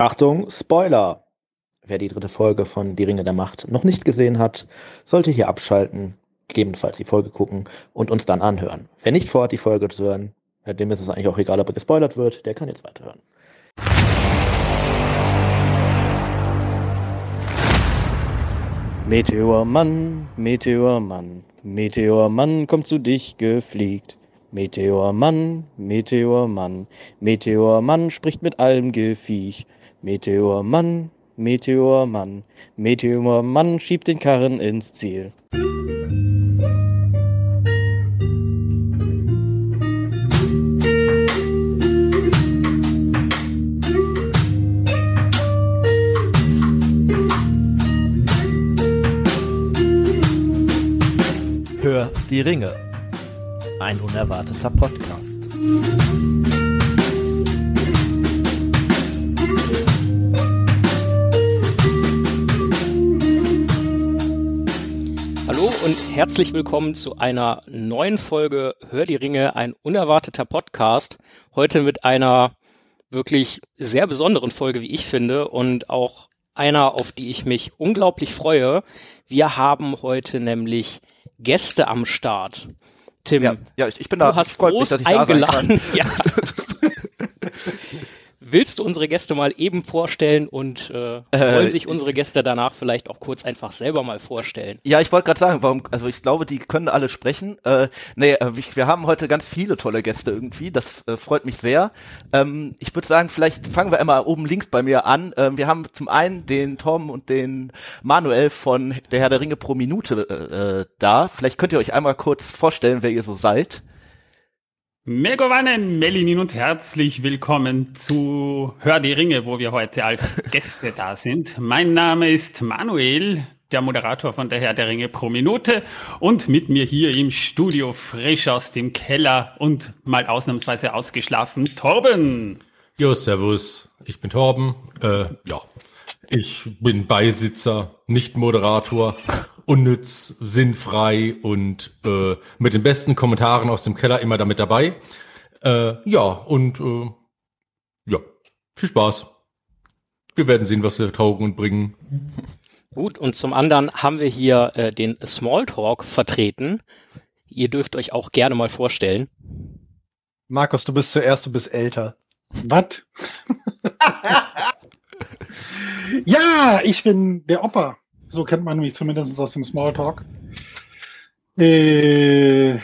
Achtung, Spoiler! Wer die dritte Folge von Die Ringe der Macht noch nicht gesehen hat, sollte hier abschalten, gegebenenfalls die Folge gucken und uns dann anhören. Wer nicht vorhat, die Folge zu hören, dem ist es eigentlich auch egal, ob er gespoilert wird, der kann jetzt weiterhören. Meteormann, Meteormann, Meteormann kommt zu dich gefliegt. Meteormann, Meteormann, Meteormann spricht mit allem Gefiech. Meteormann, Meteormann, Meteormann schiebt den Karren ins Ziel. Hör die Ringe. Ein unerwarteter Podcast. Und herzlich willkommen zu einer neuen Folge Hör die Ringe, ein unerwarteter Podcast. Heute mit einer wirklich sehr besonderen Folge, wie ich finde, und auch einer, auf die ich mich unglaublich freue. Wir haben heute nämlich Gäste am Start. Tim, ja, ja ich, ich bin da. Du hast groß mich, eingeladen. Ja. Willst du unsere Gäste mal eben vorstellen und äh, äh, wollen sich unsere Gäste danach vielleicht auch kurz einfach selber mal vorstellen? Ja, ich wollte gerade sagen, warum, also ich glaube, die können alle sprechen. Äh, nee, äh, wir haben heute ganz viele tolle Gäste irgendwie, das äh, freut mich sehr. Ähm, ich würde sagen, vielleicht fangen wir einmal oben links bei mir an. Ähm, wir haben zum einen den Tom und den Manuel von der Herr der Ringe pro Minute äh, da. Vielleicht könnt ihr euch einmal kurz vorstellen, wer ihr so seid. Megovanen, Melinin und herzlich willkommen zu Hör die Ringe, wo wir heute als Gäste da sind. Mein Name ist Manuel, der Moderator von der Herr der Ringe pro Minute und mit mir hier im Studio frisch aus dem Keller und mal ausnahmsweise ausgeschlafen, Torben. Jo, servus, ich bin Torben. Äh, ja, ich bin Beisitzer, nicht Moderator unnütz, sinnfrei und äh, mit den besten Kommentaren aus dem Keller immer damit dabei. Äh, ja, und äh, ja, viel Spaß. Wir werden sehen, was wir taugen und bringen. Gut, und zum anderen haben wir hier äh, den Smalltalk vertreten. Ihr dürft euch auch gerne mal vorstellen. Markus, du bist zuerst, du bist älter. Was? ja, ich bin der Opa. So kennt man mich zumindest aus dem Smalltalk. Äh,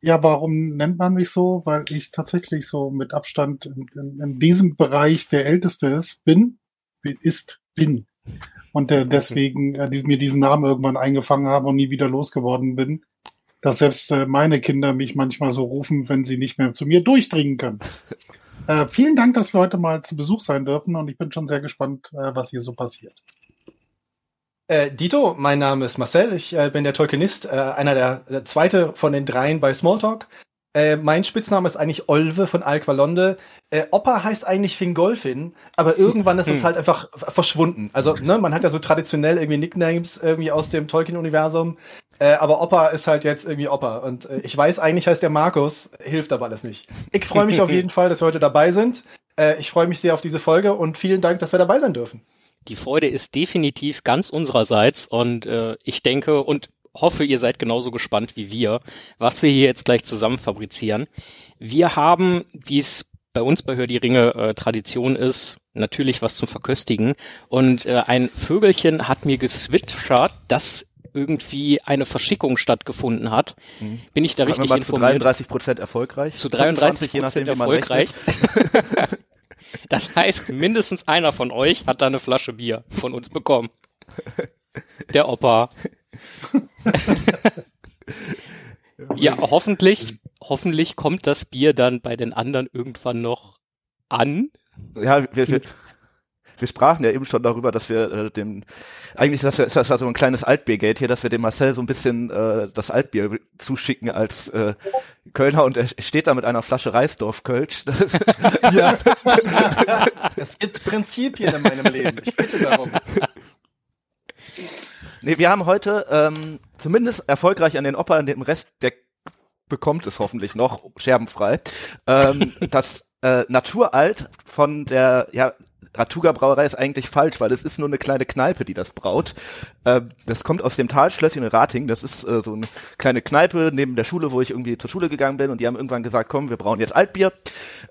ja, warum nennt man mich so? Weil ich tatsächlich so mit Abstand in, in, in diesem Bereich der Älteste ist, bin, ist, bin. Und äh, deswegen äh, die, mir diesen Namen irgendwann eingefangen habe und nie wieder losgeworden bin. Dass selbst äh, meine Kinder mich manchmal so rufen, wenn sie nicht mehr zu mir durchdringen können. Äh, vielen Dank, dass wir heute mal zu Besuch sein dürfen und ich bin schon sehr gespannt, äh, was hier so passiert. Äh, Dito, mein Name ist Marcel, ich äh, bin der Tolkienist, äh, einer der, der zweite von den dreien bei Smalltalk. Äh, mein Spitzname ist eigentlich Olve von Alqualonde. Äh, Opa heißt eigentlich Fingolfin, aber irgendwann ist es hm. halt einfach verschwunden. Also, ne, man hat ja so traditionell irgendwie Nicknames irgendwie aus dem Tolkien-Universum, äh, aber Opa ist halt jetzt irgendwie Opa. Und ich weiß, eigentlich heißt der Markus, hilft aber alles nicht. Ich freue mich auf jeden Fall, dass wir heute dabei sind. Ich freue mich sehr auf diese Folge und vielen Dank, dass wir dabei sein dürfen. Die Freude ist definitiv ganz unsererseits und äh, ich denke und hoffe, ihr seid genauso gespannt wie wir, was wir hier jetzt gleich zusammen fabrizieren. Wir haben, wie es bei uns bei Hör die Ringe äh, Tradition ist, natürlich was zum Verköstigen. Und äh, ein Vögelchen hat mir geswitchert, dass irgendwie eine Verschickung stattgefunden hat. Mhm. Bin ich da Sagen richtig wir mal informiert? Zu 33 Prozent erfolgreich. Zu 33 Prozent erfolgreich. Das heißt, mindestens einer von euch hat da eine Flasche Bier von uns bekommen. Der Opa. ja, hoffentlich, hoffentlich kommt das Bier dann bei den anderen irgendwann noch an. Ja, wir, wir, wir sprachen ja eben schon darüber, dass wir äh, dem, eigentlich ist das, ist das also ein kleines Altbiergate hier, dass wir dem Marcel so ein bisschen äh, das Altbier zuschicken als äh, Kölner und er steht da mit einer Flasche Reisdorf-Kölsch. ja. es gibt Prinzipien in meinem Leben. Ich bitte darum. Nee, wir haben heute ähm, zumindest erfolgreich an den Opa, an dem Rest, der bekommt es hoffentlich noch, scherbenfrei, ähm, das äh, naturalt von der, ja, Ratuga Brauerei ist eigentlich falsch, weil es ist nur eine kleine Kneipe, die das braut. Äh, das kommt aus dem Talschlösschen in Rating. Das ist äh, so eine kleine Kneipe neben der Schule, wo ich irgendwie zur Schule gegangen bin und die haben irgendwann gesagt, komm, wir brauen jetzt Altbier.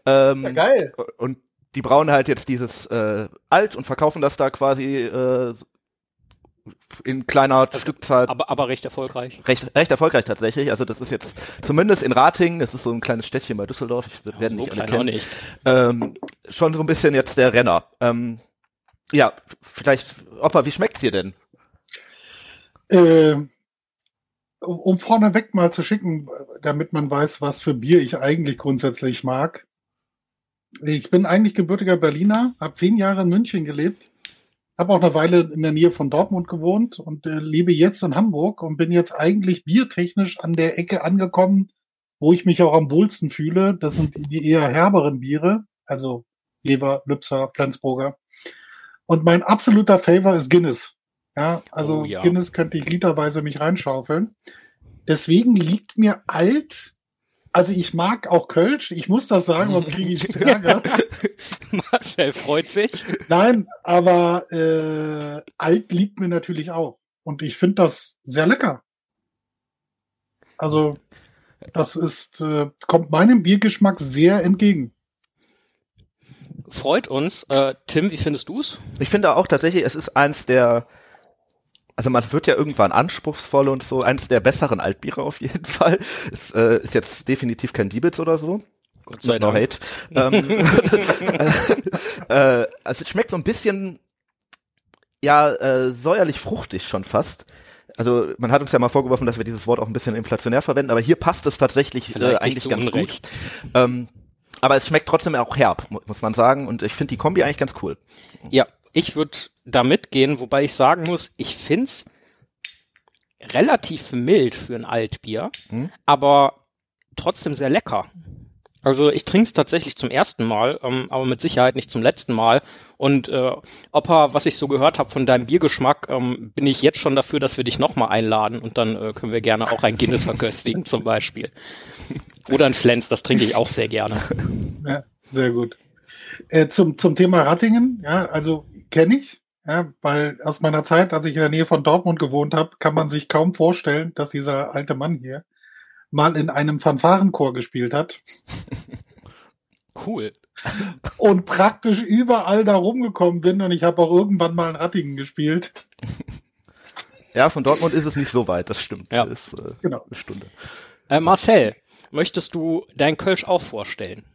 Ähm, Ja, geil. Und die brauen halt jetzt dieses äh, Alt und verkaufen das da quasi äh, in kleiner Stückzahl Aber, aber recht erfolgreich. recht, recht erfolgreich tatsächlich. Also das ist jetzt zumindest in Rating, das ist so ein kleines Städtchen bei Düsseldorf, ich So werden nicht alle kennen, nicht. ähm, schon so ein bisschen jetzt der Renner. Ähm, ja, vielleicht, Opa, wie schmeckt's dir denn? Äh, um um vorneweg mal zu schicken, damit man weiß, was für Bier ich eigentlich grundsätzlich mag. Ich bin eigentlich gebürtiger Berliner, habe zehn Jahre in München gelebt, habe auch eine Weile in der Nähe von Dortmund gewohnt und äh, lebe jetzt in Hamburg und bin jetzt eigentlich biertechnisch an der Ecke angekommen, wo ich mich auch am wohlsten fühle. Das sind die eher herberen Biere, also Leber, Lübser, Flensburger. Und mein absoluter Favor ist Guinness. Ja, also Oh ja. Guinness könnte ich literweise mich reinschaufeln. Deswegen liegt mir alt. Also ich mag auch Kölsch. Ich muss das sagen, sonst kriege ich Ärger. Marcel freut sich. Nein, aber äh, alt liegt mir natürlich auch. Und ich finde das sehr lecker. Also das ist äh, kommt meinem Biergeschmack sehr entgegen. Freut uns. Äh, Tim, wie findest du's? Ich finde auch tatsächlich, es ist eins der, also man wird ja irgendwann anspruchsvoll und so, eins der besseren Altbiere auf jeden Fall. Es äh, ist jetzt definitiv kein Diebitz oder so. Gott sei No Dank. hate. ähm, äh, also es schmeckt so ein bisschen, ja, äh, säuerlich fruchtig schon fast. Also man hat uns ja mal vorgeworfen, dass wir dieses Wort auch ein bisschen inflationär verwenden, aber hier passt es tatsächlich äh, eigentlich ganz Unrecht. gut. Ähm, aber es schmeckt trotzdem auch herb, mu- muss man sagen. Und ich finde die Kombi eigentlich ganz cool. Ja, ich würde da mitgehen, wobei ich sagen muss, ich find's relativ mild für ein Altbier, Hm? aber trotzdem sehr lecker. Also ich trinke es tatsächlich zum ersten Mal, ähm, aber mit Sicherheit nicht zum letzten Mal. Und äh, Opa, was ich so gehört habe von deinem Biergeschmack, ähm, bin ich jetzt schon dafür, dass wir dich nochmal einladen und dann äh, können wir gerne auch ein Guinness verköstigen zum Beispiel. Oder ein Flens, das trinke ich auch sehr gerne. Ja, sehr gut. Äh, zum, zum Thema Rattingen, ja, also kenne ich, ja, weil aus meiner Zeit, als ich in der Nähe von Dortmund gewohnt habe, kann man sich kaum vorstellen, dass dieser alte Mann hier mal in einem Fanfarenchor gespielt hat Cool. und praktisch überall da rumgekommen bin und ich habe auch irgendwann mal in Rattingen gespielt. Ja, von Dortmund ist es nicht so weit, das stimmt. Ja. Das ist äh, Genau. eine Stunde. Äh, Marcel, möchtest du dein Kölsch auch vorstellen?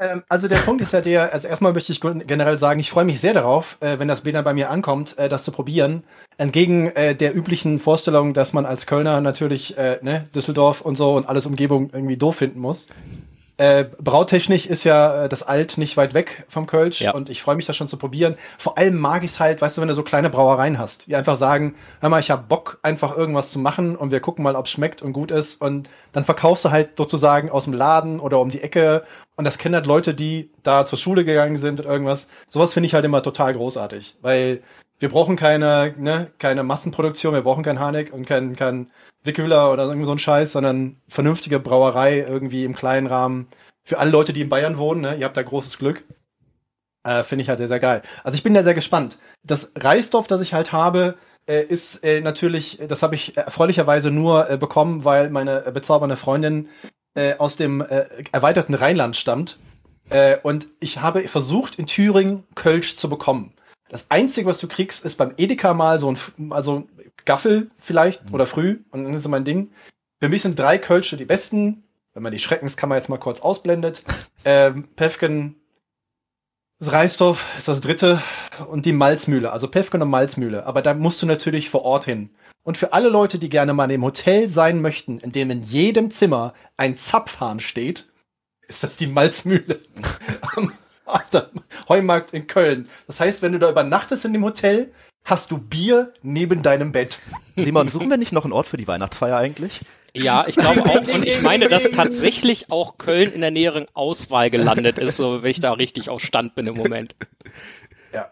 Ähm, also der Punkt ist ja der, also erstmal möchte ich gen- generell sagen, ich freue mich sehr darauf, äh, wenn das Bier dann bei mir ankommt, äh, das zu probieren. Entgegen äh, der üblichen Vorstellung, dass man als Kölner natürlich ne, Düsseldorf und so und alles Umgebung irgendwie doof finden muss. Äh, brautechnisch ist ja äh, das Alt nicht weit weg vom Kölsch Ja. und ich freue mich das schon zu probieren. Vor allem mag ich es halt, weißt du, wenn du so kleine Brauereien hast, die einfach sagen, hör mal, ich habe Bock, einfach irgendwas zu machen und wir gucken mal, ob es schmeckt und gut ist und dann verkaufst du halt sozusagen aus dem Laden oder um die Ecke und das kennen halt Leute, die da zur Schule gegangen sind oder irgendwas. Sowas finde ich halt immer total großartig, weil wir brauchen keine, ne, keine Massenproduktion, wir brauchen kein Hanek und kein, kein Wickhüller oder irgend so ein Scheiß, sondern vernünftige Brauerei irgendwie im kleinen Rahmen. Für alle Leute, die in Bayern wohnen, ne, ihr habt da großes Glück. Äh, Finde ich halt sehr, sehr geil. Also ich bin da sehr gespannt. Das Reisdorf, das ich halt habe, äh, ist äh, natürlich, das habe ich erfreulicherweise nur äh, bekommen, weil meine äh, bezaubernde Freundin äh, aus dem erweiterten Rheinland stammt. Und ich habe versucht, in Thüringen Kölsch zu bekommen. Das Einzige, was du kriegst, ist beim Edeka mal so ein, also Gaffel vielleicht oder früh und dann ist so mein Ding. Für mich sind drei Kölsche die besten. Wenn man die Schreckenskammer jetzt mal kurz ausblendet. Ähm, Pefken, das Reisdorf ist das dritte und die Malzmühle, also Pefken und Malzmühle. Aber da musst du natürlich vor Ort hin. Und für alle Leute, die gerne mal in dem Hotel sein möchten, in dem in jedem Zimmer ein Zapfhahn steht, ist das die Malzmühle am Heumarkt in Köln. Das heißt, wenn du da übernachtest in dem Hotel, hast du Bier neben deinem Bett. Simon, suchen wir nicht noch einen Ort für die Weihnachtsfeier eigentlich? Ja, ich glaube auch. Und ich meine, dass tatsächlich auch Köln in der näheren Auswahl gelandet ist, so wenn ich da richtig auf Stand bin im Moment. Ja.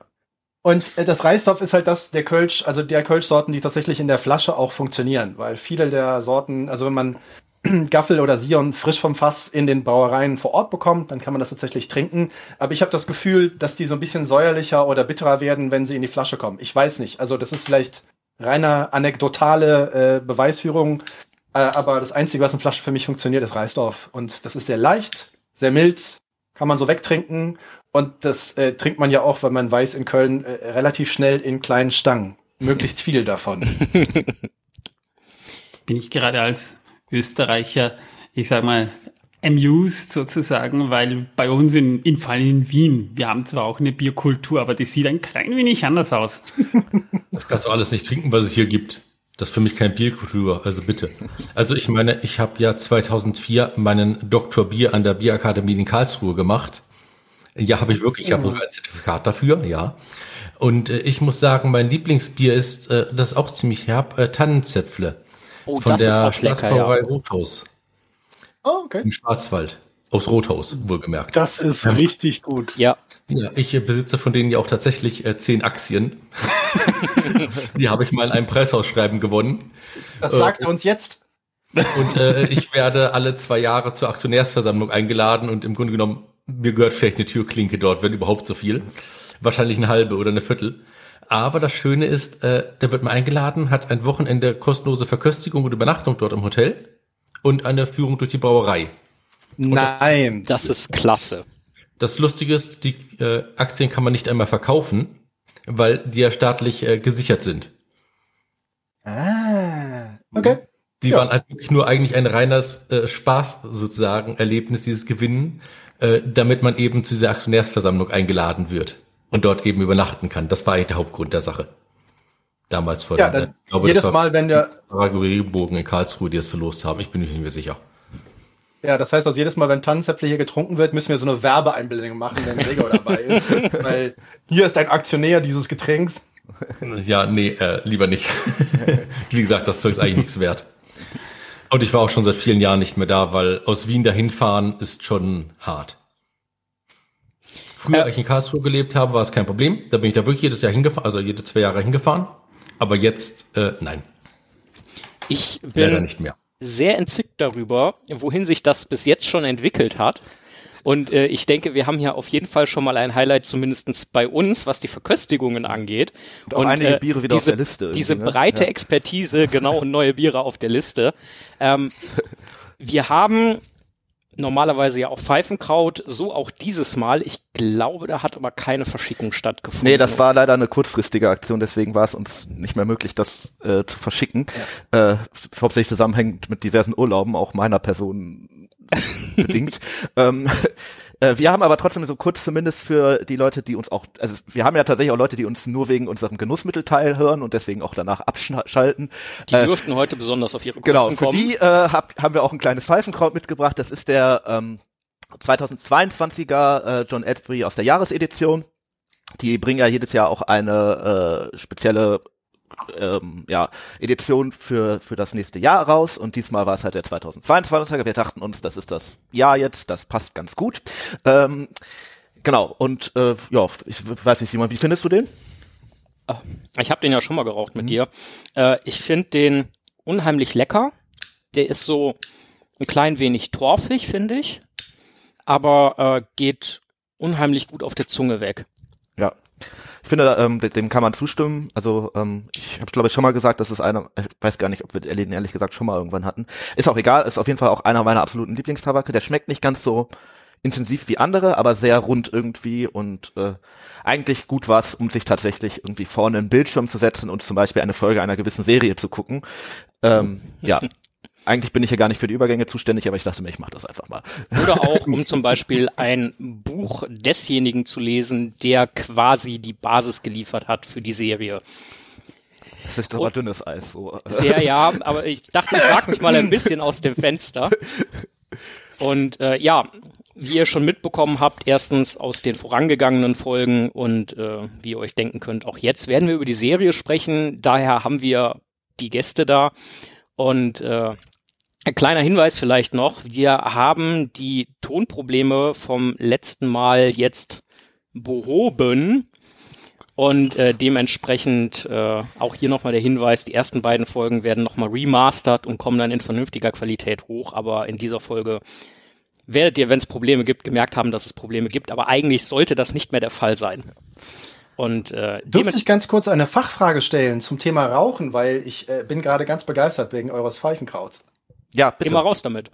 Und äh, das Reisdorf ist halt das, der Kölsch, also der Kölschsorten, die tatsächlich in der Flasche auch funktionieren, weil viele der Sorten, also wenn man Gaffel oder Sion frisch vom Fass in den Brauereien vor Ort bekommt, dann kann man das tatsächlich trinken. Aber ich habe das Gefühl, dass die so ein bisschen säuerlicher oder bitterer werden, wenn sie in die Flasche kommen. Ich weiß nicht. Also das ist vielleicht reiner anekdotale äh, Beweisführung. Äh, aber das Einzige, was in Flasche für mich funktioniert, ist Reisdorf. Und das ist sehr leicht, sehr mild, kann man so wegtrinken. Und das äh, trinkt man ja auch, weil man weiß, in Köln äh, relativ schnell in kleinen Stangen. Möglichst viel davon. Bin ich gerade als Österreicher, ich sag mal, amused sozusagen, weil bei uns in, in Fall in Wien, wir haben zwar auch eine Bierkultur, aber die sieht ein klein wenig anders aus. Das kannst du alles nicht trinken, was es hier gibt. Das ist für mich keine Bierkultur, also bitte. Also ich meine, ich habe ja 2004 meinen Doktor Bier an der Bierakademie in Karlsruhe gemacht. Ja, habe ich wirklich, ich habe sogar ein Zertifikat dafür, ja. Und äh, ich muss sagen, mein Lieblingsbier ist, äh, das ist auch ziemlich herb, äh, Tannenzäpfle. Oh, von das ist der auch lecker, Staatsbrauerei ja. Rothaus Oh, okay. im Schwarzwald. Aus Rothaus, wohlgemerkt. Das ist richtig gut. Ja, Ja, ich äh, besitze von denen ja auch tatsächlich äh, zehn Aktien. Die habe ich mal in einem Preisausschreiben gewonnen. Das sagt er uns jetzt. Und äh, ich werde alle zwei Jahre zur Aktionärsversammlung eingeladen und im Grunde genommen, mir gehört vielleicht eine Türklinke dort, wenn überhaupt so viel. Wahrscheinlich eine halbe oder eine Viertel. Aber das Schöne ist, äh, da wird man eingeladen, hat ein Wochenende kostenlose Verköstigung und Übernachtung dort im Hotel und eine Führung durch die Brauerei. Nein. das ist klasse. Das Lustige ist, die äh, Aktien kann man nicht einmal verkaufen, weil die ja staatlich äh, gesichert sind. Ah. Okay. Die Ja. waren halt wirklich nur eigentlich ein reines äh, Spaß sozusagen, Erlebnis, dieses Gewinnen, äh, damit man eben zu dieser Aktionärsversammlung eingeladen wird und dort eben übernachten kann. Das war eigentlich der Hauptgrund der Sache. Damals vor Ja, ich glaube, jedes Mal, wenn der, Paraguay-Bogen in Karlsruhe, die es verlost haben. Ich bin mir nicht mehr sicher. ja, das heißt, also jedes Mal, wenn Tannenzäpfle hier getrunken wird, müssen wir so eine Werbeeinblendung machen, wenn Gregor dabei ist. Weil hier ist ein Aktionär dieses Getränks. Ja, nee, äh, lieber nicht. Wie gesagt, das Zeug ist eigentlich nichts wert. Und ich war auch schon seit vielen Jahren nicht mehr da, weil aus Wien dahin fahren ist schon hart. Früher, Äh. als ich in Karlsruhe gelebt habe, war es kein Problem. Da bin ich da wirklich jedes Jahr hingefahren, also jede zwei Jahre hingefahren. Aber jetzt, äh, nein, Ich leider bin nicht mehr. sehr entzückt darüber, wohin sich das bis jetzt schon entwickelt hat. Und äh, ich denke, wir haben hier auf jeden Fall schon mal ein Highlight, zumindestens bei uns, was die Verköstigungen angeht. Und auch einige Biere wieder auf diese, der Liste Diese ne? breite Ja. Expertise, genau, und neue Biere auf der Liste. Ähm, wir haben normalerweise ja auch Pfeifenkraut, so auch dieses Mal. Ich glaube, da hat aber keine Verschickung stattgefunden. Nee, das war leider eine kurzfristige Aktion, deswegen war es uns nicht mehr möglich, das äh, zu verschicken. Äh, hauptsächlich zusammenhängend mit diversen Urlauben, auch meiner Person bedingt. ähm, äh, wir haben aber trotzdem so kurz zumindest für die Leute, die uns auch, also wir haben ja tatsächlich auch Leute, die uns nur wegen unserem Genussmittelteil hören und deswegen auch danach abschalten. Die Äh, dürften heute besonders auf ihre Kosten Genau, für kommen. die äh, hab, haben wir auch ein kleines Pfeifenkraut mitgebracht. Das ist der ähm, 2022er äh, John Edbury aus der Jahresedition. Die bringen ja jedes Jahr auch eine äh, spezielle ähm, ja, Edition für, für das nächste Jahr raus und diesmal war es halt der 2022er. Wir dachten uns, das ist das Jahr jetzt, das passt ganz gut. Ähm, genau, und äh, ja, ich weiß nicht, Simon, wie findest du den? Ich habe den ja schon mal geraucht Mhm. mit dir. Äh, ich finde den unheimlich lecker. Der ist so ein klein wenig torfig, finde ich. Aber äh, geht unheimlich gut auf der Zunge weg. Ich finde, ähm, de- dem kann man zustimmen. Also ähm, ich habe glaube ich schon mal gesagt, das ist einer, ich weiß gar nicht, ob wir den ehrlich gesagt schon mal irgendwann hatten. Ist auch egal, ist auf jeden Fall auch einer meiner absoluten Lieblingstabake. Der schmeckt nicht ganz so intensiv wie andere, aber sehr rund irgendwie und äh, eigentlich gut was, um sich tatsächlich irgendwie vorne einen Bildschirm zu setzen und zum Beispiel eine Folge einer gewissen Serie zu gucken. Ähm, ja. Eigentlich bin ich hier gar nicht für die Übergänge zuständig, aber ich dachte mir, ich mache das einfach mal. Oder auch, um zum Beispiel ein Buch desjenigen zu lesen, der quasi die Basis geliefert hat für die Serie. Das ist aber dünnes Eis. So. Sehr, ja, aber ich dachte, ich wag mich mal ein bisschen aus dem Fenster. Und äh, ja, wie ihr schon mitbekommen habt, erstens aus den vorangegangenen Folgen und äh, wie ihr euch denken könnt, auch jetzt werden wir über die Serie sprechen. Daher haben wir die Gäste da. Und äh, ein kleiner Hinweis vielleicht noch, wir haben die Tonprobleme vom letzten Mal jetzt behoben. Und äh, dementsprechend äh, auch hier nochmal der Hinweis, die ersten beiden Folgen werden nochmal remastert und kommen dann in vernünftiger Qualität hoch. Aber in dieser Folge werdet ihr, wenn es Probleme gibt, gemerkt haben, dass es Probleme gibt. Aber eigentlich sollte das nicht mehr der Fall sein. Und äh, Dürfte ich ganz kurz eine Fachfrage stellen zum Thema Rauchen, weil ich äh, bin gerade ganz begeistert wegen eures Pfeifenkrauts. Ja, Geh mal raus damit.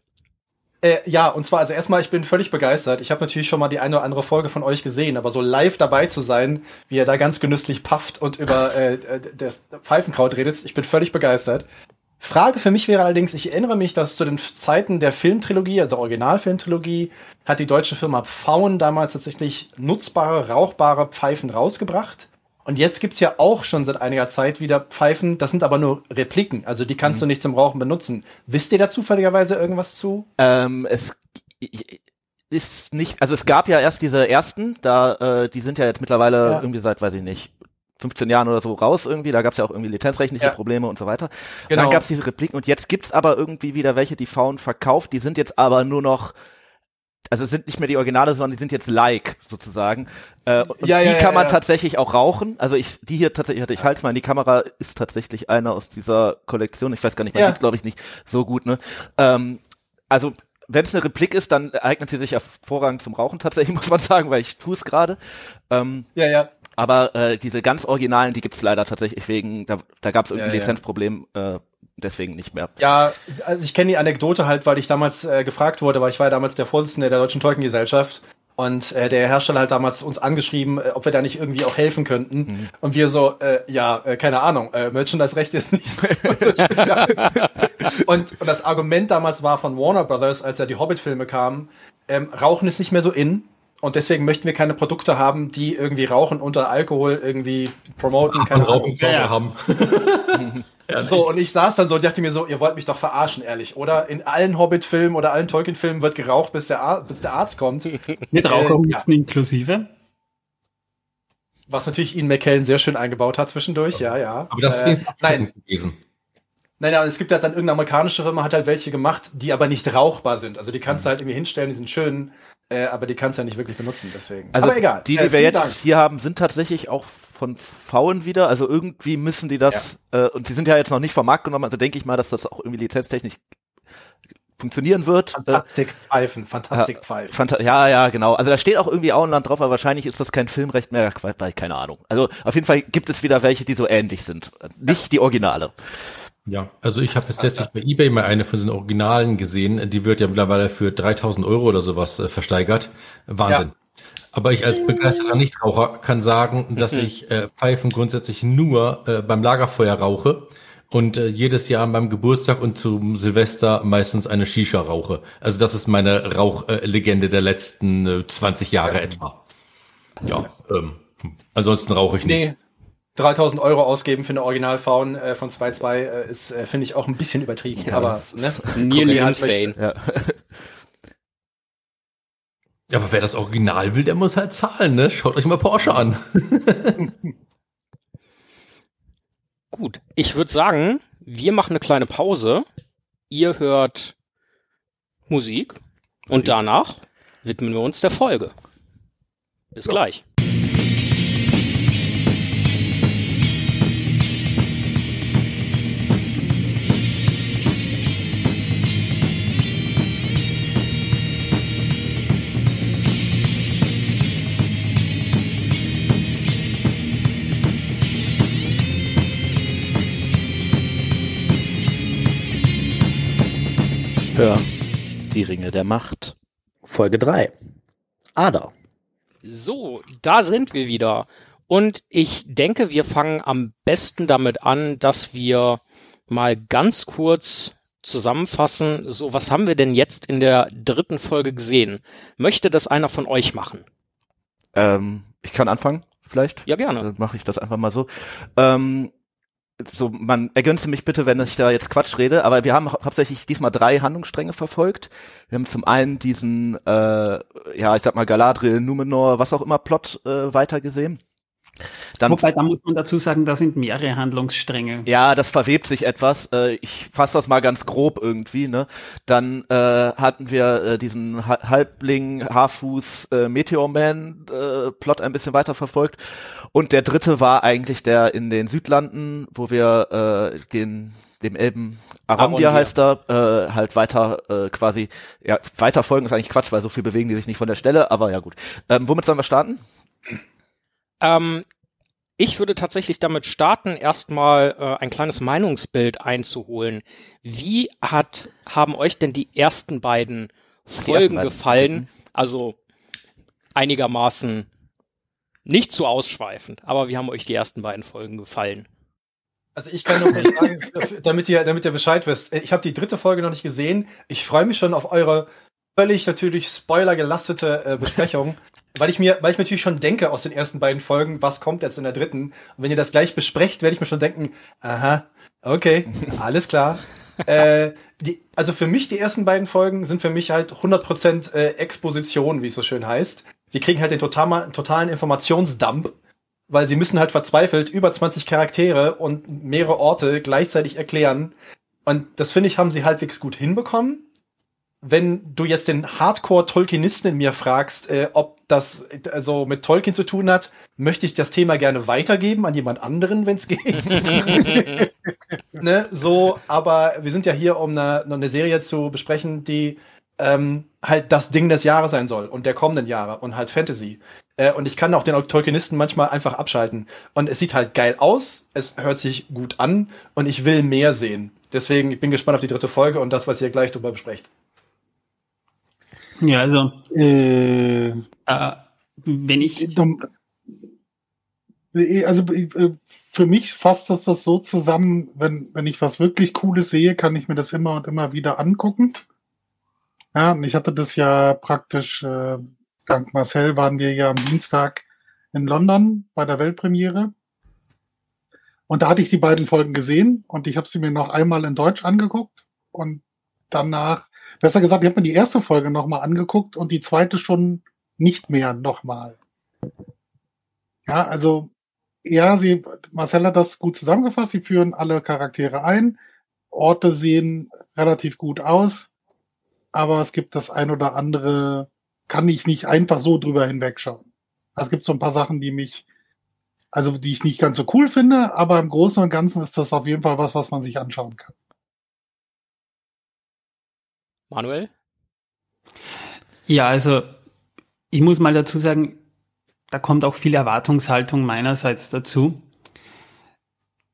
Äh, ja, und zwar, also erstmal, ich bin völlig begeistert. Ich habe natürlich schon mal die eine oder andere Folge von euch gesehen, aber so live dabei zu sein, wie ihr da ganz genüsslich pafft und über äh, das Pfeifenkraut redet, ich bin völlig begeistert. Frage für mich wäre allerdings, ich erinnere mich, dass zu den Zeiten der Filmtrilogie, also Originalfilmtrilogie, hat die deutsche Firma Pfauen damals tatsächlich nutzbare, rauchbare Pfeifen rausgebracht. Und jetzt gibt's ja auch schon seit einiger Zeit wieder Pfeifen, das sind aber nur Repliken, also die kannst mhm. du nicht zum Rauchen benutzen. Wisst ihr da zufälligerweise irgendwas zu? Ähm, es ist nicht, also es gab ja erst diese ersten, da äh, die sind ja jetzt mittlerweile ja. irgendwie seit, weiß ich nicht, 15 Jahren oder so raus irgendwie, da gab's ja auch irgendwie lizenzrechtliche ja. Probleme und so weiter. Genau. Dann gab's diese Repliken und jetzt gibt's aber irgendwie wieder welche, die Faun verkauft, die sind jetzt aber nur noch also es sind nicht mehr die Originale, sondern die sind jetzt like sozusagen. Äh, und ja, die ja, kann man tatsächlich auch rauchen. Also ich, die hier tatsächlich hatte ich Hals mal in die Kamera, ist tatsächlich einer aus dieser Kollektion. Ich weiß gar nicht, man ja. sieht glaube ich nicht so gut, ne? Ähm, also wenn es eine Replik ist, dann eignet sie sich hervorragend zum Rauchen tatsächlich, muss man sagen, weil ich tue es gerade. Ähm, ja, ja. Aber äh, diese ganz Originalen, die gibt's leider tatsächlich wegen, da, da gab es irgendein ja, Lizenzproblem, äh, deswegen nicht mehr. Ja, also ich kenne die Anekdote halt, weil ich damals äh, gefragt wurde, weil ich war ja damals der Vorsitzende der Deutschen Tolkien-Gesellschaft und äh, der Hersteller hat damals uns angeschrieben, äh, ob wir da nicht irgendwie auch helfen könnten. Mhm. Und wir so, äh, ja, äh, keine Ahnung, äh, Merchandise-Recht ist nicht so und, und das Argument damals war von Warner Brothers, als ja die Hobbit-Filme kamen, ähm, Rauchen ist nicht mehr so in. Und deswegen möchten wir keine Produkte haben, die irgendwie Rauchen unter Alkohol irgendwie promoten. Ach, keine Rauchen ja. haben. Ja, so, und ich saß dann so und dachte mir so, ihr wollt mich doch verarschen, ehrlich, oder? In allen Hobbit-Filmen oder allen Tolkien-Filmen wird geraucht, bis der, Ar bis der Arzt kommt. Mit Raucherhusten äh, ja. inklusive? Was natürlich Ian McKellen sehr schön eingebaut hat zwischendurch, ja, ja. Aber das ist äh, nein. gewesen. Nein, nein, es gibt halt dann irgendeine amerikanische Firma, hat halt welche gemacht, die aber nicht rauchbar sind. Also die kannst du halt irgendwie hinstellen, die sind schön, äh, aber die kannst du ja nicht wirklich benutzen, deswegen. Also aber egal. Die, die äh, wir jetzt Dank. hier haben, sind tatsächlich auch von Pfauen wieder. Also irgendwie müssen die das, ja. äh, und sie sind ja jetzt noch nicht vom Markt genommen, also denke ich mal, dass das auch irgendwie lizenztechnisch funktionieren wird. Fantastikpfeifen, Fantastikpfeifen. Ja, Fanta ja, ja, genau. Also da steht auch irgendwie Auenland drauf, aber wahrscheinlich ist das kein Filmrecht mehr, keine Ahnung. Also auf jeden Fall gibt es wieder welche, die so ähnlich sind. Nicht die Originale. Ja, also ich habe jetzt letztlich bei eBay mal eine von den Originalen gesehen. Die wird ja mittlerweile für 3000 Euro oder sowas äh, versteigert. Wahnsinn. Ja. Aber ich als begeisterter Nichtraucher kann sagen, dass mhm. ich äh, Pfeifen grundsätzlich nur äh, beim Lagerfeuer rauche und äh, jedes Jahr beim Geburtstag und zum Silvester meistens eine Shisha rauche. Also das ist meine Rauchlegende der letzten äh, 20 Jahre etwa. Ja, ähm, ansonsten rauche ich nicht. Nee. 3000 Euro ausgeben für eine Originalfaun äh, von 2.2 äh, ist, äh, finde ich, auch ein bisschen übertrieben. Ja, aber ne? nearly insane. Ja. Ja, aber wer das Original will, der muss halt zahlen, ne? Schaut euch mal Porsche an. Gut, ich würde sagen, wir machen eine kleine Pause. Ihr hört Musik, Musik. und danach widmen wir uns der Folge. Bis ja. gleich. Hör die Ringe der Macht. Folge 3. Ada. So, da sind wir wieder. Und ich denke, wir fangen am besten damit an, dass wir mal ganz kurz zusammenfassen, so was haben wir denn jetzt in der dritten Folge gesehen? Möchte das einer von euch machen? Ähm, ich kann anfangen, vielleicht. Ja, gerne. Dann mache ich das einfach mal so. Ähm, so, man ergänze mich bitte, wenn ich da jetzt Quatsch rede, aber wir haben hauptsächlich diesmal drei Handlungsstränge verfolgt. Wir haben zum einen diesen, äh, ja, ich sag mal Galadriel, Numenor, was auch immer Plot äh, weitergesehen. Dann, Wobei, da muss man dazu sagen, da sind mehrere Handlungsstränge. ja, das verwebt sich etwas. Äh, ich fasse das mal ganz grob irgendwie. Ne? Dann äh, hatten wir äh, diesen Ha- Halbling, Haarfuß, äh, Meteor Man äh, Plot ein bisschen weiter verfolgt. Und der dritte war eigentlich der in den Südlanden, wo wir äh, den dem Elben Arondir. heißt er, äh, halt weiter äh, quasi, ja, weiter folgen ist eigentlich Quatsch, weil so viel bewegen die sich nicht von der Stelle, aber ja gut. Ähm, womit sollen wir starten? Ähm, ich würde tatsächlich damit starten, erstmal äh, ein kleines Meinungsbild einzuholen. Wie hat, haben euch denn die ersten beiden Folgen ersten beiden. gefallen? Also einigermaßen nicht zu ausschweifend, aber wie haben euch die ersten beiden Folgen gefallen? Also ich kann nur sagen, damit ihr, damit ihr Bescheid wisst. Ich habe die dritte Folge noch nicht gesehen. Ich freue mich schon auf eure völlig natürlich spoilergelastete äh, Besprechung, weil ich mir, weil ich mir natürlich schon denke aus den ersten beiden Folgen, was kommt jetzt in der dritten. Und wenn ihr das gleich besprecht, werde ich mir schon denken, aha, okay, alles klar. äh, die, also für mich die ersten beiden Folgen sind für mich halt 100% äh, Exposition, wie es so schön heißt. Wir kriegen halt den total, totalen Informationsdump weil sie müssen halt verzweifelt über 20 Charaktere und mehrere Orte gleichzeitig erklären. Und das finde ich, haben sie halbwegs gut hinbekommen. Wenn du jetzt den Hardcore-Tolkienisten in mir fragst, äh, ob das also mit Tolkien zu tun hat, möchte ich das Thema gerne weitergeben an jemand anderen, wenn es geht. ne, so, aber wir sind ja hier, um eine, eine Serie zu besprechen, die ähm, halt das Ding des Jahres sein soll und der kommenden Jahre und halt Fantasy. Äh, und ich kann auch den Tolkienisten manchmal einfach abschalten. Und es sieht halt geil aus, es hört sich gut an und ich will mehr sehen. Deswegen, ich bin gespannt auf die dritte Folge und das, was ihr gleich drüber besprecht. Ja, also, Äh, äh, wenn ich, Dom- also äh, für mich fasst das das so zusammen, wenn, wenn ich was wirklich Cooles sehe, kann ich mir das immer und immer wieder angucken. Ja, und ich hatte das ja praktisch, äh, dank Marcel waren wir ja am Dienstag in London bei der Weltpremiere. Und da hatte ich die beiden Folgen gesehen und ich habe sie mir noch einmal in Deutsch angeguckt und danach, besser gesagt, ich habe mir die erste Folge nochmal angeguckt und die zweite schon nicht mehr nochmal. Ja, also ja, sie, Marcel hat das gut zusammengefasst. Sie führen alle Charaktere ein. Orte sehen relativ gut aus, aber es gibt das ein oder andere, kann ich nicht einfach so drüber hinwegschauen. Es gibt so ein paar Sachen, die mich, also die ich nicht ganz so cool finde, aber im Großen und Ganzen ist das auf jeden Fall was, was man sich anschauen kann. Manuel? ja, also, ich muss mal dazu sagen, da kommt auch viel Erwartungshaltung meinerseits dazu.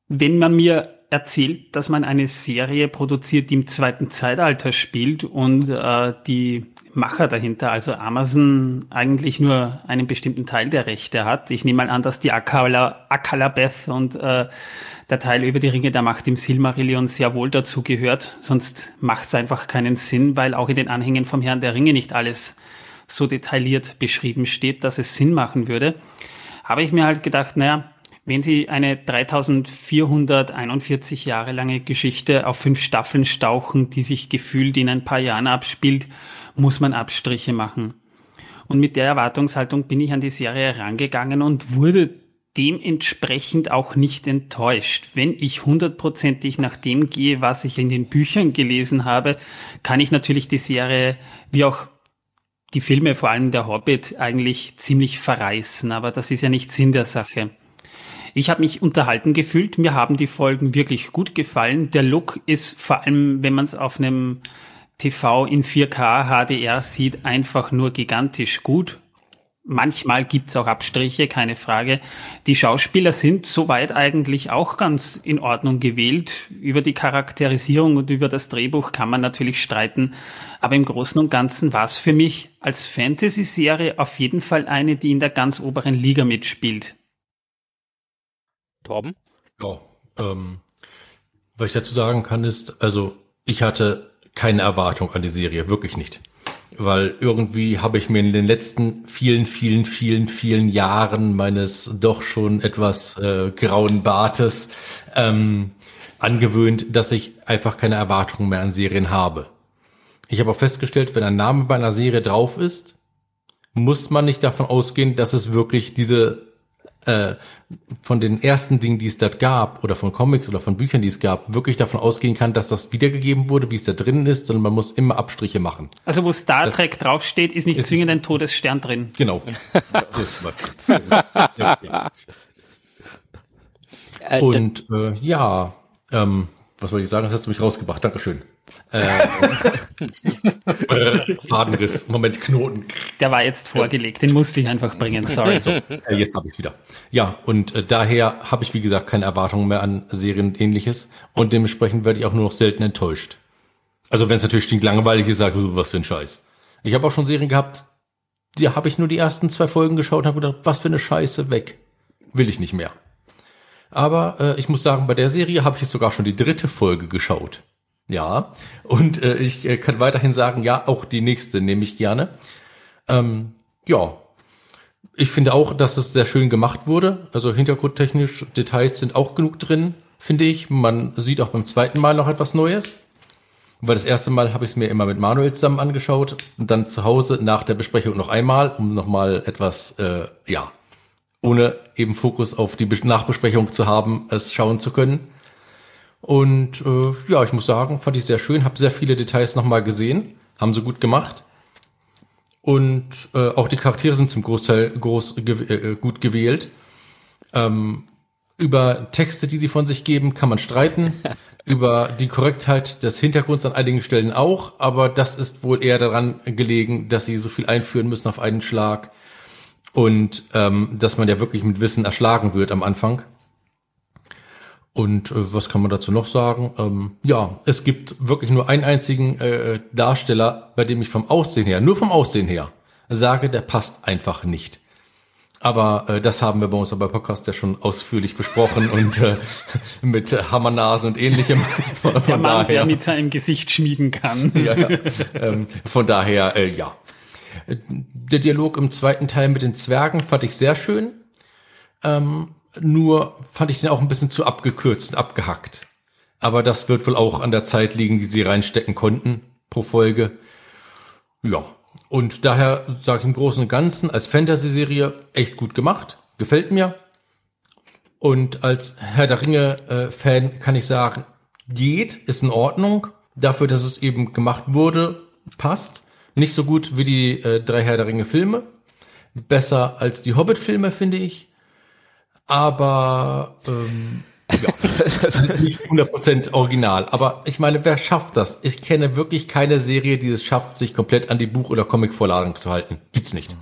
Wenn man mir erzählt, dass man eine Serie produziert, die im zweiten Zeitalter spielt und äh, die Macher dahinter, also Amazon, eigentlich nur einen bestimmten Teil der Rechte hat. Ich nehme mal an, dass die Akala, Akalabeth und äh, der Teil über die Ringe der Macht im Silmarillion sehr wohl dazu gehört. Sonst macht es einfach keinen Sinn, weil auch in den Anhängen vom Herrn der Ringe nicht alles so detailliert beschrieben steht, dass es Sinn machen würde. Habe ich mir halt gedacht, naja, wenn Sie eine 3441 Jahre lange Geschichte auf fünf Staffeln stauchen, die sich gefühlt in ein paar Jahren abspielt, muss man Abstriche machen. Und mit der Erwartungshaltung bin ich an die Serie herangegangen und wurde dementsprechend auch nicht enttäuscht. Wenn ich hundertprozentig nach dem gehe, was ich in den Büchern gelesen habe, kann ich natürlich die Serie, wie auch die Filme, vor allem der Hobbit, eigentlich ziemlich verreißen, aber das ist ja nicht Sinn der Sache. Ich habe mich unterhalten gefühlt, mir haben die Folgen wirklich gut gefallen. Der Look ist vor allem, wenn man es auf einem TV in 4K HDR sieht, einfach nur gigantisch gut. Manchmal gibt's auch Abstriche, keine Frage. Die Schauspieler sind soweit eigentlich auch ganz in Ordnung gewählt. Über die Charakterisierung und über das Drehbuch kann man natürlich streiten. Aber im Großen und Ganzen war es für mich als Fantasy-Serie auf jeden Fall eine, die in der ganz oberen Liga mitspielt. Torben? Ja, ähm, was ich dazu sagen kann ist, also ich hatte keine Erwartung an die Serie, wirklich nicht. Weil irgendwie habe ich mir in den letzten vielen, vielen, vielen, vielen Jahren meines doch schon etwas äh, grauen Bartes ähm, angewöhnt, dass ich einfach keine Erwartungen mehr an Serien habe. Ich habe auch festgestellt, wenn ein Name bei einer Serie drauf ist, muss man nicht davon ausgehen, dass es wirklich diese äh, von den ersten Dingen, die es dort gab, oder von Comics oder von Büchern, die es gab, wirklich davon ausgehen kann, dass das wiedergegeben wurde, wie es da drin ist, sondern man muss immer Abstriche machen. Also wo Star Das- Trek draufsteht, ist nicht zwingend ein Todesstern drin. Genau. Äh, Und äh, ja, ähm, was wollte ich sagen? Das hast du mich rausgebracht. Dankeschön. Äh, Fadenriss. Moment, Knoten. Der war jetzt vorgelegt, den musste ich einfach bringen, sorry. Äh, jetzt habe ich wieder. Ja, und äh, daher habe ich, wie gesagt, keine Erwartungen mehr an Serien und ähnliches. Und dementsprechend werde ich auch nur noch selten enttäuscht. Also wenn es natürlich stinklangweilig ist, sage ich, was für ein Scheiß. Ich habe auch schon Serien gehabt, die habe ich nur die ersten zwei Folgen geschaut und habe gedacht, was für eine Scheiße, weg. Will ich nicht mehr. Aber äh, ich muss sagen, bei der Serie habe ich jetzt sogar schon die dritte Folge geschaut. Ja, und äh, ich äh, kann weiterhin sagen, ja, auch die nächste nehme ich gerne. Ähm, ja, ich finde auch, dass es sehr schön gemacht wurde. Also hintergrundtechnisch, Details sind auch genug drin, finde ich. Man sieht auch beim zweiten Mal noch etwas Neues. Weil das erste Mal habe ich es mir immer mit Manuel zusammen angeschaut und dann zu Hause nach der Besprechung noch einmal, um nochmal etwas, äh, ja, ohne eben Fokus auf die Be- Nachbesprechung zu haben, es schauen zu können. Und äh, ja, ich muss sagen, fand ich sehr schön, habe sehr viele Details nochmal gesehen, haben sie gut gemacht. Und äh, auch die Charaktere sind zum Großteil groß, gew äh, gut gewählt. Ähm, über Texte, die die von sich geben, kann man streiten. über die Korrektheit des Hintergrunds an einigen Stellen auch, aber das ist wohl eher daran gelegen, dass sie so viel einführen müssen auf einen Schlag und ähm, dass man ja wirklich mit Wissen erschlagen wird am Anfang. Und äh, was kann man dazu noch sagen? Ähm, ja, es gibt wirklich nur einen einzigen äh, Darsteller, bei dem ich vom Aussehen her, nur vom Aussehen her, sage, der passt einfach nicht. Aber äh, das haben wir bei uns bei Podcast ja schon ausführlich besprochen und äh, mit äh, Hammernasen und ähnlichem. Von, Der von Mann, der daher, mit seinem Gesicht schmieden kann. ja, ja. Ähm, von daher, äh, ja. Der Dialog im zweiten Teil mit den Zwergen fand ich sehr schön. Ähm, nur fand ich den auch ein bisschen zu abgekürzt und abgehackt. Aber das wird wohl auch an der Zeit liegen, die sie reinstecken konnten pro Folge. Ja. Und daher sage ich im Großen und Ganzen als Fantasy-Serie echt gut gemacht. Gefällt mir. Und als Herr der Ringe-Fan kann ich sagen, geht, ist in Ordnung. Dafür, dass es eben gemacht wurde, passt. Nicht so gut wie die äh, drei Herr der Ringe-Filme. Besser als die Hobbit-Filme, finde ich. Aber ähm, ja, nicht 100% original. Aber ich meine, wer schafft das? Ich kenne wirklich keine Serie, die es schafft, sich komplett an die Buch- oder Comic-Vorlagen zu halten. Gibt's nicht.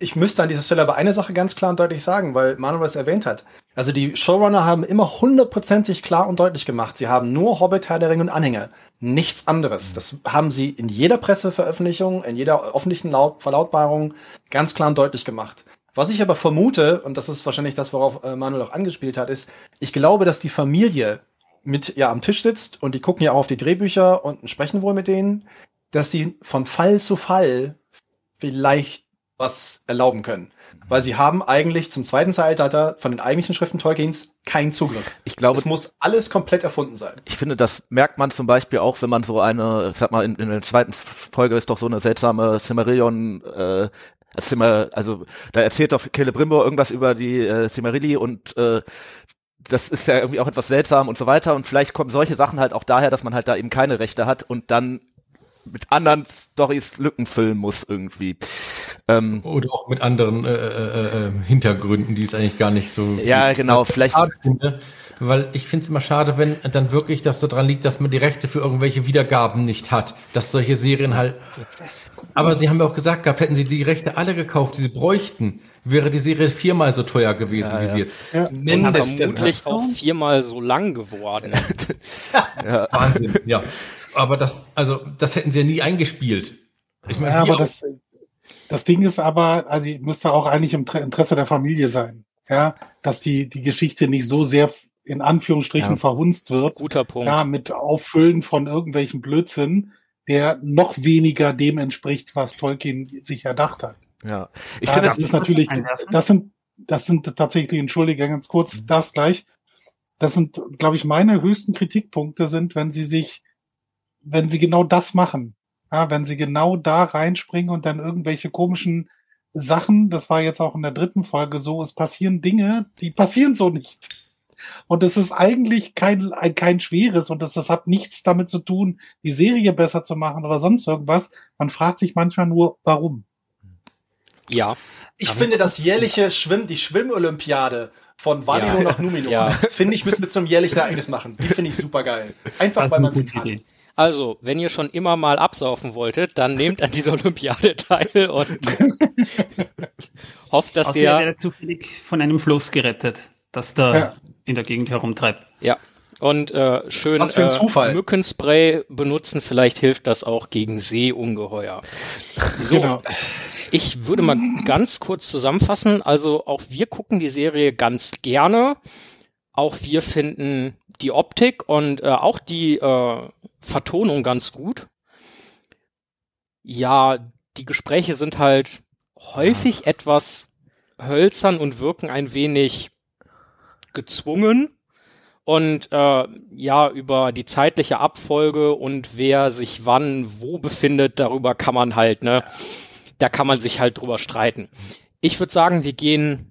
Ich müsste an dieser Stelle aber eine Sache ganz klar und deutlich sagen, weil Manuel es erwähnt hat. Also die Showrunner haben immer hundertprozentig klar und deutlich gemacht. Sie haben nur Hobbit, Herr der Ringe und Anhänger. Nichts anderes. Das haben sie in jeder Presseveröffentlichung, in jeder öffentlichen Laut Verlautbarung ganz klar und deutlich gemacht. Was ich aber vermute, und das ist wahrscheinlich das, worauf äh, Manuel auch angespielt hat, ist, ich glaube, dass die Familie mit ja am Tisch sitzt und die gucken ja auch auf die Drehbücher und sprechen wohl mit denen, dass die von Fall zu Fall vielleicht was erlauben können. Weil sie haben eigentlich zum zweiten Zeitalter von den eigentlichen Schriften Tolkiens keinen Zugriff. Ich glaube, Es muss alles komplett erfunden sein. ich finde, das merkt man zum Beispiel auch, wenn man so eine, sag mal, in, in der zweiten Folge ist doch so eine seltsame Cimmerillion, äh, Zimmer, also da erzählt doch Celebrimbor irgendwas über die äh, Cimmerilli und äh, das ist ja irgendwie auch etwas seltsam und so weiter und vielleicht kommen solche Sachen halt auch daher, dass man halt da eben keine Rechte hat und dann mit anderen Stories Lücken füllen muss irgendwie. Ähm, Oder auch mit anderen äh, äh, äh, Hintergründen, die es eigentlich gar nicht so. Ja, genau, vielleicht- finde, weil ich finde es immer schade, wenn dann wirklich das daran liegt, dass man die Rechte für irgendwelche Wiedergaben nicht hat. Dass solche Serien halt. Aber sie haben ja auch gesagt gehabt, hätten sie die Rechte alle gekauft, die sie bräuchten, wäre die Serie viermal so teuer gewesen, wie sie jetzt. Und Mindestens. vermutlich auch viermal so lang geworden. Wahnsinn, ja. Aber das, also, das hätten sie ja nie eingespielt. Ich meine, Ja, aber das, das Ding ist aber, also müsste auch eigentlich im Interesse der Familie sein, ja, dass die, die Geschichte nicht so sehr in Anführungsstrichen Ja. verhunzt wird, Guter Punkt. ja, mit Auffüllen von irgendwelchen Blödsinn, der noch weniger dem entspricht, was Tolkien sich erdacht hat. ja, ich ja, finde, das ist natürlich, das sind, das sind tatsächlich, entschuldige ganz kurz, das gleich. Das sind, glaube ich, meine höchsten Kritikpunkte sind, wenn sie sich, wenn sie genau das machen. Ja, wenn sie genau da reinspringen und dann irgendwelche komischen Sachen, das war jetzt auch in der dritten Folge so, es passieren Dinge, die passieren so nicht. Und es ist eigentlich kein, ein, kein schweres und das, das hat nichts damit zu tun, die Serie besser zu machen oder sonst irgendwas. Man fragt sich manchmal nur, warum. Ja. Ich finde das jährliche Schwimmen, die Schwimmolympiade von Valino Ja. nach Numenor, Ja. finde ich, müssen wir zum jährlichen Ereignis machen. Die finde ich super geil. Einfach, Das weil man sie kann. Idee. Also, wenn ihr schon immer mal absaufen wolltet, dann nehmt an dieser Olympiade teil und hofft, dass Außer er ihr wäre zufällig von einem Floß gerettet, das da Ja. In der Gegend herumtreibt. ja und äh, schön Was für ein äh, Zufall. Mückenspray benutzen. Vielleicht hilft das auch gegen Seeungeheuer. So, Genau. ich würde mal ganz kurz zusammenfassen. Also auch wir gucken die Serie ganz gerne. Auch wir finden die Optik und äh, auch die äh, Vertonung ganz gut. Ja, die Gespräche sind halt häufig etwas hölzern und wirken ein wenig gezwungen. Und äh, ja, über die zeitliche Abfolge und wer sich wann wo befindet, darüber kann man halt, ne, da kann man sich halt drüber streiten. Ich würde sagen, wir gehen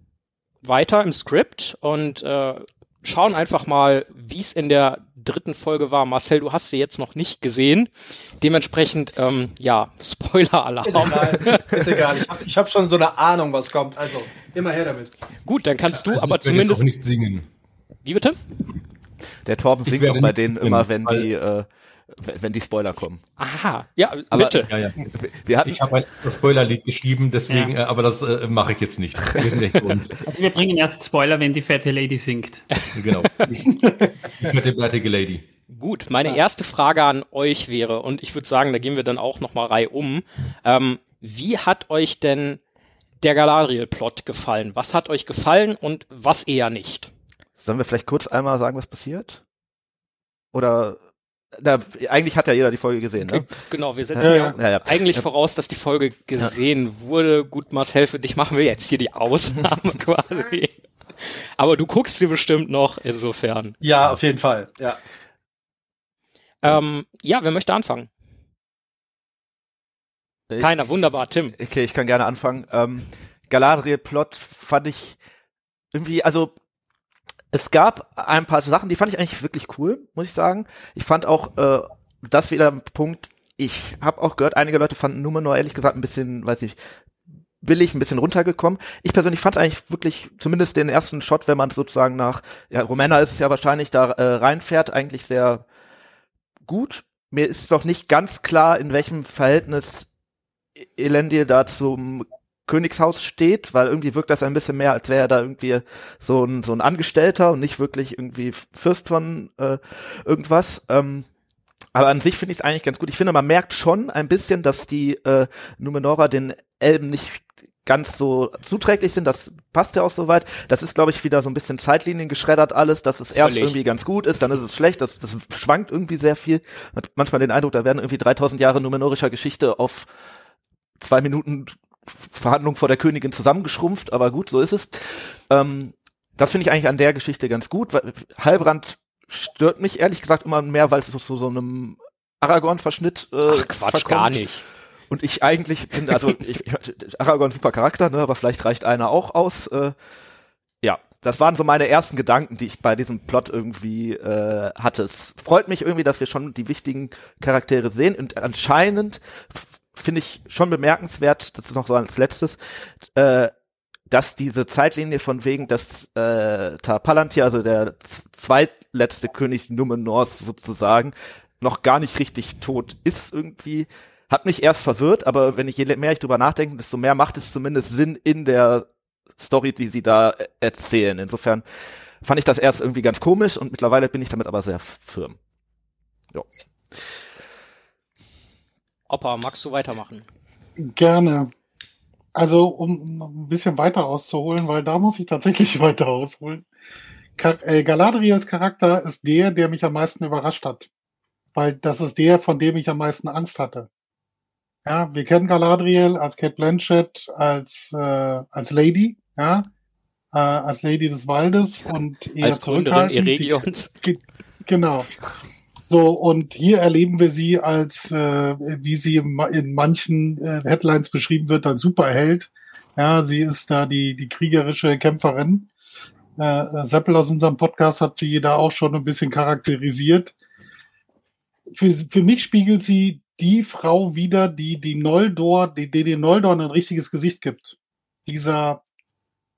weiter im Skript und äh, schauen einfach mal, wie es in der dritten Folge war. Marcel, du hast sie jetzt noch nicht gesehen. Dementsprechend, ähm, ja, Spoiler-Alarm. Ist egal, ist egal. Ich habe ich hab schon so eine Ahnung, was kommt. Also, immer her damit. Gut, dann kannst du Also aber ich zumindest. auch nicht singen. Wie bitte? Der Torben Ich singt doch bei denen singen, immer, wenn die, äh, wenn die Spoiler kommen. Aha, ja, Aber- bitte. Ja, ja. Wir hatten, Ich habe ein Spoilerlied geschrieben, deswegen, Ja. äh, aber das äh, mache ich jetzt nicht. Wir sind echt uns. Also wir bringen erst Spoiler, wenn die fette Lady singt. Genau. Die fette, bärtige Lady. Gut, meine erste Frage an euch wäre, und ich würde sagen, da gehen wir dann auch nochmal reihum. Ähm, wie hat euch denn der Galadriel-Plot gefallen? Was hat euch gefallen und was eher nicht? sollen wir vielleicht kurz einmal sagen, was passiert? Oder, na, eigentlich hat ja jeder die Folge gesehen, ne? Genau, wir setzen Ja, ja, ja. Ja, ja. eigentlich voraus, dass die Folge gesehen wurde. Gut, Marcel, für dich machen wir jetzt hier die Ausnahme quasi. Aber du guckst sie bestimmt noch, insofern. Ja, auf jeden Fall. Ja. Ähm, ja, wer möchte anfangen? Ich- Keiner, wunderbar, Tim. Okay, ich kann gerne anfangen. Ähm, Galadriel-Plot fand ich irgendwie, also es gab ein paar Sachen, die fand ich eigentlich wirklich cool, muss ich sagen. Ich fand auch äh, das wieder ein Punkt. Ich habe auch gehört, einige Leute fanden Numenor ehrlich gesagt ein bisschen, weiß ich, billig, ein bisschen runtergekommen. Ich persönlich fand es eigentlich wirklich, zumindest den ersten Shot, wenn man sozusagen nach, ja, Romana ist es ja wahrscheinlich, da äh, reinfährt, eigentlich sehr gut. Mir ist noch nicht ganz klar, in welchem Verhältnis Elendil da zum Königshaus steht, weil irgendwie wirkt das ein bisschen mehr, als wäre er da irgendwie so ein, so ein Angestellter und nicht wirklich irgendwie Fürst von äh, irgendwas. Ähm, aber an sich finde ich es eigentlich ganz gut. Ich finde, man merkt schon ein bisschen, dass die äh, Numenorer den Elben nicht ganz so zuträglich sind. Das passt ja auch soweit. Das ist, glaube ich, wieder so ein bisschen Zeitlinien geschreddert alles, dass es erst Völlig. irgendwie ganz gut ist, dann ist es schlecht. Das, das schwankt irgendwie sehr viel. Man hat manchmal den Eindruck, da werden irgendwie 3000 Jahre numenorischer Geschichte auf zwei Minuten Verhandlung vor der Königin zusammengeschrumpft, aber gut, so ist es. Ähm, das finde ich eigentlich an der Geschichte ganz gut. Weil Halbrand stört mich ehrlich gesagt immer mehr, weil es so, so, so einem Aragorn-Verschnitt äh, Ach Quatsch, verkommt. gar nicht. Und ich eigentlich finde, also ich, Aragorn super Charakter, ne, aber vielleicht reicht einer auch aus. Äh, ja, das waren so meine ersten Gedanken, die ich bei diesem Plot irgendwie äh, hatte. Es freut mich irgendwie, dass wir schon die wichtigen Charaktere sehen und anscheinend finde ich schon bemerkenswert, das ist noch so als letztes, äh, dass diese Zeitlinie von wegen, dass äh, Tar Palantir, also der zweitletzte König Numenors sozusagen, noch gar nicht richtig tot ist irgendwie, hat mich erst verwirrt, aber wenn ich je mehr ich drüber nachdenke, desto mehr macht es zumindest Sinn in der Story, die sie da äh, erzählen. Insofern fand ich das erst irgendwie ganz komisch und mittlerweile bin ich damit aber sehr firm. Ja. Opa, magst du weitermachen? Gerne. Also, um ein bisschen weiter auszuholen, weil da muss ich tatsächlich weiter ausholen. Ka äh, Galadriels Charakter ist der, der mich am meisten überrascht hat. Weil das ist der, von dem ich am meisten Angst hatte. Ja, wir kennen Galadriel als Kate Blanchett, als, äh, als Lady, ja, äh, als Lady des Waldes und eher Als Gründerin Eregions. Genau. So, und hier erleben wir sie als, äh, wie sie in ma- in manchen äh, Headlines beschrieben wird, als Superheld, Ja, sie ist da die, die kriegerische Kämpferin. Äh, Seppel aus unserem Podcast hat sie da auch schon ein bisschen charakterisiert. Für, für mich spiegelt sie die Frau wieder, die die Noldor, die, die den Noldor ein richtiges Gesicht gibt. Dieser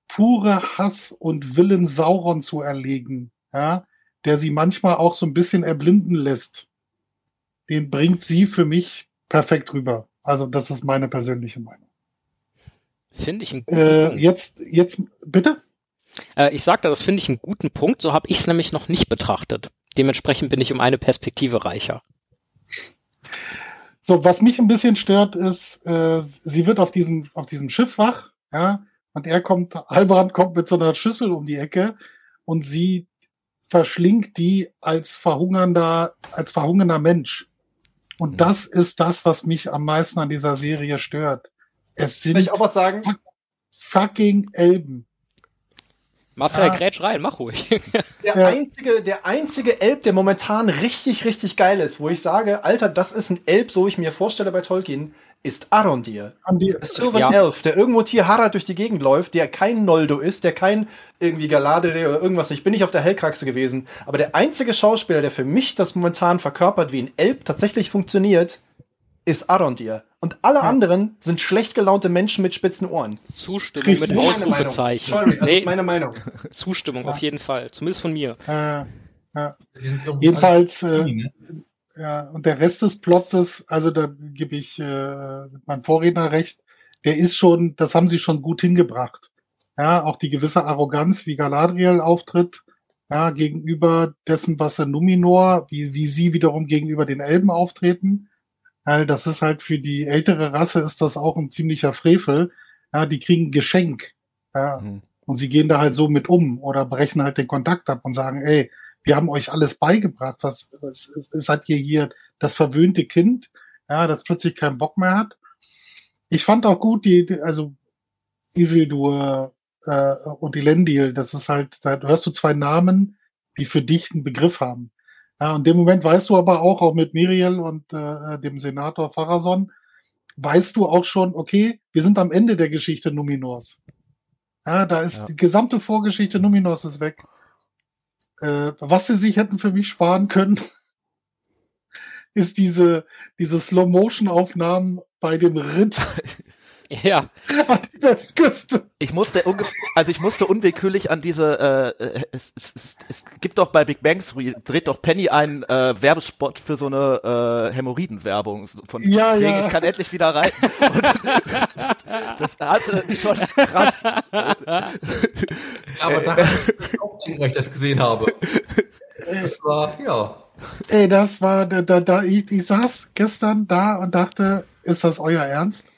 pure Hass und Willen Sauron zu erlegen, ja, der sie manchmal auch so ein bisschen erblinden lässt. Den bringt sie für mich perfekt rüber. Also das ist meine persönliche Meinung. Finde ich einen guten äh, Punkt. Jetzt, jetzt, bitte? Äh, ich sagte, das finde ich einen guten Punkt. So habe ich es nämlich noch nicht betrachtet. Dementsprechend bin ich um eine Perspektive reicher. So, was mich ein bisschen stört, ist, äh, sie wird auf diesem, auf diesem Schiff wach, ja, und er kommt, Halbrand kommt mit so einer Schüssel um die Ecke und sie verschlingt die als verhungernder, als verhungernder Mensch. Und mhm. das ist das, was mich am meisten an dieser Serie stört. Es sind Kann ich auch was sagen? fucking Elben. Marcel, ja. grätsch rein, mach ruhig. Der ja. einzige, der einzige Elb, der momentan richtig, richtig geil ist, wo ich sage, Alter, das ist ein Elb, so ich mir vorstelle bei Tolkien, ist Arondir. Der Sylvan ja. Elf, der irgendwo Tierharra durch die Gegend läuft, der kein Noldo ist, der kein irgendwie Galadriel oder irgendwas. Ich bin nicht auf der Hellkraxe gewesen, aber der einzige Schauspieler, der für mich das momentan verkörpert, wie ein Elb tatsächlich funktioniert, ist Arondir. Und alle ja. anderen sind schlecht gelaunte Menschen mit spitzen Ohren. Zustimmung Richtig. mit Ausrufezeichen. Sorry, das nee. ist meine Meinung. Zustimmung ja. auf jeden Fall, zumindest von mir. Äh, ja. Jedenfalls, äh? Ja, und der Rest des Plots also da gebe ich äh, meinem Vorredner recht, der ist schon, das haben sie schon gut hingebracht. Ja, auch die gewisse Arroganz, wie Galadriel auftritt, ja, gegenüber dessen, was in Numinor, wie, wie sie wiederum gegenüber den Elben auftreten. Ja, das ist halt für die ältere Rasse ist das auch ein ziemlicher Frevel. Ja, die kriegen Geschenk. Ja, mhm. und sie gehen da halt so mit um oder brechen halt den Kontakt ab und sagen, ey, wir haben euch alles beigebracht. Was, was, was seid ihr hier das verwöhnte Kind, ja, das plötzlich keinen Bock mehr hat. Ich fand auch gut, die, also Isildur äh, und Elendil, das ist halt, da hörst du zwei Namen, die für dich einen Begriff haben. Ja, und dem Moment weißt du aber auch, auch mit Miriel und äh, dem Senator Pharason, weißt du auch schon, okay, wir sind am Ende der Geschichte Numinors. Ja, da ist ja. die gesamte Vorgeschichte Numinors ist weg. Äh, was sie sich hätten für mich sparen können, ist diese, diese Slow-Motion-Aufnahmen bei dem Ritt Ja. An die Westküste. Ich musste also ich musste unwillkürlich an diese, äh, äh, es, es, es, es gibt doch bei Big Bang dreht doch Penny einen äh, Werbespot für so eine äh, Hämorrhoidenwerbung von ja, wegen, ja. ich kann endlich wieder reiten. das hatte schon krass. Ja, aber da habe ich auch denken, ich das gesehen habe. Das war, ja. Ey, das war, da, da, da ich, ich saß gestern da und dachte, ist das euer Ernst?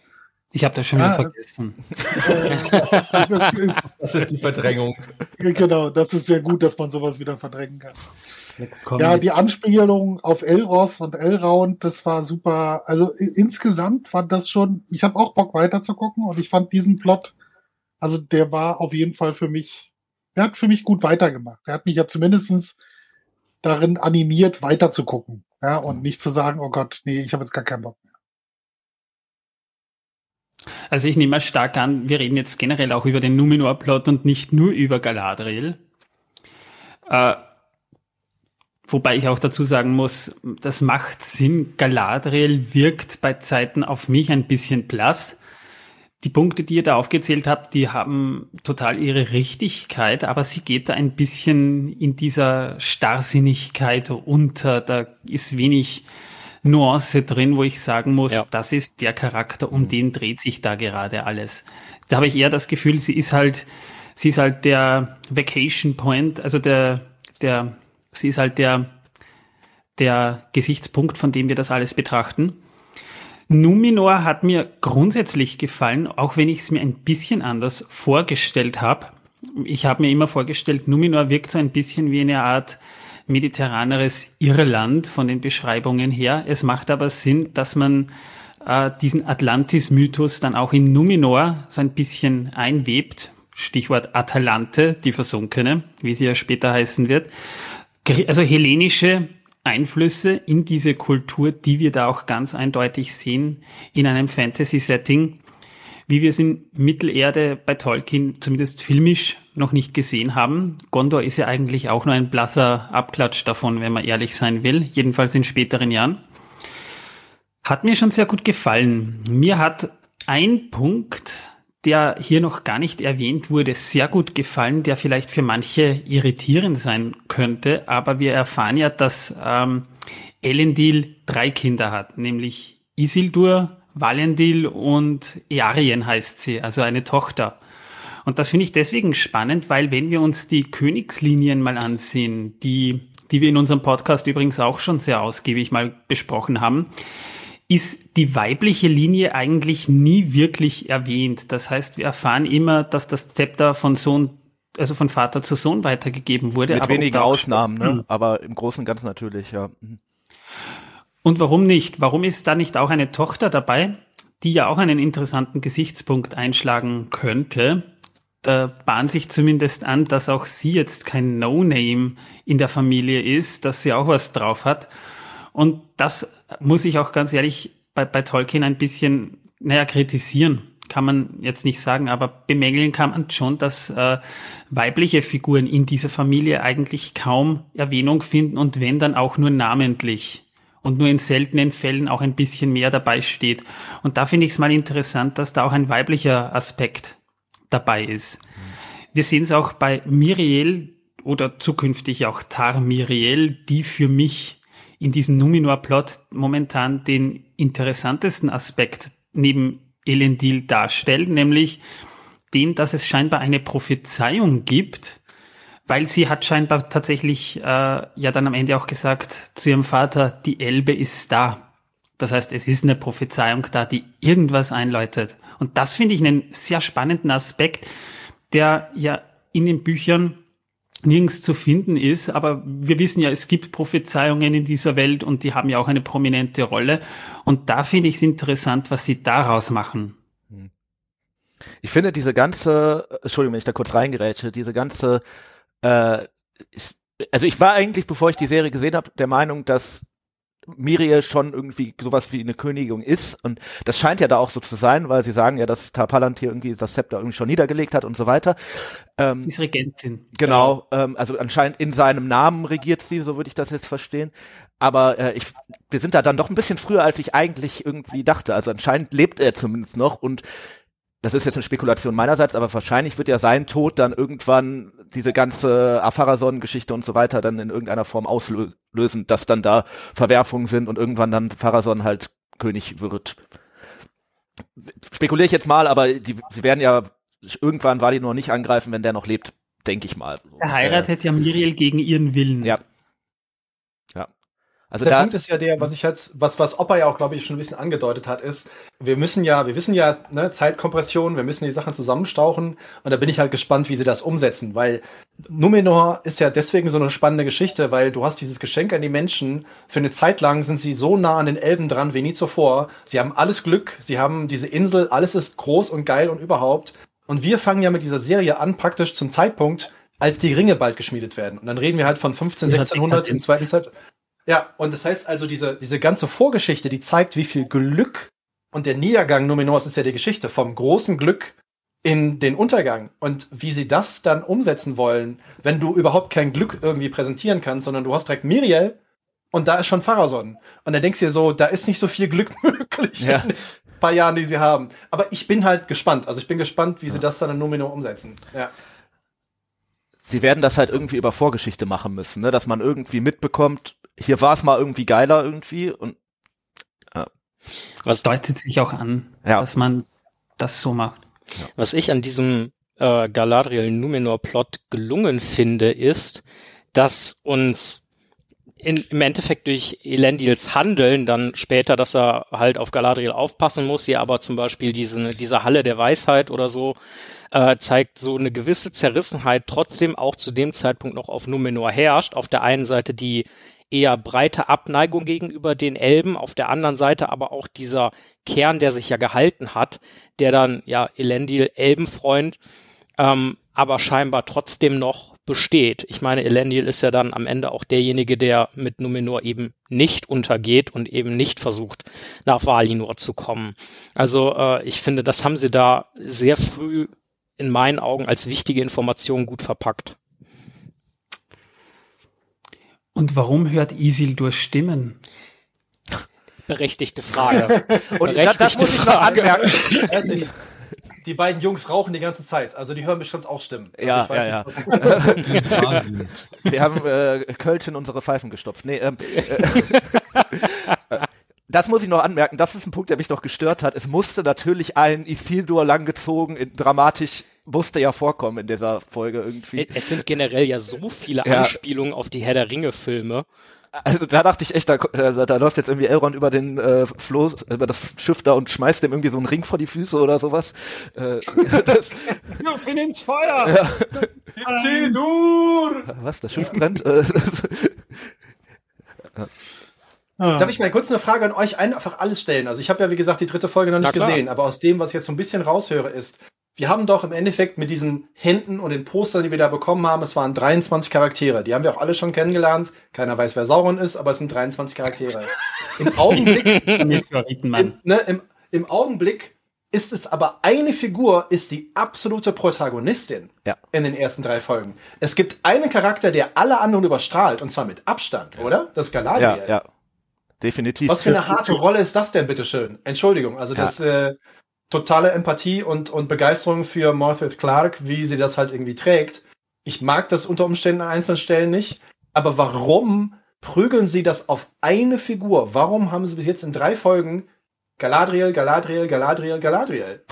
Ich habe das schon wieder ah, vergessen. das ist die Verdrängung. Genau, das ist sehr gut, dass man sowas wieder verdrängen kann. Ja, die Anspielung auf Elros und Elrond, das war super. Also insgesamt fand das schon, ich habe auch Bock weiter zu gucken und ich fand diesen Plot, also der war auf jeden Fall für mich, der hat für mich gut weitergemacht. Der hat mich ja zumindestens darin animiert, weiter zu gucken. Ja, und mhm. nicht zu sagen, oh Gott, nee, ich habe jetzt gar keinen Bock mehr. Also ich nehme mal stark an, wir reden jetzt generell auch über den Numenor-Plot und nicht nur über Galadriel. Äh, wobei ich auch dazu sagen muss, das macht Sinn. Galadriel wirkt bei Zeiten auf mich ein bisschen blass. Die Punkte, die ihr da aufgezählt habt, die haben total ihre Richtigkeit, aber sie geht da ein bisschen in dieser Starrsinnigkeit unter. Da ist wenig Nuance drin, wo ich sagen muss, ja. das ist der Charakter, um mhm. den dreht sich da gerade alles. Da habe ich eher das Gefühl, sie ist halt, sie ist halt der Vacation Point, also der, der, sie ist halt der, der Gesichtspunkt, von dem wir das alles betrachten. Numinor hat mir grundsätzlich gefallen, auch wenn ich es mir ein bisschen anders vorgestellt habe. Ich habe mir immer vorgestellt, Numinor wirkt so ein bisschen wie eine Art mediterraneres Irland von den Beschreibungen her. Es macht aber Sinn, dass man äh, diesen Atlantis-Mythos dann auch in Numenor so ein bisschen einwebt. Stichwort Atalante, die Versunkene, wie sie ja später heißen wird. Also hellenische Einflüsse in diese Kultur, die wir da auch ganz eindeutig sehen in einem Fantasy-Setting wie wir es in Mittelerde bei Tolkien zumindest filmisch noch nicht gesehen haben. Gondor ist ja eigentlich auch nur ein blasser Abklatsch davon, wenn man ehrlich sein will, jedenfalls in späteren Jahren. Hat mir schon sehr gut gefallen. Mir hat ein Punkt, der hier noch gar nicht erwähnt wurde, sehr gut gefallen, der vielleicht für manche irritierend sein könnte, aber wir erfahren ja, dass ähm, Elendil drei Kinder hat, nämlich Isildur, Valendil und Earien heißt sie, also eine Tochter. Und das finde ich deswegen spannend, weil wenn wir uns die Königslinien mal ansehen, die, die wir in unserem Podcast übrigens auch schon sehr ausgiebig mal besprochen haben, ist die weibliche Linie eigentlich nie wirklich erwähnt. Das heißt, wir erfahren immer, dass das Zepter von Sohn, also von Vater zu Sohn weitergegeben wurde. Mit wenigen Ausnahmen, ne? aber im Großen und Ganzen natürlich, ja. Und warum nicht? Warum ist da nicht auch eine Tochter dabei, die ja auch einen interessanten Gesichtspunkt einschlagen könnte? Da bahnt sich zumindest an, dass auch sie jetzt kein No-Name in der Familie ist, dass sie auch was drauf hat. Und das muss ich auch ganz ehrlich bei, bei Tolkien ein bisschen, naja, kritisieren kann man jetzt nicht sagen, aber bemängeln kann man schon, dass äh, weibliche Figuren in dieser Familie eigentlich kaum Erwähnung finden und wenn dann auch nur namentlich und nur in seltenen Fällen auch ein bisschen mehr dabei steht. Und da finde ich es mal interessant, dass da auch ein weiblicher Aspekt dabei ist. Wir sehen es auch bei Miriel oder zukünftig auch Tar Miriel, die für mich in diesem Numenor-Plot momentan den interessantesten Aspekt neben Elendil darstellt, nämlich den, dass es scheinbar eine Prophezeiung gibt, weil sie hat scheinbar tatsächlich äh, ja dann am Ende auch gesagt zu ihrem Vater, die Elbe ist da. Das heißt, es ist eine Prophezeiung da, die irgendwas einläutet. Und das finde ich einen sehr spannenden Aspekt, der ja in den Büchern nirgends zu finden ist. Aber wir wissen ja, es gibt Prophezeiungen in dieser Welt und die haben ja auch eine prominente Rolle. Und da finde ich es interessant, was sie daraus machen. Ich finde diese ganze, Entschuldigung, wenn ich da kurz reingerätsche, diese ganze äh, also ich war eigentlich, bevor ich die Serie gesehen habe, der Meinung, dass Miriel schon irgendwie sowas wie eine Königin ist und das scheint ja da auch so zu sein, weil sie sagen ja, dass Tarpalantir irgendwie das Zepter irgendwie schon niedergelegt hat und so weiter. Ähm, sie ist Regentin. Genau, ähm, also anscheinend in seinem Namen regiert sie, so würde ich das jetzt verstehen. Aber äh, ich, wir sind da dann doch ein bisschen früher, als ich eigentlich irgendwie dachte. Also anscheinend lebt er zumindest noch und das ist jetzt eine Spekulation meinerseits, aber wahrscheinlich wird ja sein Tod dann irgendwann diese ganze Afarason-Geschichte und so weiter dann in irgendeiner Form auslösen, dass dann da Verwerfungen sind und irgendwann dann Pharason halt König wird. Spekuliere ich jetzt mal, aber die, sie werden ja irgendwann nur nicht angreifen, wenn der noch lebt, denke ich mal. Er heiratet ja Miriel gegen ihren Willen. Ja, also der Punkt ist ja der, was ich halt, was, was Opa ja auch, glaube ich, schon ein bisschen angedeutet hat, ist, wir müssen ja, wir wissen ja, ne, Zeitkompression, wir müssen die Sachen zusammenstauchen und da bin ich halt gespannt, wie sie das umsetzen, weil Numenor ist ja deswegen so eine spannende Geschichte, weil du hast dieses Geschenk an die Menschen, für eine Zeit lang sind sie so nah an den Elben dran wie nie zuvor, sie haben alles Glück, sie haben diese Insel, alles ist groß und geil und überhaupt und wir fangen ja mit dieser Serie an, praktisch zum Zeitpunkt, als die Ringe bald geschmiedet werden. Und dann reden wir halt von 15, 1600 im zweiten Zeit. Ja, und das heißt also, diese, diese ganze Vorgeschichte, die zeigt, wie viel Glück und der Niedergang Numenors ist ja die Geschichte vom großen Glück in den Untergang und wie sie das dann umsetzen wollen, wenn du überhaupt kein Glück irgendwie präsentieren kannst, sondern du hast direkt Miriel und da ist schon Pharason. Und dann denkst du dir so, da ist nicht so viel Glück möglich ja. in den paar Jahren, die sie haben. Aber ich bin halt gespannt. Also ich bin gespannt, wie ja. sie das dann in Numenor umsetzen. Ja. Sie werden das halt irgendwie über Vorgeschichte machen müssen, ne? dass man irgendwie mitbekommt, hier war es mal irgendwie geiler irgendwie und ja. Was deutet sich auch an, ja. dass man das so macht. Ja. Was ich an diesem äh, Galadriel Numenor Plot gelungen finde, ist, dass uns in, im Endeffekt durch Elendils Handeln dann später, dass er halt auf Galadriel aufpassen muss, sie aber zum Beispiel diese, diese Halle der Weisheit oder so äh, zeigt so eine gewisse Zerrissenheit trotzdem auch zu dem Zeitpunkt noch auf Numenor herrscht. Auf der einen Seite die eher breite Abneigung gegenüber den Elben, auf der anderen Seite aber auch dieser Kern, der sich ja gehalten hat, der dann, ja, Elendil, Elbenfreund, ähm, aber scheinbar trotzdem noch besteht. Ich meine, Elendil ist ja dann am Ende auch derjenige, der mit Numenor eben nicht untergeht und eben nicht versucht, nach Valinor zu kommen. Also äh, ich finde, das haben sie da sehr früh in meinen Augen als wichtige Information gut verpackt. Und warum hört Isildur Stimmen? Berechtigte Frage. Und Berechtigte das muss ich noch anmerken. Die beiden Jungs rauchen die ganze Zeit, also die hören bestimmt auch Stimmen. Also ja, ja, nicht, ja. Wir haben äh, Kölsch in unsere Pfeifen gestopft. Nee, ähm, äh, das muss ich noch anmerken, das ist ein Punkt, der mich noch gestört hat. Es musste natürlich ein Isildur langgezogen, in, dramatisch musste ja vorkommen in dieser Folge irgendwie. Es sind generell ja so viele ja. Anspielungen auf die Herr der Ringe Filme. Also da dachte ich echt, da, da, da läuft jetzt irgendwie Elrond über den äh, Floß, über das Schiff da und schmeißt dem irgendwie so einen Ring vor die Füße oder sowas. Äh, das, Wirf ihn ins Feuer! Ja. Isildur! Was, das Schiff brennt? Äh, Ah. Darf ich mal kurz eine Frage an euch einfach alles stellen? Also ich habe ja, wie gesagt, die dritte Folge noch nicht gesehen, aber aus dem, was ich jetzt so ein bisschen raushöre, ist, wir haben doch im Endeffekt mit diesen Händen und den Postern, die wir da bekommen haben, es waren 23 Charaktere. Die haben wir auch alle schon kennengelernt. Keiner weiß, wer Sauron ist, aber es sind 23 Charaktere. Im Augenblick, im, ne, im, im Augenblick ist es aber eine Figur, ist die absolute Protagonistin ja. in den ersten drei Folgen. Es gibt einen Charakter, der alle anderen überstrahlt, und zwar mit Abstand, oder? Das ist Galadriel. Ja, ja definitiv. Was für eine harte Rolle ist das denn, bitteschön? Entschuldigung, also das äh, totale Empathie und, und Begeisterung für Morthith Clark, wie sie das halt irgendwie trägt. Ich mag das unter Umständen an einzelnen Stellen nicht, aber warum prügeln sie das auf eine Figur? Warum haben sie bis jetzt in drei Folgen Galadriel, Galadriel, Galadriel, Galadriel?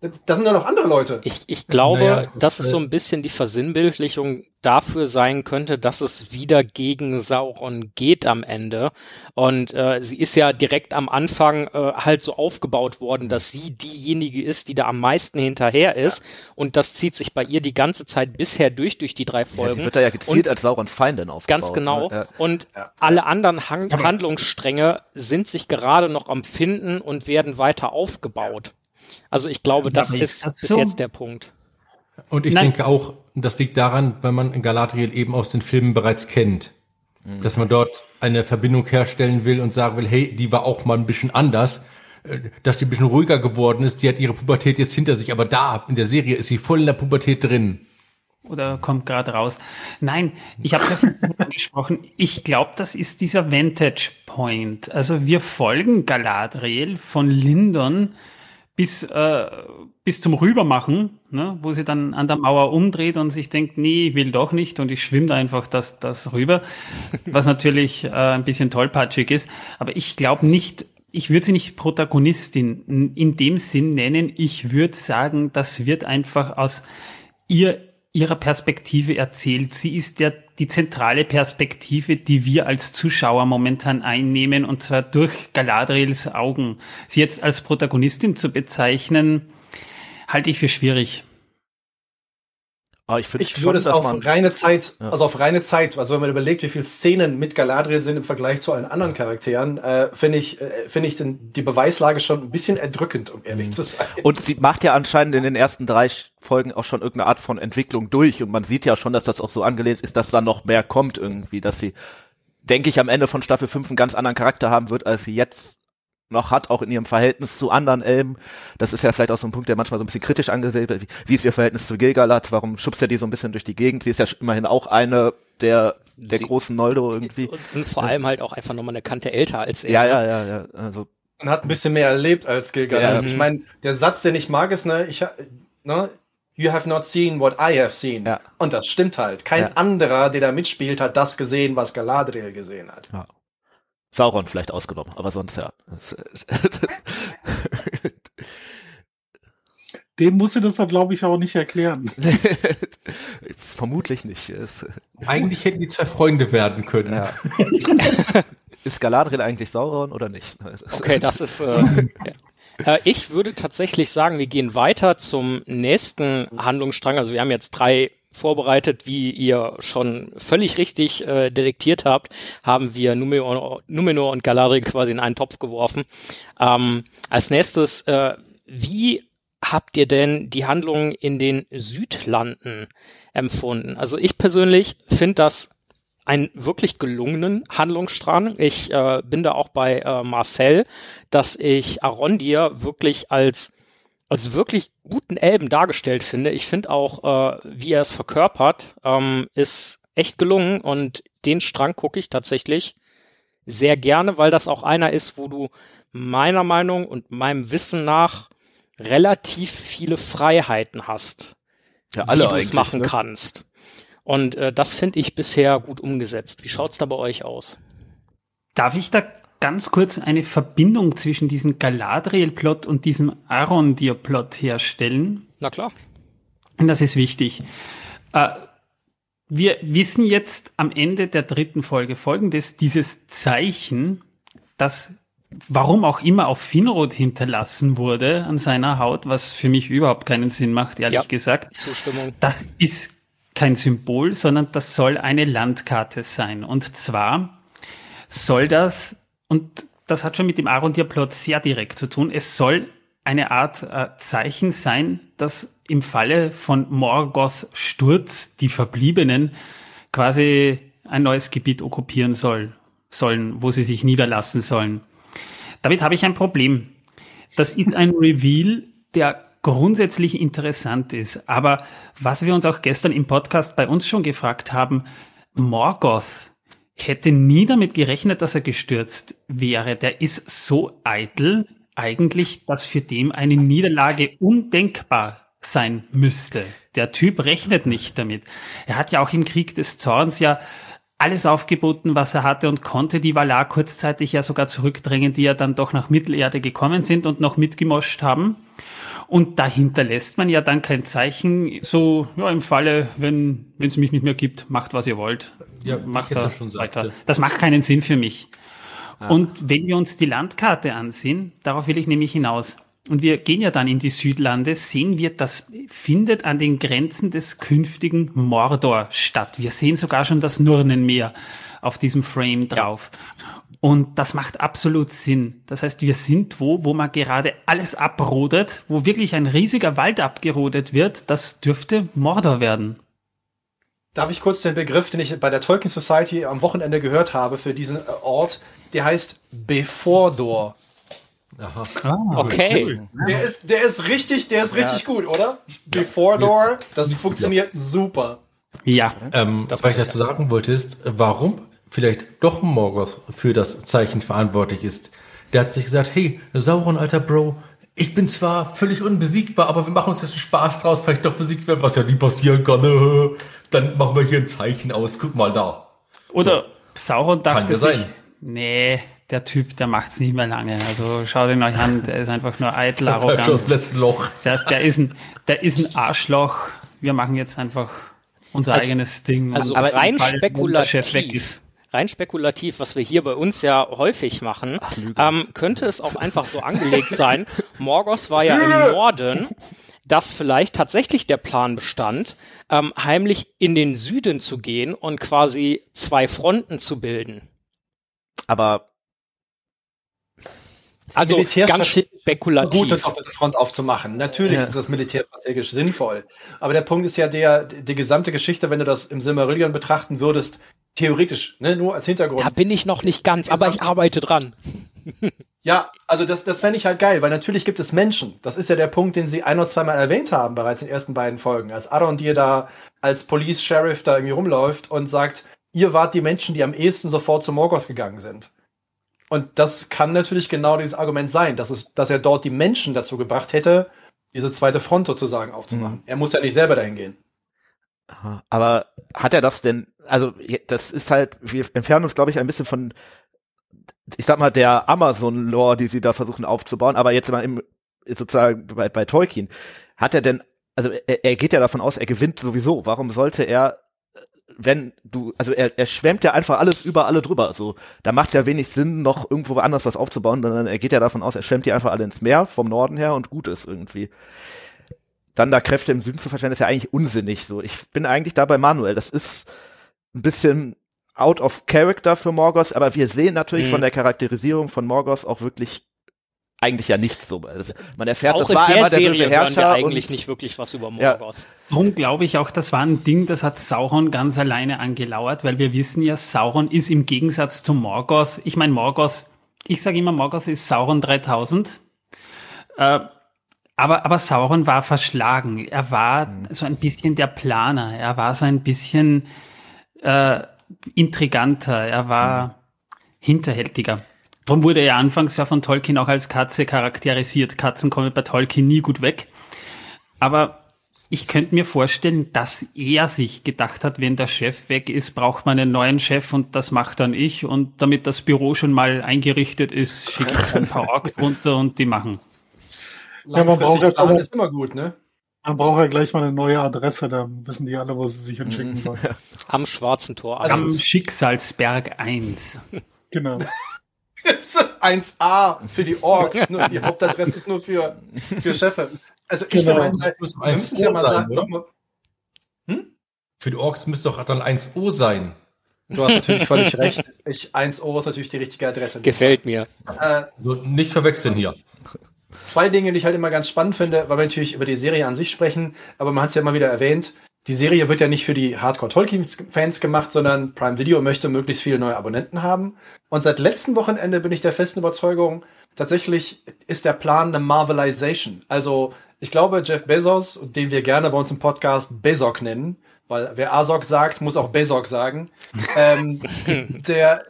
Da sind ja noch andere Leute. Ich, ich glaube, naja, dass es so ein bisschen die Versinnbildlichung dafür sein könnte, dass es wieder gegen Sauron geht am Ende. Und äh, sie ist ja direkt am Anfang äh, halt so aufgebaut worden, dass sie diejenige ist, die da am meisten hinterher ist. Ja. Und das zieht sich bei ihr die ganze Zeit bisher durch, durch die drei Folgen. Ja, sie wird da ja gezielt und als Saurons Feindin aufgebaut. Ganz genau. Ne? Ja. Und alle anderen Han Handlungsstränge sind sich gerade noch am Finden und werden weiter aufgebaut. Also ich glaube, das ja, ist das bis so? jetzt der Punkt. Und ich Nein. denke auch, das liegt daran, weil man Galadriel eben aus den Filmen bereits kennt. Mhm. Dass man dort eine Verbindung herstellen will und sagen will, hey, die war auch mal ein bisschen anders. Äh, dass die ein bisschen ruhiger geworden ist, die hat ihre Pubertät jetzt hinter sich, aber da, in der Serie, ist sie voll in der Pubertät drin. Oder kommt gerade raus. Nein, ich habe ja gesprochen. Ich glaube, das ist dieser Vantage Point. Also wir folgen Galadriel von Lindon bis, äh, bis zum Rübermachen, ne, wo sie dann an der Mauer umdreht und sich denkt, nee, ich will doch nicht und ich schwimme einfach das, das rüber, was natürlich äh, ein bisschen tollpatschig ist. Aber ich glaube nicht, ich würde sie nicht Protagonistin in dem Sinn nennen. Ich würde sagen, das wird einfach aus ihr ihrer Perspektive erzählt. Sie ist ja die zentrale Perspektive, die wir als Zuschauer momentan einnehmen, und zwar durch Galadriels Augen. Sie jetzt als Protagonistin zu bezeichnen, halte ich für schwierig. Aber ich, ich würde es auf reine Zeit, ja. also auf reine Zeit, also wenn man überlegt, wie viele Szenen mit Galadriel sind im Vergleich zu allen anderen Charakteren, äh, finde ich, äh, finde ich den, die Beweislage schon ein bisschen erdrückend, um ehrlich mhm. zu sein. Und sie macht ja anscheinend in den ersten drei Folgen auch schon irgendeine Art von Entwicklung durch und man sieht ja schon, dass das auch so angelehnt ist, dass da noch mehr kommt irgendwie, dass sie, denke ich, am Ende von Staffel 5 einen ganz anderen Charakter haben wird, als sie jetzt noch hat, auch in ihrem Verhältnis zu anderen Elben. Das ist ja vielleicht auch so ein Punkt, der manchmal so ein bisschen kritisch angesehen wird. Wie, wie ist ihr Verhältnis zu Gilgalad? Warum schubst er die so ein bisschen durch die Gegend? Sie ist ja immerhin auch eine der, der Sie, großen Noldo irgendwie. Und, und vor allem halt auch einfach nochmal eine Kante älter als er. Ja, ja, ja, ja. Also. Man hat ein bisschen mehr erlebt als Gilgalad. Ja, ich meine, der Satz, den ich mag, ist, ne, ich, ne, You have not seen what I have seen. Ja. Und das stimmt halt. Kein ja. anderer, der da mitspielt, hat das gesehen, was Galadriel gesehen hat. Ja. Sauron vielleicht ausgenommen, aber sonst ja. Dem musst du das dann, glaube ich, auch nicht erklären. Vermutlich nicht. Eigentlich hätten die zwei Freunde werden können. Ja. ist Galadriel eigentlich Sauron oder nicht? okay, das ist. Äh, ja. Ich würde tatsächlich sagen, wir gehen weiter zum nächsten Handlungsstrang. Also wir haben jetzt drei vorbereitet, wie ihr schon völlig richtig äh, detektiert habt, haben wir Numenor, Numenor und Galadriel quasi in einen Topf geworfen. Ähm, als nächstes, äh, wie habt ihr denn die Handlungen in den Südlanden empfunden? Also ich persönlich finde das einen wirklich gelungenen Handlungsstrang. Ich äh, bin da auch bei äh, Marcel, dass ich Arondir wirklich als als wirklich guten Elben dargestellt finde. Ich finde auch, äh, wie er es verkörpert, ähm, ist echt gelungen und den Strang gucke ich tatsächlich sehr gerne, weil das auch einer ist, wo du meiner Meinung und meinem Wissen nach relativ viele Freiheiten hast, ja, alle wie du es machen ne? kannst. Und äh, das finde ich bisher gut umgesetzt. Wie schaut's da bei euch aus? Darf ich da ganz kurz eine Verbindung zwischen diesem Galadriel-Plot und diesem Arondir-Plot herstellen? Na klar. Und das ist wichtig. Äh, wir wissen jetzt am Ende der dritten Folge folgendes, dieses Zeichen, das warum auch immer auf Finrod hinterlassen wurde an seiner Haut, was für mich überhaupt keinen Sinn macht, ehrlich ja, gesagt. Zustimmung. Das ist kein Symbol, sondern das soll eine Landkarte sein. Und zwar soll das, und das hat schon mit dem Arondir-Plot sehr direkt zu tun, es soll eine Art äh, Zeichen sein, dass im Falle von Morgoth Sturz die Verbliebenen quasi ein neues Gebiet okkupieren soll, sollen, wo sie sich niederlassen sollen. Damit habe ich ein Problem. Das ist ein Reveal, der grundsätzlich interessant ist. Aber was wir uns auch gestern im Podcast bei uns schon gefragt haben, Morgoth hätte nie damit gerechnet, dass er gestürzt wäre. Der ist so eitel eigentlich, dass für dem eine Niederlage undenkbar sein müsste. Der Typ rechnet nicht damit. Er hat ja auch im Krieg des Zorns ja alles aufgeboten, was er hatte und konnte die Valar kurzzeitig ja sogar zurückdrängen, die ja dann doch nach Mittelerde gekommen sind und noch mitgemoscht haben. Und dahinter lässt man ja dann kein Zeichen, so ja, im Falle, wenn es mich nicht mehr gibt, macht was ihr wollt. Ja, macht da schon weiter. Sagte. Das macht keinen Sinn für mich. Ah. Und wenn wir uns die Landkarte ansehen, darauf will ich nämlich hinaus. Und wir gehen ja dann in die Südlande, sehen wir, das findet an den Grenzen des künftigen Mordor statt. Wir sehen sogar schon das Nurnenmeer auf diesem Frame drauf. Ja. Und das macht absolut Sinn. Das heißt, wir sind wo, wo man gerade alles abrodet, wo wirklich ein riesiger Wald abgerodet wird. Das dürfte Mordor werden. Darf ich kurz den Begriff, den ich bei der Tolkien Society am Wochenende gehört habe für diesen äh, Ort, der heißt Befordor. Aha. Ah, okay. Der ist, der ist richtig, der ist richtig ja. gut, oder? Befordor, das funktioniert ja. super. Ja. Ähm, das was ich dazu sagen wollte ist, warum vielleicht doch Morgoth für das Zeichen verantwortlich ist. Der hat sich gesagt, hey, Sauron, alter Bro, ich bin zwar völlig unbesiegbar, aber wir machen uns jetzt einen Spaß draus, vielleicht doch besiegt werden, was ja nie passieren kann. Dann machen wir hier ein Zeichen aus, guck mal da. Oder so. Sauron dachte sich, sein. nee, der Typ, der macht's nicht mehr lange. Also schaut ihn euch an, der ist einfach nur eitel, arrogant. Das letzte Loch. Der ist, der, ist ein, der ist ein Arschloch. Wir machen jetzt einfach unser also, eigenes Ding. Also rein spekulativ rein spekulativ, was wir hier bei uns ja häufig machen, Ach, ähm, könnte es auch einfach so angelegt sein. Morgos war ja im Norden, dass vielleicht tatsächlich der Plan bestand, ähm, heimlich in den Süden zu gehen und quasi zwei Fronten zu bilden. Aber also ganz spekulativ. Gut, eine doppelte Front aufzumachen. Natürlich ja. ist das militärstrategisch sinnvoll. Aber der Punkt ist ja der, die gesamte Geschichte, wenn du das im Silmarillion betrachten würdest, theoretisch, ne, nur als Hintergrund. Da bin ich noch nicht ganz, aber ich arbeite dran. ja, also das, das fände ich halt geil, weil natürlich gibt es Menschen. Das ist ja der Punkt, den sie ein oder zweimal erwähnt haben, bereits in den ersten beiden Folgen. Als Aaron dir da als Police Sheriff da irgendwie rumläuft und sagt, ihr wart die Menschen, die am ehesten sofort zu Morgoth gegangen sind. Und das kann natürlich genau dieses Argument sein, dass, es, dass er dort die Menschen dazu gebracht hätte, diese zweite Front sozusagen aufzumachen. Mhm. Er muss ja nicht selber dahin gehen. Aber hat er das denn, also das ist halt, wir entfernen uns, glaube ich, ein bisschen von, ich sag mal, der Amazon-Lore, die sie da versuchen aufzubauen, aber jetzt mal im, sozusagen bei, bei Tolkien, hat er denn, also er, er geht ja davon aus, er gewinnt sowieso. Warum sollte er wenn du, also er, er schwemmt ja einfach alles über alle drüber. So, da macht ja wenig Sinn, noch irgendwo anders was aufzubauen, sondern er geht ja davon aus, er schwemmt die einfach alle ins Meer vom Norden her und gut ist irgendwie. Dann da Kräfte im Süden zu verschwenden, ist ja eigentlich unsinnig. So, ich bin eigentlich da bei Manuel. Das ist ein bisschen out of character für Morgos, aber wir sehen natürlich mhm. von der Charakterisierung von Morgos auch wirklich eigentlich ja nichts so. Das, man erfährt, Auch das war der einmal der Serie böse hören wir Herrscher eigentlich und nicht wirklich was über Ja. Morgoth. Darum glaube ich auch, das war ein Ding, das hat Sauron ganz alleine angelauert, weil wir wissen ja, Sauron ist im Gegensatz zu Morgoth, ich meine Morgoth, ich sage immer, Morgoth ist Sauron 3000, äh, aber, aber Sauron war verschlagen. Er war so ein bisschen der Planer, er war so ein bisschen äh, intriganter, er war hinterhältiger. Darum wurde er anfangs ja von Tolkien auch als Katze charakterisiert. Katzen kommen bei Tolkien nie gut weg. Aber ich könnte mir vorstellen, dass er sich gedacht hat, wenn der Chef weg ist, braucht man einen neuen Chef und das macht dann ich. Und damit das Büro schon mal eingerichtet ist, schicke ich ein paar Orks runter und die machen. Ja, man braucht ja aber- ist immer gut, ne? Man braucht ja gleich mal eine neue Adresse, dann wissen die alle, wo sie sich hinschicken sollen. Am Schwarzen Tor. Also Am eins. Schicksalsberg 1. Genau. 1a für die Orks. Nur die Hauptadresse ist nur für, für Chefe. Also ich Genau. mal, Muss wir müssen es ja mal sein, sagen. mal- Für die Orks müsste doch dann 1O sein. Du hast natürlich völlig recht. Ich, 1O ist natürlich die richtige Adresse. Gefällt mir. Äh, So, nicht verwechseln hier. zwei Dinge, die ich halt immer ganz spannend finde, weil wir natürlich über die Serie an sich sprechen, aber man hat es ja immer wieder erwähnt. Die Serie wird ja nicht für die Hardcore-Tolkien-Fans gemacht, sondern Prime Video möchte möglichst viele neue Abonnenten haben. Und seit letztem Wochenende bin ich der festen Überzeugung, tatsächlich ist der Plan eine Marvelization. Also ich glaube, Jeff Bezos, den wir gerne bei uns im Podcast Bezok nennen, weil wer Azog sagt, muss auch Bezok sagen, ähm, der,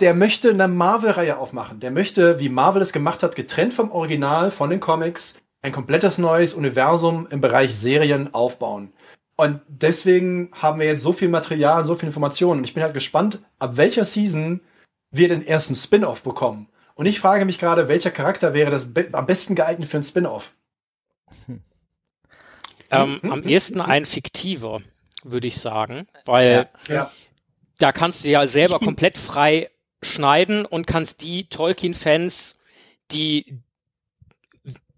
der möchte eine Marvel-Reihe aufmachen. Der möchte, wie Marvel es gemacht hat, getrennt vom Original, von den Comics, ein komplettes neues Universum im Bereich Serien aufbauen. Und deswegen haben wir jetzt so viel Material, so viel Informationen. Und ich bin halt gespannt, ab welcher Season wir den ersten Spin-off bekommen. Und ich frage mich gerade, welcher Charakter wäre das be am besten geeignet für ein Spin-off? Ähm, Hm, am hm, ehesten ein fiktiver, würde ich sagen. Weil Ja. da kannst du ja selber komplett frei schneiden und kannst die Tolkien-Fans, die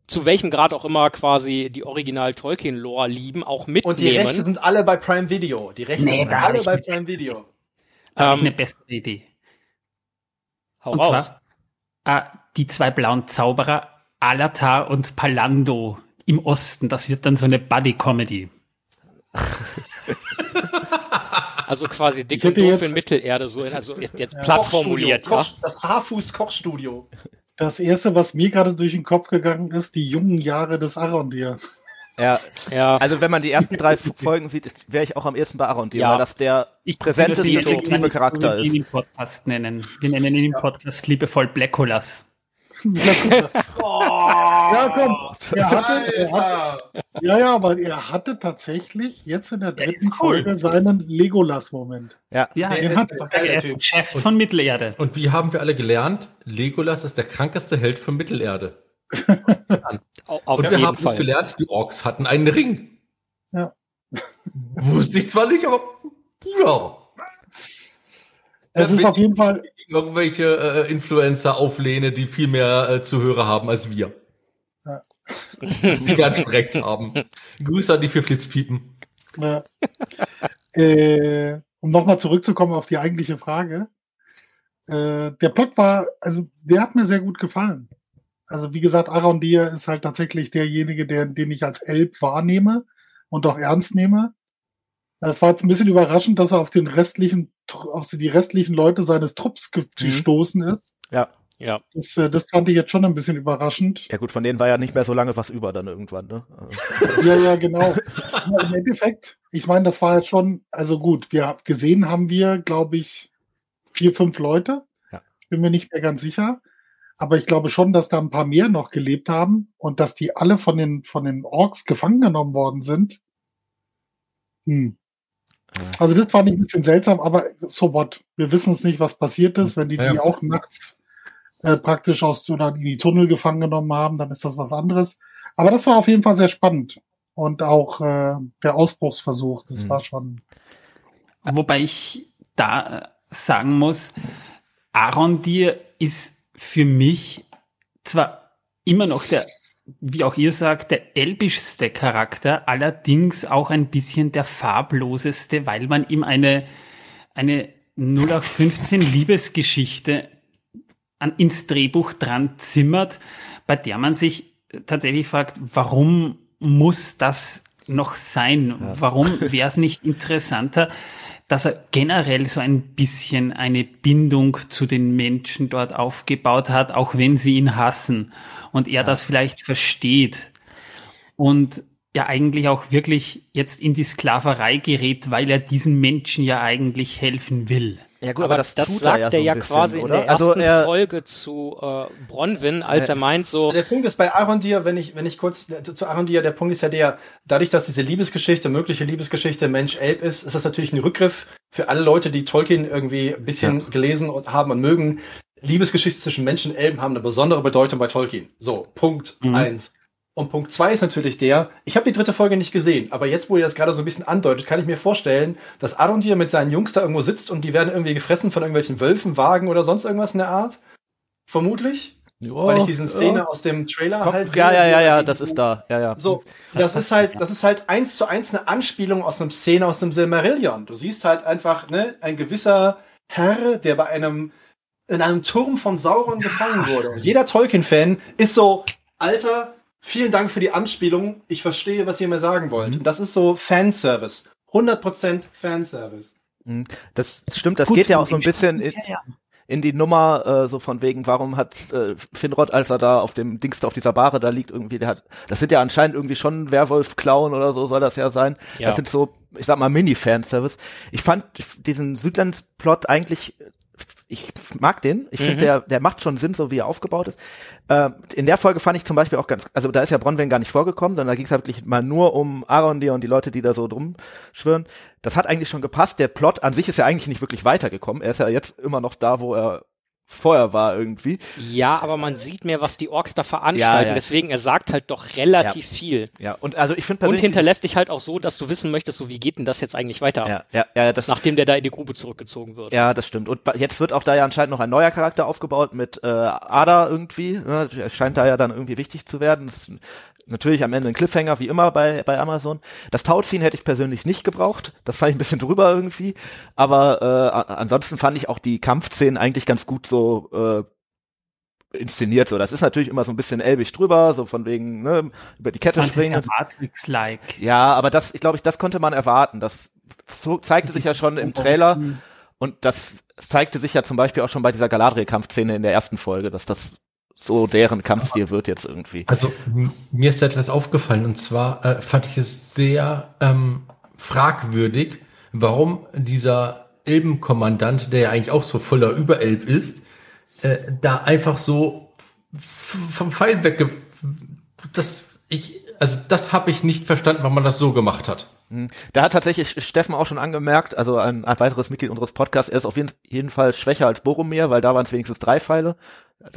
zu welchem Grad auch immer quasi die Original Tolkien-Lore lieben, auch mitnehmen. Und die Rechte sind alle bei Prime Video. Die Rechte Nee, sind alle bei. Prime Video. Da Ähm, eine bessere Idee. Hau Und raus. zwar äh, die zwei blauen Zauberer, Alatar und Palando im Osten. Das wird dann so eine Buddy-Comedy. Also quasi dick Ich und hätte doof in Mittelerde, so in, also jetzt, jetzt platt Kochstudio, formuliert, ja. Koch, Das Haarfuß-Kochstudio. Das erste, was mir gerade durch den Kopf gegangen ist, die jungen Jahre des Arondir. Ja, Ja, also wenn man die ersten drei Folgen sieht, wäre ich auch am ersten bei Aaron Ja. weil das der Ich präsenteste, fiktive Charakter ihn ist. im Podcast nennen. Wir nennen ihn im Podcast liebevoll Blackolas. Ja, komm. Er hatte, er hat, Alter. ja, ja, aber er hatte tatsächlich jetzt in der Der dritten ist cool. Folge seinen Legolas-Moment. Ja. Ja, Der er ist hat geil, der er Typ. ist Chef von Mittelerde. Und wie haben wir alle gelernt? Legolas ist der krankeste Held von Mittelerde. au- auf Und wir jeden haben Fall. gelernt, die Orks hatten einen Ring. Ja. Wusste ich zwar nicht, aber ja. Es ist auf jeden Fall, Irgendwelche äh, Influencer auflehne, die viel mehr äh, Zuhörer haben als wir. Ja. Die werden schon recht haben. Grüße an die vier Flitzpiepen. Ja. äh, um nochmal zurückzukommen auf die eigentliche Frage. Äh, der Plot war, also der hat mir sehr gut gefallen. Also wie gesagt, Aaron Dir ist halt tatsächlich derjenige, der, den ich als Elb wahrnehme und auch ernst nehme. Es war jetzt ein bisschen überraschend, dass er auf den restlichen, auf die restlichen Leute seines Trupps ge- gestoßen ist. Ja. Ja. Das, äh, das fand ich jetzt schon ein bisschen überraschend. Ja gut, von denen war ja nicht mehr so lange was über dann irgendwann, ne? Ja, ja, genau. Ja, Im Endeffekt, ich meine, das war jetzt schon, also gut, wir haben gesehen haben wir, glaube ich, vier, fünf Leute. Ja. Ich bin mir nicht mehr ganz sicher. Aber ich glaube schon, dass da ein paar mehr noch gelebt haben und dass die alle von den, von den Orks gefangen genommen worden sind. Hm. Also das fand ich ein bisschen seltsam, aber so what? Wir wissen es nicht, was passiert ist. Wenn die Ja. die auch nachts äh, praktisch aus oder in die Tunnel gefangen genommen haben, dann ist das was anderes. Aber das war auf jeden Fall sehr spannend. Und auch äh, der Ausbruchsversuch, das Mhm. war schon. Wobei ich da sagen muss, Aaron Dir ist für mich zwar immer noch der, wie auch ihr sagt, der elbischste Charakter, allerdings auch ein bisschen der farbloseste, weil man ihm eine, eine 0815 Liebesgeschichte an, ins Drehbuch dran zimmert, bei der man sich tatsächlich fragt, warum muss das noch sein? Ja. Warum wäre es nicht interessanter, dass er generell so ein bisschen eine Bindung zu den Menschen dort aufgebaut hat, auch wenn sie ihn hassen und er ja. das vielleicht versteht und ja eigentlich auch wirklich jetzt in die Sklaverei gerät, weil er diesen Menschen ja eigentlich helfen will. Ja gut, aber, aber das, das sagt er ja, so ja bisschen, quasi oder? in der also ersten er, Folge zu äh, Bronwyn, als äh, er meint so. Der Punkt ist bei Arondir, wenn ich wenn ich kurz äh, zu Arondir, der Punkt ist ja der, dadurch, dass diese Liebesgeschichte, mögliche Liebesgeschichte Mensch-Elb ist, ist das natürlich ein Rückgriff für alle Leute, die Tolkien irgendwie ein bisschen ja. gelesen und haben und mögen. Liebesgeschichte zwischen Menschen und Elben haben eine besondere Bedeutung bei Tolkien. So, Punkt mhm. eins. Und Punkt zwei ist natürlich der, ich habe die dritte Folge nicht gesehen, aber jetzt, wo ihr das gerade so ein bisschen andeutet, kann ich mir vorstellen, dass Arondir mit seinen Jungs da irgendwo sitzt und die werden irgendwie gefressen von irgendwelchen Wölfen, Wagen oder sonst irgendwas in der Art. Vermutlich. Jo, Weil ich diese Szene ja. aus dem Trailer Komm, halt. Ja, ja, ja, ja, das ist da. Ja, ja. So, das, das ist halt, das ist halt eins zu eins eine Anspielung aus einem Szene aus dem Silmarillion. Du siehst halt einfach, ne, ein gewisser Herr, der bei einem, in einem Turm von Sauron gefangen wurde. Und jeder Tolkien-Fan ist so, Alter, Vielen Dank für die Anspielung. Ich verstehe, was ihr mir sagen wollt. Mhm. Das ist so Fanservice. 100% Fanservice. Mhm. Das stimmt, das Gut, geht ja auch so ein bisschen in, in die Nummer, äh, so von wegen, warum hat äh, Finrod, als er da auf dem Dings auf dieser Bahre da liegt, irgendwie, der hat, das sind ja anscheinend irgendwie schon Werwolf-Klauen oder so soll das ja sein. Ja. Das sind so, ich sag mal, Mini-Fanservice. Ich fand diesen Südlands-Plot eigentlich ich mag den. Ich mhm. finde, der, der macht schon Sinn, so wie er aufgebaut ist. Äh, in der Folge fand ich zum Beispiel auch ganz, also da ist ja Bronwyn gar nicht vorgekommen, sondern da ging es halt wirklich mal nur um Arondir und die Leute, die da so drum schwören. Das hat eigentlich schon gepasst. Der Plot an sich ist ja eigentlich nicht wirklich weitergekommen. Er ist ja jetzt immer noch da, wo er vorher war irgendwie. Ja, aber man sieht mehr, was die Orks da veranstalten. Ja, ja. Deswegen, er sagt halt doch relativ ja. viel. Ja, und also ich finde Und hinterlässt dich halt auch so, dass du wissen möchtest, so wie geht denn das jetzt eigentlich weiter? Ja, ja, ja. Das, Nachdem der da in die Grube zurückgezogen wird. Ja, das stimmt. Und jetzt wird auch da ja anscheinend noch ein neuer Charakter aufgebaut mit äh, Ada irgendwie. Ne? Scheint da ja dann irgendwie wichtig zu werden. Das natürlich am Ende ein Cliffhanger, wie immer bei, bei Amazon. Das Tauziehen hätte ich persönlich nicht gebraucht. Das fand ich ein bisschen drüber irgendwie. Aber äh, ansonsten fand ich auch die Kampfszenen eigentlich ganz gut so äh, inszeniert. So, das ist natürlich immer so ein bisschen elbig drüber, so von wegen ne, über die Kette springen. Ja Matrix-like. Ja, aber das, ich glaube, ich, das konnte man erwarten. Das so, zeigte sich ja schon im Trailer. Und das zeigte sich ja zum Beispiel auch schon bei dieser Galadriel-Kampfszene in der ersten Folge, dass das so deren Kampfstil wird jetzt irgendwie. Also mir ist etwas aufgefallen und zwar äh, fand ich es sehr ähm, fragwürdig, warum dieser Elbenkommandant, der ja eigentlich auch so voller Überelb ist, äh, da einfach so vom Pfeil weg. Das ich also das habe ich nicht verstanden, warum man das so gemacht hat. Hm. Da hat tatsächlich Steffen auch schon angemerkt, also ein, ein weiteres Mitglied unseres Podcasts, er ist auf jeden, jeden Fall schwächer als Boromir, weil da waren es wenigstens drei Pfeile.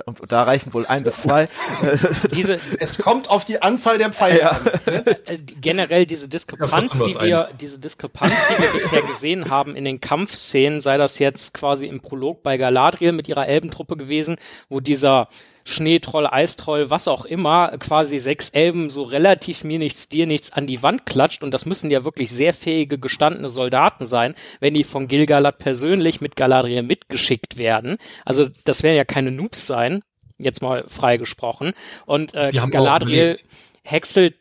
Und da reichen wohl ein bis zwei. diese, es kommt auf die Anzahl der Pfeile ja. an. Ne? Äh, generell diese Diskrepanz, die wir, diese Diskrepanz, die wir bisher gesehen haben in den Kampfszenen, sei das jetzt quasi im Prolog bei Galadriel mit ihrer Elbentruppe gewesen, wo dieser Schneetroll, Eistroll, was auch immer, quasi sechs Elben so relativ mir nichts, dir nichts an die Wand klatscht und das müssen ja wirklich sehr fähige, gestandene Soldaten sein, wenn die von Gilgalad persönlich mit Galadriel mitgeschickt werden. Also das werden ja keine Noobs sein, jetzt mal freigesprochen. Und äh, Galadriel häckselt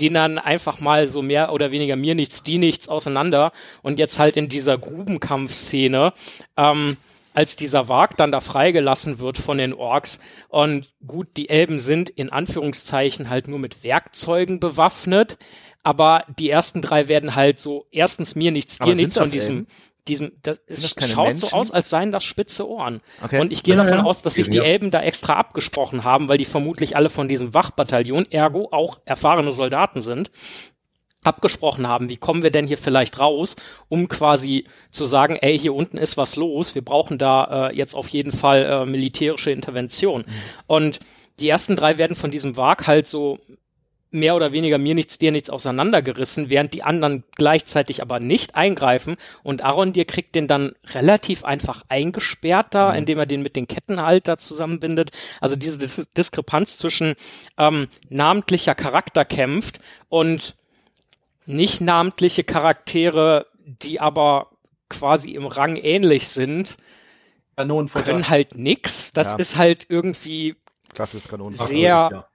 den dann einfach mal so mehr oder weniger mir nichts, die nichts auseinander und jetzt halt in dieser Grubenkampfszene ähm, als dieser Wag dann da freigelassen wird von den Orks. Und gut, die Elben sind in Anführungszeichen halt nur mit Werkzeugen bewaffnet. Aber die ersten drei werden halt so, erstens mir nichts, dir nichts von diesem, Elben? diesem, das, das schaut Menschen? so aus, als seien das spitze Ohren. Okay. Und ich gehe davon aus, dass sich die Elben da extra abgesprochen haben, weil die vermutlich alle von diesem Wachbataillon, ergo auch erfahrene Soldaten sind abgesprochen haben, wie kommen wir denn hier vielleicht raus, um quasi zu sagen, ey, hier unten ist was los, wir brauchen da äh, jetzt auf jeden Fall äh, militärische Intervention. Mhm. Und die ersten drei werden von diesem Wag halt so mehr oder weniger mir nichts, dir nichts auseinandergerissen, während die anderen gleichzeitig aber nicht eingreifen und Aaron dir kriegt den dann relativ einfach eingesperrt da, mhm. indem er den mit den Kettenhalter zusammenbindet. Also diese Dis Diskrepanz zwischen ähm, namentlicher Charakter kämpft und nicht namentliche Charaktere, die aber quasi im Rang ähnlich sind, Kanonenfutter. können halt nix. Das ja. ist halt irgendwie Klassisches Kanonenfutter. Sehr, ja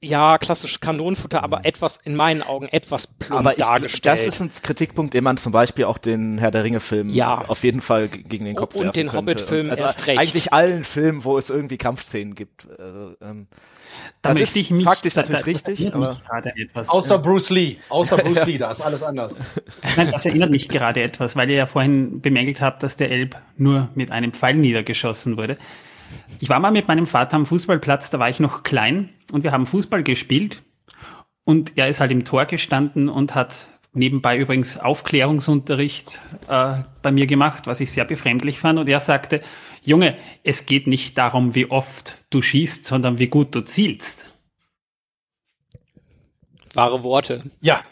ja, klassisch Kanonenfutter, aber mhm. etwas, in meinen Augen, etwas plump aber ich, dargestellt. Das ist ein Kritikpunkt, den man zum Beispiel auch den Herr der Ringe-Film ja. auf jeden Fall gegen den Kopf Und den Hobbit-Film also erst recht. Eigentlich allen Filmen, wo es irgendwie Kampfszenen gibt. Also, ähm, da das möchte ich mich, faktisch da, natürlich da, richtig, aber etwas, außer ja. Bruce Lee, außer Bruce Lee, da ist alles anders. Nein, das erinnert mich gerade etwas, weil ihr ja vorhin bemängelt habt, dass der Elb nur mit einem Pfeil niedergeschossen wurde. Ich war mal mit meinem Vater am Fußballplatz, da war ich noch klein und wir haben Fußball gespielt und er ist halt im Tor gestanden und hat nebenbei übrigens Aufklärungsunterricht äh, bei mir gemacht, was ich sehr befremdlich fand. Und er sagte, Junge, es geht nicht darum, wie oft du schießt, sondern wie gut du zielst. Wahre Worte. Ja,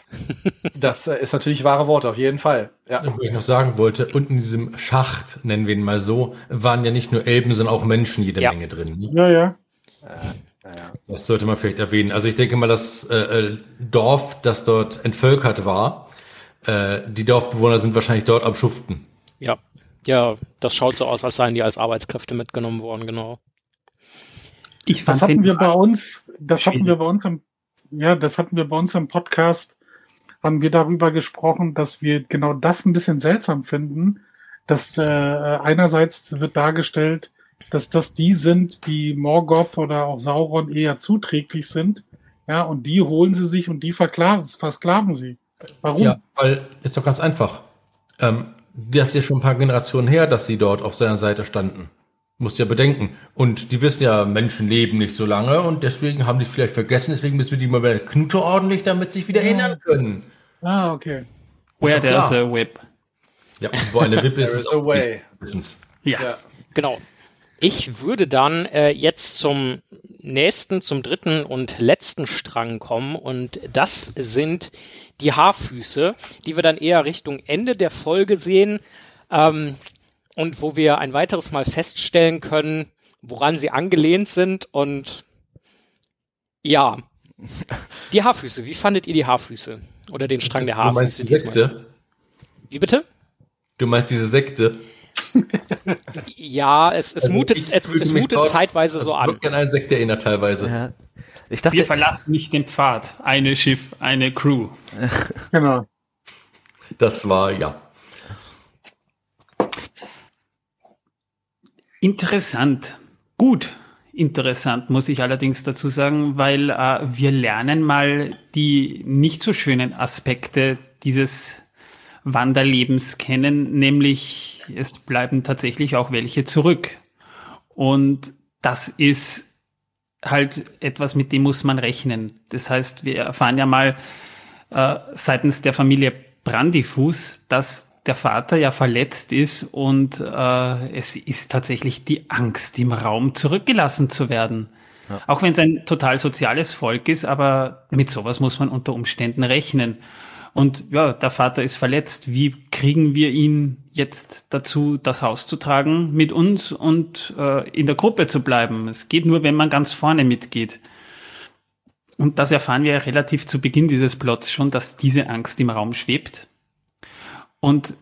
das äh, ist natürlich wahre Worte, auf jeden Fall. Ja. Und was ich noch sagen wollte, unten in diesem Schacht, nennen wir ihn mal so, waren ja nicht nur Elben, sondern auch Menschen jede ja. Menge drin. Ja, ja. Das sollte man vielleicht erwähnen. Also ich denke mal, das äh, äh, Dorf, das dort entvölkert war, äh, die Dorfbewohner sind wahrscheinlich dort am Schuften. Ja, ja, das schaut so aus, als seien die als Arbeitskräfte mitgenommen worden, genau. Ich fand das hatten wir bei uns, das hatten wir bei uns im, ja, das hatten wir bei uns im Podcast, haben wir darüber gesprochen, dass wir genau das ein bisschen seltsam finden, dass äh, einerseits wird dargestellt, dass das die sind, die Morgoth oder auch Sauron eher zuträglich sind. Ja, und die holen sie sich und die verklaven, versklaven sie. Warum? Ja, weil ist doch ganz einfach. Ähm, das ist ja schon ein paar Generationen her, dass sie dort auf seiner Seite standen. Musst ja bedenken. Und die wissen ja, Menschen leben nicht so lange und deswegen haben die vielleicht vergessen, deswegen müssen wir die mal bei der Knute ordentlich, damit sie sich wieder erinnern können. Ah, okay. Where there's a whip. Ja, wo eine Whip ist, ist a way. Wissens. Ja. ja. Genau. Ich würde dann äh, jetzt zum nächsten, zum dritten und letzten Strang kommen und das sind die Haarfüße, die wir dann eher Richtung Ende der Folge sehen ähm, und wo wir ein weiteres Mal feststellen können, woran sie angelehnt sind und ja, die Haarfüße. Wie fandet ihr die Haarfüße oder den Strang der Haarfüße? Du meinst die Sekte? Wie bitte? Du meinst diese Sekte? ja, es, es also mutet, es, es mutet zeitweise so an. an eine Sekte erinnert teilweise. Ja. Ich dachte, Wir verlassen nicht den Pfad. Eine Schiff, eine Crew. genau. Das war, ja. Interessant. Gut. Interessant, muss ich allerdings dazu sagen, weil äh, wir lernen mal die nicht so schönen Aspekte dieses Wanderlebens kennen, nämlich es bleiben tatsächlich auch welche zurück. Und das ist halt etwas, mit dem muss man rechnen. Das heißt, wir erfahren ja mal äh, seitens der Familie Brandifuß, dass der Vater ja verletzt ist und äh, es ist tatsächlich die Angst im Raum, zurückgelassen zu werden. Ja. Auch wenn es ein total soziales Volk ist, aber mit sowas muss man unter Umständen rechnen. Und ja, der Vater ist verletzt. Wie kriegen wir ihn jetzt dazu, das Haus zu tragen mit uns und äh, in der Gruppe zu bleiben? Es geht nur, wenn man ganz vorne mitgeht. Und das erfahren wir ja relativ zu Beginn dieses Plots schon, dass diese Angst im Raum schwebt. Und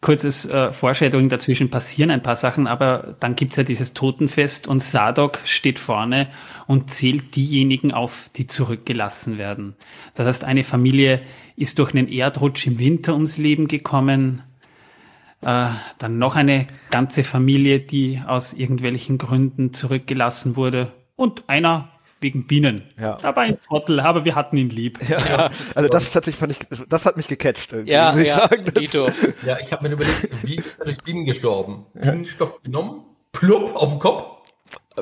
kurzes äh, Foreshadowing dazwischen passieren ein paar Sachen, aber dann gibt's ja dieses Totenfest und Sadok steht vorne und zählt diejenigen auf, die zurückgelassen werden. Das heißt, eine Familie ist durch einen Erdrutsch im Winter ums Leben gekommen, äh, dann noch eine ganze Familie, die aus irgendwelchen Gründen zurückgelassen wurde und einer wegen Bienen. Ja. Aber ein Trottel, aber wir hatten ihn lieb. Ja, ja. also das ist tatsächlich fand ich, das hat mich gecatcht irgendwie, ja, muss ich ja, sagen. Dito. Ja, ich habe mir überlegt, wie ist er durch Bienen gestorben? Bienenstock genommen, plupp auf den Kopf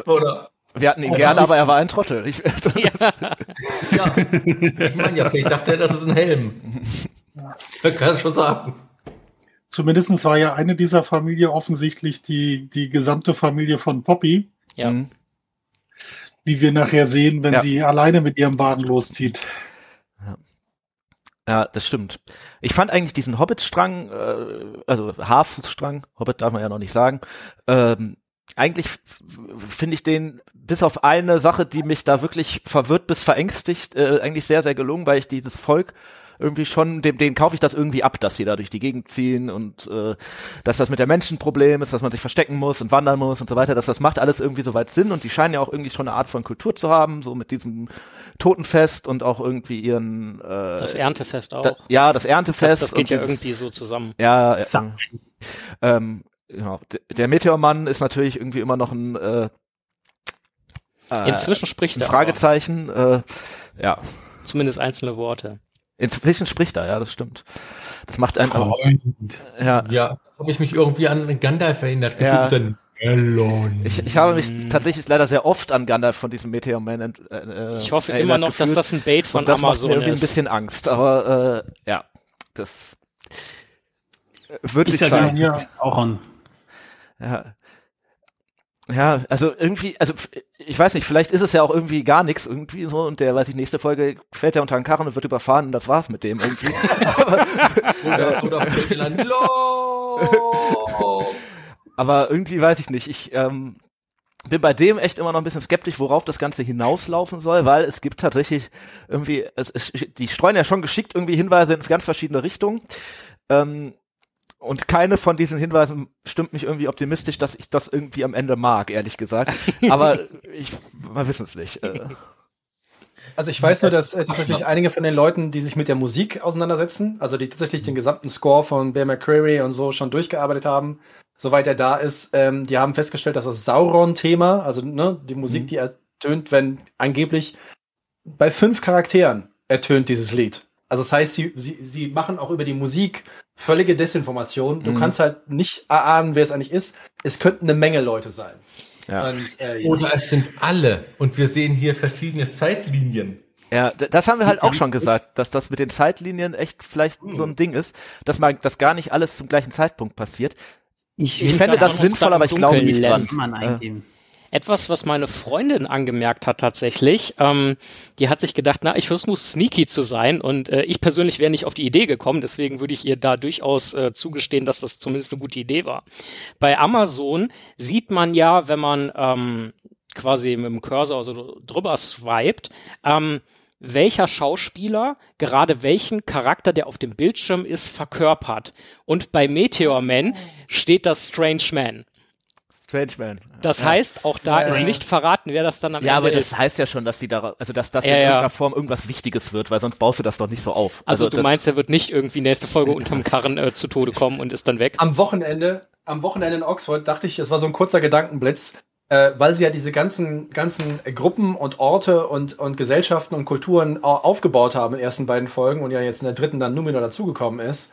oder wir hatten ihn oh, gerne, aber er war ein Trottel. Ich, ja. ja. ich meine ja, vielleicht dachte er, das ist ein Helm. Ja. Kann ich schon sagen. Zumindest war ja eine dieser Familie offensichtlich die, die gesamte Familie von Poppy. Ja. Mhm wie wir nachher sehen, wenn ja. sie alleine mit ihrem Wagen loszieht. Ja. Ja, das stimmt. Ich fand eigentlich diesen Hobbit-Strang, äh, also Hafenstrang, Hobbit darf man ja noch nicht sagen, ähm, eigentlich finde ich den bis auf eine Sache, die mich da wirklich verwirrt bis verängstigt, äh, eigentlich sehr, sehr gelungen, weil ich dieses Volk irgendwie schon, dem, denen kaufe ich das irgendwie ab, dass sie da durch die Gegend ziehen und äh, dass das mit der Menschenproblem ist, dass man sich verstecken muss und wandern muss und so weiter, dass das macht alles irgendwie soweit Sinn und die scheinen ja auch irgendwie schon eine Art von Kultur zu haben, so mit diesem Totenfest und auch irgendwie ihren äh, Das Erntefest auch. Da, ja, das Erntefest. Das, das geht ja dieses, irgendwie so zusammen. Ja, äh, ähm, ja, der Meteormann ist natürlich irgendwie immer noch ein äh, Inzwischen spricht ein er. Fragezeichen, äh, ja. Zumindest einzelne Worte. Inzwischen spricht er, ja, das stimmt. Das macht einen auch. Ja, ja habe ich mich irgendwie an Gandalf erinnert. Ja. Ich, ich habe mich tatsächlich leider sehr oft an Gandalf von diesem Meteor Man äh, Ich hoffe immer noch, gefühlt. dass das ein Bait von Und das Amazon macht mir irgendwie ein bisschen Angst, aber äh, ja, das wird sich zeigen. Ja auch an. Ja. Ja, also irgendwie, also ich weiß nicht, vielleicht ist es ja auch irgendwie gar nichts irgendwie so und der, weiß ich, nächste Folge fährt er unter einen Karren und wird überfahren und das war's mit dem irgendwie. oder, oder Aber irgendwie weiß ich nicht, ich ähm, bin bei dem echt immer noch ein bisschen skeptisch, worauf das Ganze hinauslaufen soll, weil es gibt tatsächlich irgendwie, es, es, die streuen ja schon geschickt irgendwie Hinweise in ganz verschiedene Richtungen. Ähm, und keine von diesen Hinweisen stimmt mich irgendwie optimistisch, dass ich das irgendwie am Ende mag, ehrlich gesagt. Aber ich, wir wissen es nicht. Äh. Also ich weiß nur, dass äh, tatsächlich einige von den Leuten, die sich mit der Musik auseinandersetzen, also die tatsächlich den gesamten Score von Bear McCreary und so schon durchgearbeitet haben, soweit er da ist, ähm, die haben festgestellt, dass das Sauron-Thema, also ne, die Musik, mhm. die ertönt, wenn angeblich bei fünf Charakteren ertönt dieses Lied. Also das heißt, sie, sie, sie machen auch über die Musik völlige Desinformation. Du mhm. kannst halt nicht erahnen, wer es eigentlich ist. Es könnten eine Menge Leute sein. Ja. Und, äh, Oder es sind alle. Und wir sehen hier verschiedene Zeitlinien. Ja, das haben wir halt auch schon gesagt, dass das mit den Zeitlinien echt vielleicht so ein Ding ist, dass man, dass gar nicht alles zum gleichen Zeitpunkt passiert. Ich, ich fände das sinnvoll, aber ich glaube nicht dran. Äh, etwas, was meine Freundin angemerkt hat tatsächlich. Ähm, die hat sich gedacht, na, ich versuche sneaky zu sein und äh, ich persönlich wäre nicht auf die Idee gekommen, deswegen würde ich ihr da durchaus äh, zugestehen, dass das zumindest eine gute Idee war. Bei Amazon sieht man ja, wenn man ähm, quasi mit dem Cursor so drüber swiped, ähm, welcher Schauspieler gerade welchen Charakter, der auf dem Bildschirm ist, verkörpert. Und bei Meteor Man steht das Strange Man. Strange Man. Das ja. heißt, auch da ja, ist ja. nicht verraten, wer das dann am ja, Ende ist. Ja, aber das heißt ja schon, dass sie da, also dass das in irgendeiner Form irgendwas Wichtiges wird, weil sonst baust du das doch nicht so auf. Also, also du meinst, er wird nicht irgendwie nächste Folge unterm Karren äh, zu Tode kommen und ist dann weg? Am Wochenende, am Wochenende in Oxford dachte ich, es war so ein kurzer Gedankenblitz, äh, weil sie ja diese ganzen, ganzen Gruppen und Orte und, und Gesellschaften und Kulturen aufgebaut haben in den ersten beiden Folgen und ja jetzt in der dritten dann Numenor dazugekommen ist.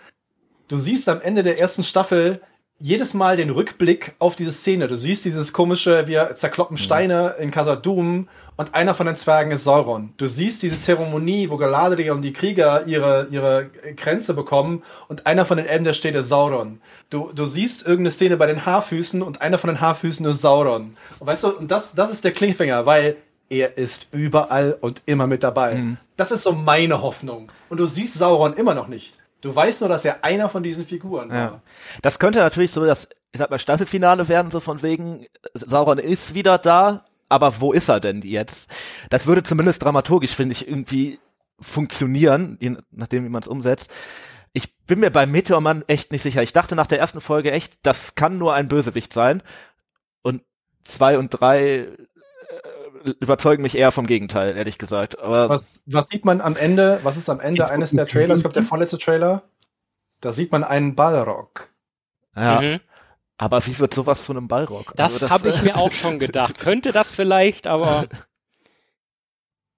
Du siehst am Ende der ersten Staffel, jedes Mal den Rückblick auf diese Szene. Du siehst dieses komische, wir zerkloppen Steine mhm. in Khazad-dûm und einer von den Zwergen ist Sauron. Du siehst diese Zeremonie, wo Galadriel und die Krieger ihre, ihre Grenze bekommen und einer von den Elben, der steht, ist Sauron. Du, du siehst irgendeine Szene bei den Haarfüßen und einer von den Haarfüßen ist Sauron. Und weißt du, und das, das ist der Klingfinger, weil er ist überall und immer mit dabei. Mhm. Das ist so meine Hoffnung. Und du siehst Sauron immer noch nicht. Du weißt nur, dass er einer von diesen Figuren war. Ja. Das könnte natürlich so das, ich sag mal, Staffelfinale werden, so von wegen, Sauron ist wieder da, aber wo ist er denn jetzt? Das würde zumindest dramaturgisch, finde ich, irgendwie funktionieren, je nachdem, wie man es umsetzt. Ich bin mir beim Meteormann echt nicht sicher. Ich dachte nach der ersten Folge echt, das kann nur ein Bösewicht sein. Und zwei und drei überzeugen mich eher vom Gegenteil, ehrlich gesagt. Aber was, was sieht man am Ende? Was ist am Ende eines der Trailers? Ich glaube, der vorletzte Trailer. Da sieht man einen Ballrock. Ja. Mhm. Aber wie wird sowas zu einem Ballrock? Das, also das habe ich mir auch schon gedacht. Könnte das vielleicht, aber.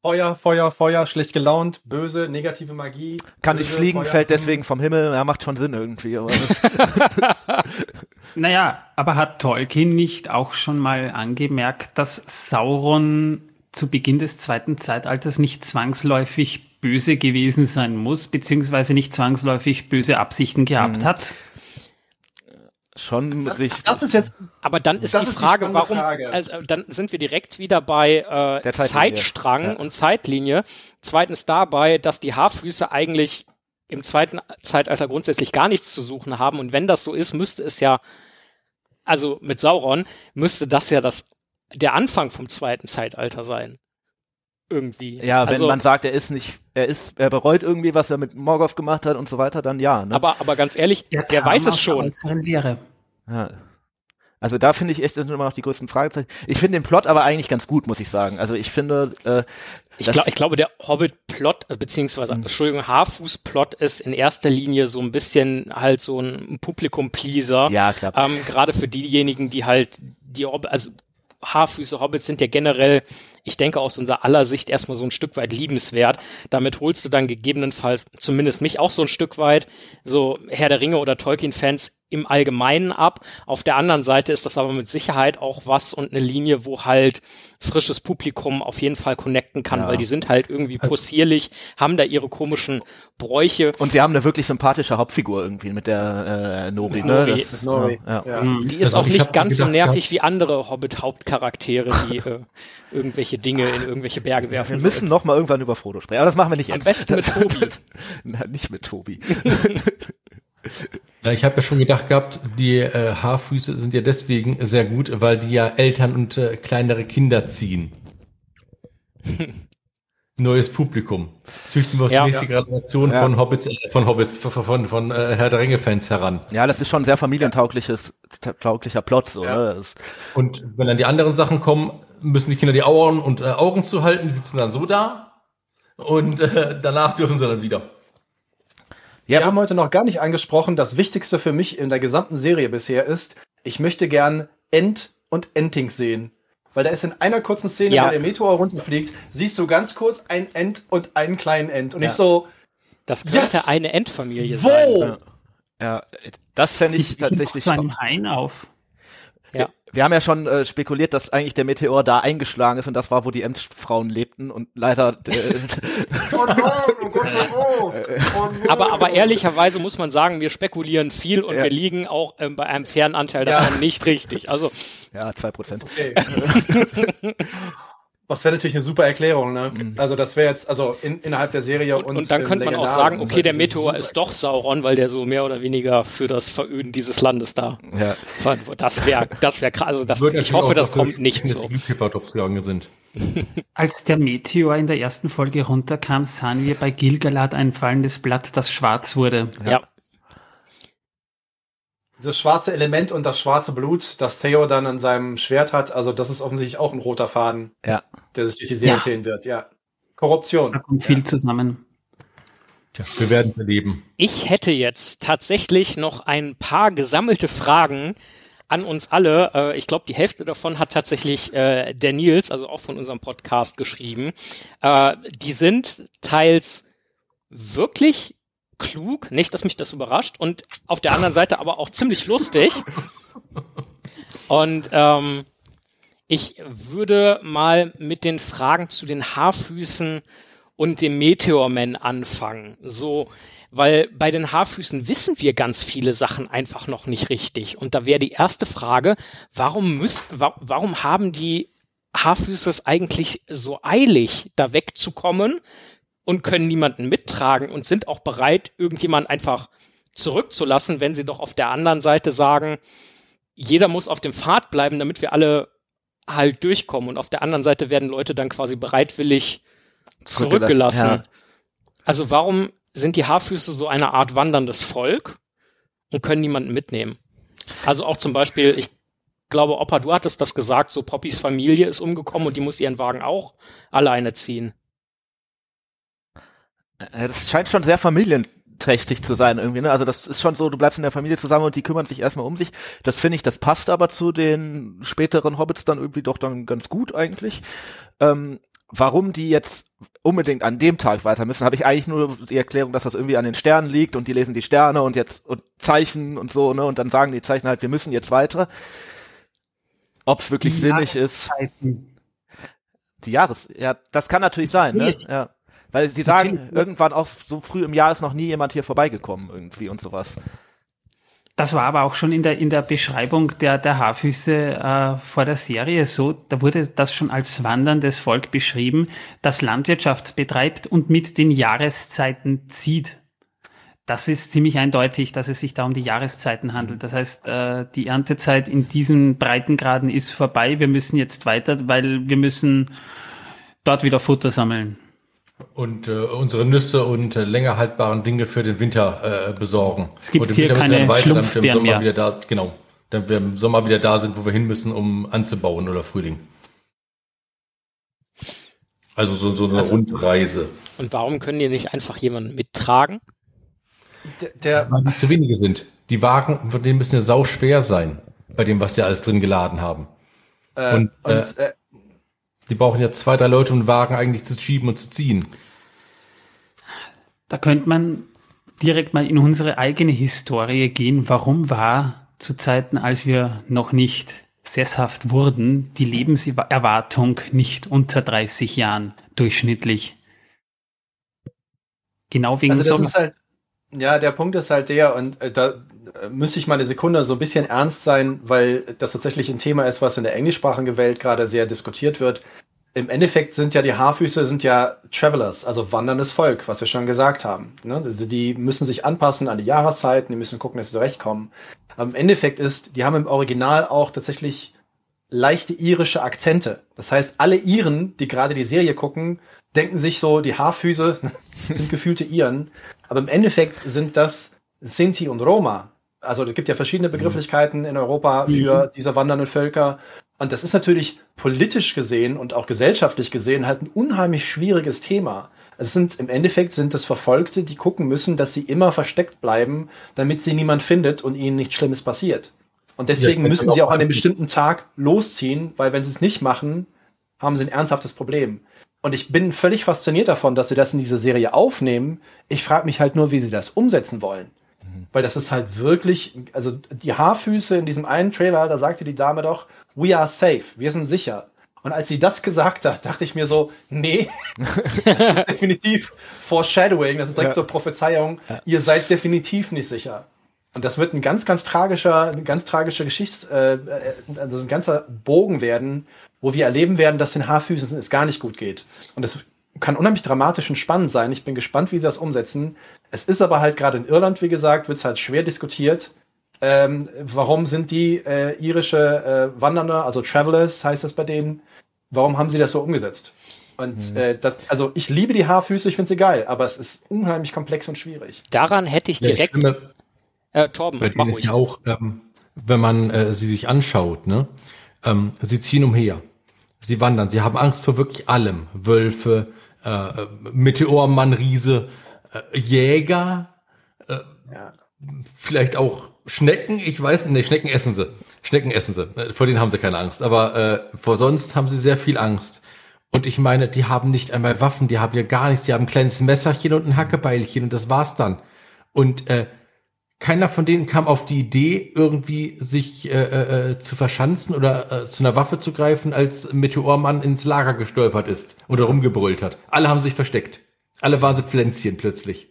Feuer, Feuer, Feuer, schlecht gelaunt, böse, negative Magie. Kann böse, nicht fliegen, Feuer. fällt deswegen vom Himmel. Ja, macht schon Sinn irgendwie. Aber das naja, aber hat Tolkien nicht auch schon mal angemerkt, dass Sauron zu Beginn des zweiten Zeitalters nicht zwangsläufig böse gewesen sein muss, beziehungsweise nicht zwangsläufig böse Absichten gehabt mhm. hat? Schon das, richtig. Das ist jetzt. Aber dann ist die Frage, die warum? Frage. Also, dann sind wir direkt wieder bei äh, Zeitstrang ja. und Zeitlinie. Zweitens dabei, dass die Haarfüße eigentlich im zweiten Zeitalter grundsätzlich gar nichts zu suchen haben. Und wenn das so ist, müsste es ja, also mit Sauron, müsste das ja das, der Anfang vom zweiten Zeitalter sein. Irgendwie. Ja, wenn also, man sagt, er ist nicht, er ist, er bereut irgendwie, was er mit Morgoth gemacht hat und so weiter, dann ja. Ne? Aber, aber ganz ehrlich, Ja, der weiß es schon. Lehre. Ja. Also da finde ich echt immer noch die größten Fragezeichen. Ich finde den Plot aber eigentlich ganz gut, muss ich sagen. Also ich finde, äh, Ich, glaub, ich glaube, der Hobbit-Plot, äh, beziehungsweise, Mhm. Entschuldigung, Haarfuß-Plot ist in erster Linie so ein bisschen halt so ein Publikum-Pleaser. ja klar. Ähm, Gerade für diejenigen, die halt, die Hobbit, also Haarfüße Hobbits sind ja generell, ich denke aus unserer aller Sicht erstmal so ein Stück weit liebenswert. Damit holst du dann gegebenenfalls zumindest mich auch so ein Stück weit, so Herr der Ringe oder Tolkien-Fans im Allgemeinen ab. Auf der anderen Seite ist das aber mit Sicherheit auch was und eine Linie, wo halt frisches Publikum auf jeden Fall connecten kann, Ja. weil die sind halt irgendwie Also- possierlich, haben da ihre komischen Bräuche. Und sie haben eine wirklich sympathische Hauptfigur irgendwie mit der äh, Nori, ne? Nori. Das, Nori, Ja. ja. Mhm. Die ist Also auch ich nicht ganz so gedacht nervig wie andere Hobbit-Hauptcharaktere, die äh, irgendwelche Dinge in irgendwelche Berge werfen. Wir müssen noch mal irgendwann über Frodo sprechen, aber das machen wir nicht Am jetzt. besten mit Das- Tobi. das- Na, nicht mit Tobi. Ja, ich habe ja schon gedacht gehabt, die äh, Haarfüße sind ja deswegen sehr gut, weil die ja Eltern und äh, kleinere Kinder ziehen. Neues Publikum. Züchten wir aus Ja. die nächste Generation Ja. von Hobbits, äh, von Hobbits, von, von, von äh, Herr der Ringe-Fans heran. Ja, das ist schon ein sehr familientaugliches, tauglicher Plot, so, Ja. ne? Und wenn dann die anderen Sachen kommen, müssen die Kinder die Augen und äh, Augen zu halten, die sitzen dann so da und äh, danach dürfen sie dann wieder. Ja, Wir haben heute noch gar nicht angesprochen, das Wichtigste für mich in der gesamten Serie bisher ist, ich möchte gern Ent und Entings sehen. Weil da ist in einer kurzen Szene, Ja. wenn der Meteor runterfliegt, siehst du ganz kurz ein Ent und einen kleinen Ent. Und Ja. ich so, Das könnte Yes! eine Endfamilie wo? sein. ja, das fände ich tatsächlich. zu einem Hain auf. Ja. Wir haben ja schon äh, spekuliert, dass eigentlich der Meteor da eingeschlagen ist und das war, wo die Emsfrauen lebten und leider äh, Oh nein, oh Gott, oh, oh no. Aber, aber ehrlicherweise muss man sagen, wir spekulieren viel und Ja. wir liegen auch ähm, bei einem fairen Anteil Ja. davon nicht richtig. Also ja zwei Prozent. Okay. Was wäre natürlich eine super Erklärung, ne? Also das wäre jetzt, also in, innerhalb der Serie und und, und dann könnte man auch sagen, okay, der Meteor ist doch Sauron, weil der so mehr oder weniger für das Veröden dieses Landes da. Ja. Das wäre, das wäre krass. Also das, ich hoffe, das kommt nicht so. sind. Als der Meteor in der ersten Folge runterkam, sahen wir bei Gilgalad ein fallendes Blatt, das schwarz wurde. Ja. Dieses schwarze Element und das schwarze Blut, das Theo dann an seinem Schwert hat, also das ist offensichtlich auch ein roter Faden, Ja. der sich durch die Serie Ja. ziehen wird, ja. Da Korruption. kommt viel zusammen. Tja, wir werden es erleben. Ich hätte jetzt tatsächlich noch ein paar gesammelte Fragen an uns alle. Äh, ich glaube, die Hälfte davon hat tatsächlich äh, der Nils, also auch von unserem Podcast, geschrieben. Äh, die sind teils wirklich klug, nicht, dass mich das überrascht, und auf der anderen Seite aber auch ziemlich lustig. Und ähm, ich würde mal mit den Fragen zu den Haarfüßen und dem Meteorman anfangen. So, weil bei den Haarfüßen wissen wir ganz viele Sachen einfach noch nicht richtig. Und da wäre die erste Frage, warum müssen, wa warum haben die Haarfüße es eigentlich so eilig, da wegzukommen und können niemanden mittragen und sind auch bereit, irgendjemand einfach zurückzulassen, wenn sie doch auf der anderen Seite sagen, jeder muss auf dem Pfad bleiben, damit wir alle halt durchkommen. Und auf der anderen Seite werden Leute dann quasi bereitwillig zurückgelassen. Ja. Also warum sind die Haarfüße so eine Art wanderndes Volk und können niemanden mitnehmen? Also auch zum Beispiel, ich glaube, Opa, du hattest das gesagt, so Poppys Familie ist umgekommen und die muss ihren Wagen auch alleine ziehen. Ja, Das scheint schon sehr familienträchtig zu sein irgendwie, ne? Also das ist schon so, du bleibst in der Familie zusammen und die kümmern sich erstmal um sich. Das finde ich, das passt aber zu den späteren Hobbits dann irgendwie doch dann ganz gut eigentlich. Ähm, warum die jetzt unbedingt an dem Tag weiter müssen, habe ich eigentlich nur die Erklärung, dass das irgendwie an den Sternen liegt und die lesen die Sterne und jetzt und Zeichen und so, ne? Und dann sagen die Zeichen halt, wir müssen jetzt weiter. Ob es wirklich Die sinnig ist. Die Jahres, ja, das kann natürlich sein, ne? Ja. Weil sie sagen, irgendwann auch so früh im Jahr ist noch nie jemand hier vorbeigekommen irgendwie und sowas. Das war aber auch schon in der, in der Beschreibung der, der Haarfüße äh, vor der Serie so. Da wurde das schon als wanderndes Volk beschrieben, das Landwirtschaft betreibt und mit den Jahreszeiten zieht. Das ist ziemlich eindeutig, dass es sich da um die Jahreszeiten handelt. Das heißt, äh, die Erntezeit in diesen Breitengraden ist vorbei. Wir müssen jetzt weiter, weil wir müssen dort wieder Futter sammeln. Und äh, unsere Nüsse und äh, länger haltbaren Dinge für den Winter äh, besorgen. Es gibt und hier keine weiter, Schlumpfbären mehr. Wieder da, genau, damit wir im Sommer wieder da sind, wo wir hin müssen, um anzubauen oder Frühling. Also so, so eine also, Rundreise. Und warum können die nicht einfach jemanden mittragen? Der, der Weil nicht zu wenige sind. Die Wagen, von denen müssen ja sau schwer sein, bei dem, was sie alles drin geladen haben. Äh, und, und äh, äh, die brauchen ja zwei, drei Leute, um Wagen eigentlich zu schieben und zu ziehen. Da könnte man direkt mal in unsere eigene Historie gehen. Warum war zu Zeiten, als wir noch nicht sesshaft wurden, die Lebenserwartung nicht unter 30 Jahren durchschnittlich? Genau wegen also das so ist halt, ja, der Punkt ist halt der, und äh, da müsste ich mal eine Sekunde so ein bisschen ernst sein, weil das tatsächlich ein Thema ist, was in der englischsprachigen Welt gerade sehr diskutiert wird. Im Endeffekt sind ja die Haarfüße sind ja Travelers, also wanderndes Volk, was wir schon gesagt haben. Ne? Also die müssen sich anpassen an die Jahreszeiten, die müssen gucken, dass sie zurechtkommen. Aber im Endeffekt ist, die haben im Original auch tatsächlich leichte irische Akzente. Das heißt, alle Iren, die gerade die Serie gucken, denken sich so, die Haarfüße sind gefühlte Iren. Aber im Endeffekt sind das Sinti und Roma. Also es gibt ja verschiedene Begrifflichkeiten in Europa für mhm. diese wandernden Völker. Und das ist natürlich politisch gesehen und auch gesellschaftlich gesehen halt ein unheimlich schwieriges Thema. Es sind im Endeffekt sind es Verfolgte, die gucken müssen, dass sie immer versteckt bleiben, damit sie niemand findet und ihnen nichts Schlimmes passiert. Und deswegen ja, müssen sie auch an einem bestimmten Tag losziehen, weil wenn sie es nicht machen, haben sie ein ernsthaftes Problem. Und ich bin völlig fasziniert davon, dass sie das in dieser Serie aufnehmen. Ich frage mich halt nur, wie sie das umsetzen wollen. Weil das ist halt wirklich, also die Haarfüße in diesem einen Trailer, da sagte die Dame doch, we are safe, wir sind sicher. Und als sie das gesagt hat, dachte ich mir so, nee, das ist definitiv Foreshadowing, das ist direkt ja. so Prophezeiung, ja. ihr seid definitiv nicht sicher. Und das wird ein ganz, ganz tragischer, eine ganz tragische Geschichts, äh, äh also ein ganzer Bogen werden, wo wir erleben werden, dass den Haarfüßen es gar nicht gut geht. Und das kann unheimlich dramatisch und spannend sein. Ich bin gespannt, wie sie das umsetzen. Es ist aber halt gerade in Irland, wie gesagt, wird es halt schwer diskutiert. Ähm, warum sind die äh, irische äh, Wanderer, also Travelers heißt das bei denen, warum haben sie das so umgesetzt? Und mhm. äh, das, also ich liebe die Haarfüße, ich finde sie geil, aber es ist unheimlich komplex und schwierig. Daran hätte ich direkt. Ja, ich äh, Torben, bei denen ist ja auch, ähm, wenn man äh, sie sich anschaut, ne? Ähm, sie ziehen umher. Sie wandern. Sie haben Angst vor wirklich allem. Wölfe, äh, Meteormann, Riese, äh, Jäger, äh, ja. vielleicht auch Schnecken. Ich weiß nicht, nee, Schnecken essen sie. Schnecken essen sie. Äh, vor denen haben sie keine Angst. Aber äh, vor sonst haben sie sehr viel Angst. Und ich meine, die haben nicht einmal Waffen, die haben ja gar nichts. Die haben ein kleines Messerchen und ein Hackebeilchen und das war's dann. Und äh, keiner von denen kam auf die Idee, irgendwie sich äh, äh, zu verschanzen oder äh, zu einer Waffe zu greifen, als Meteormann ins Lager gestolpert ist oder rumgebrüllt hat. Alle haben sich versteckt. Alle waren sie Pflänzchen plötzlich.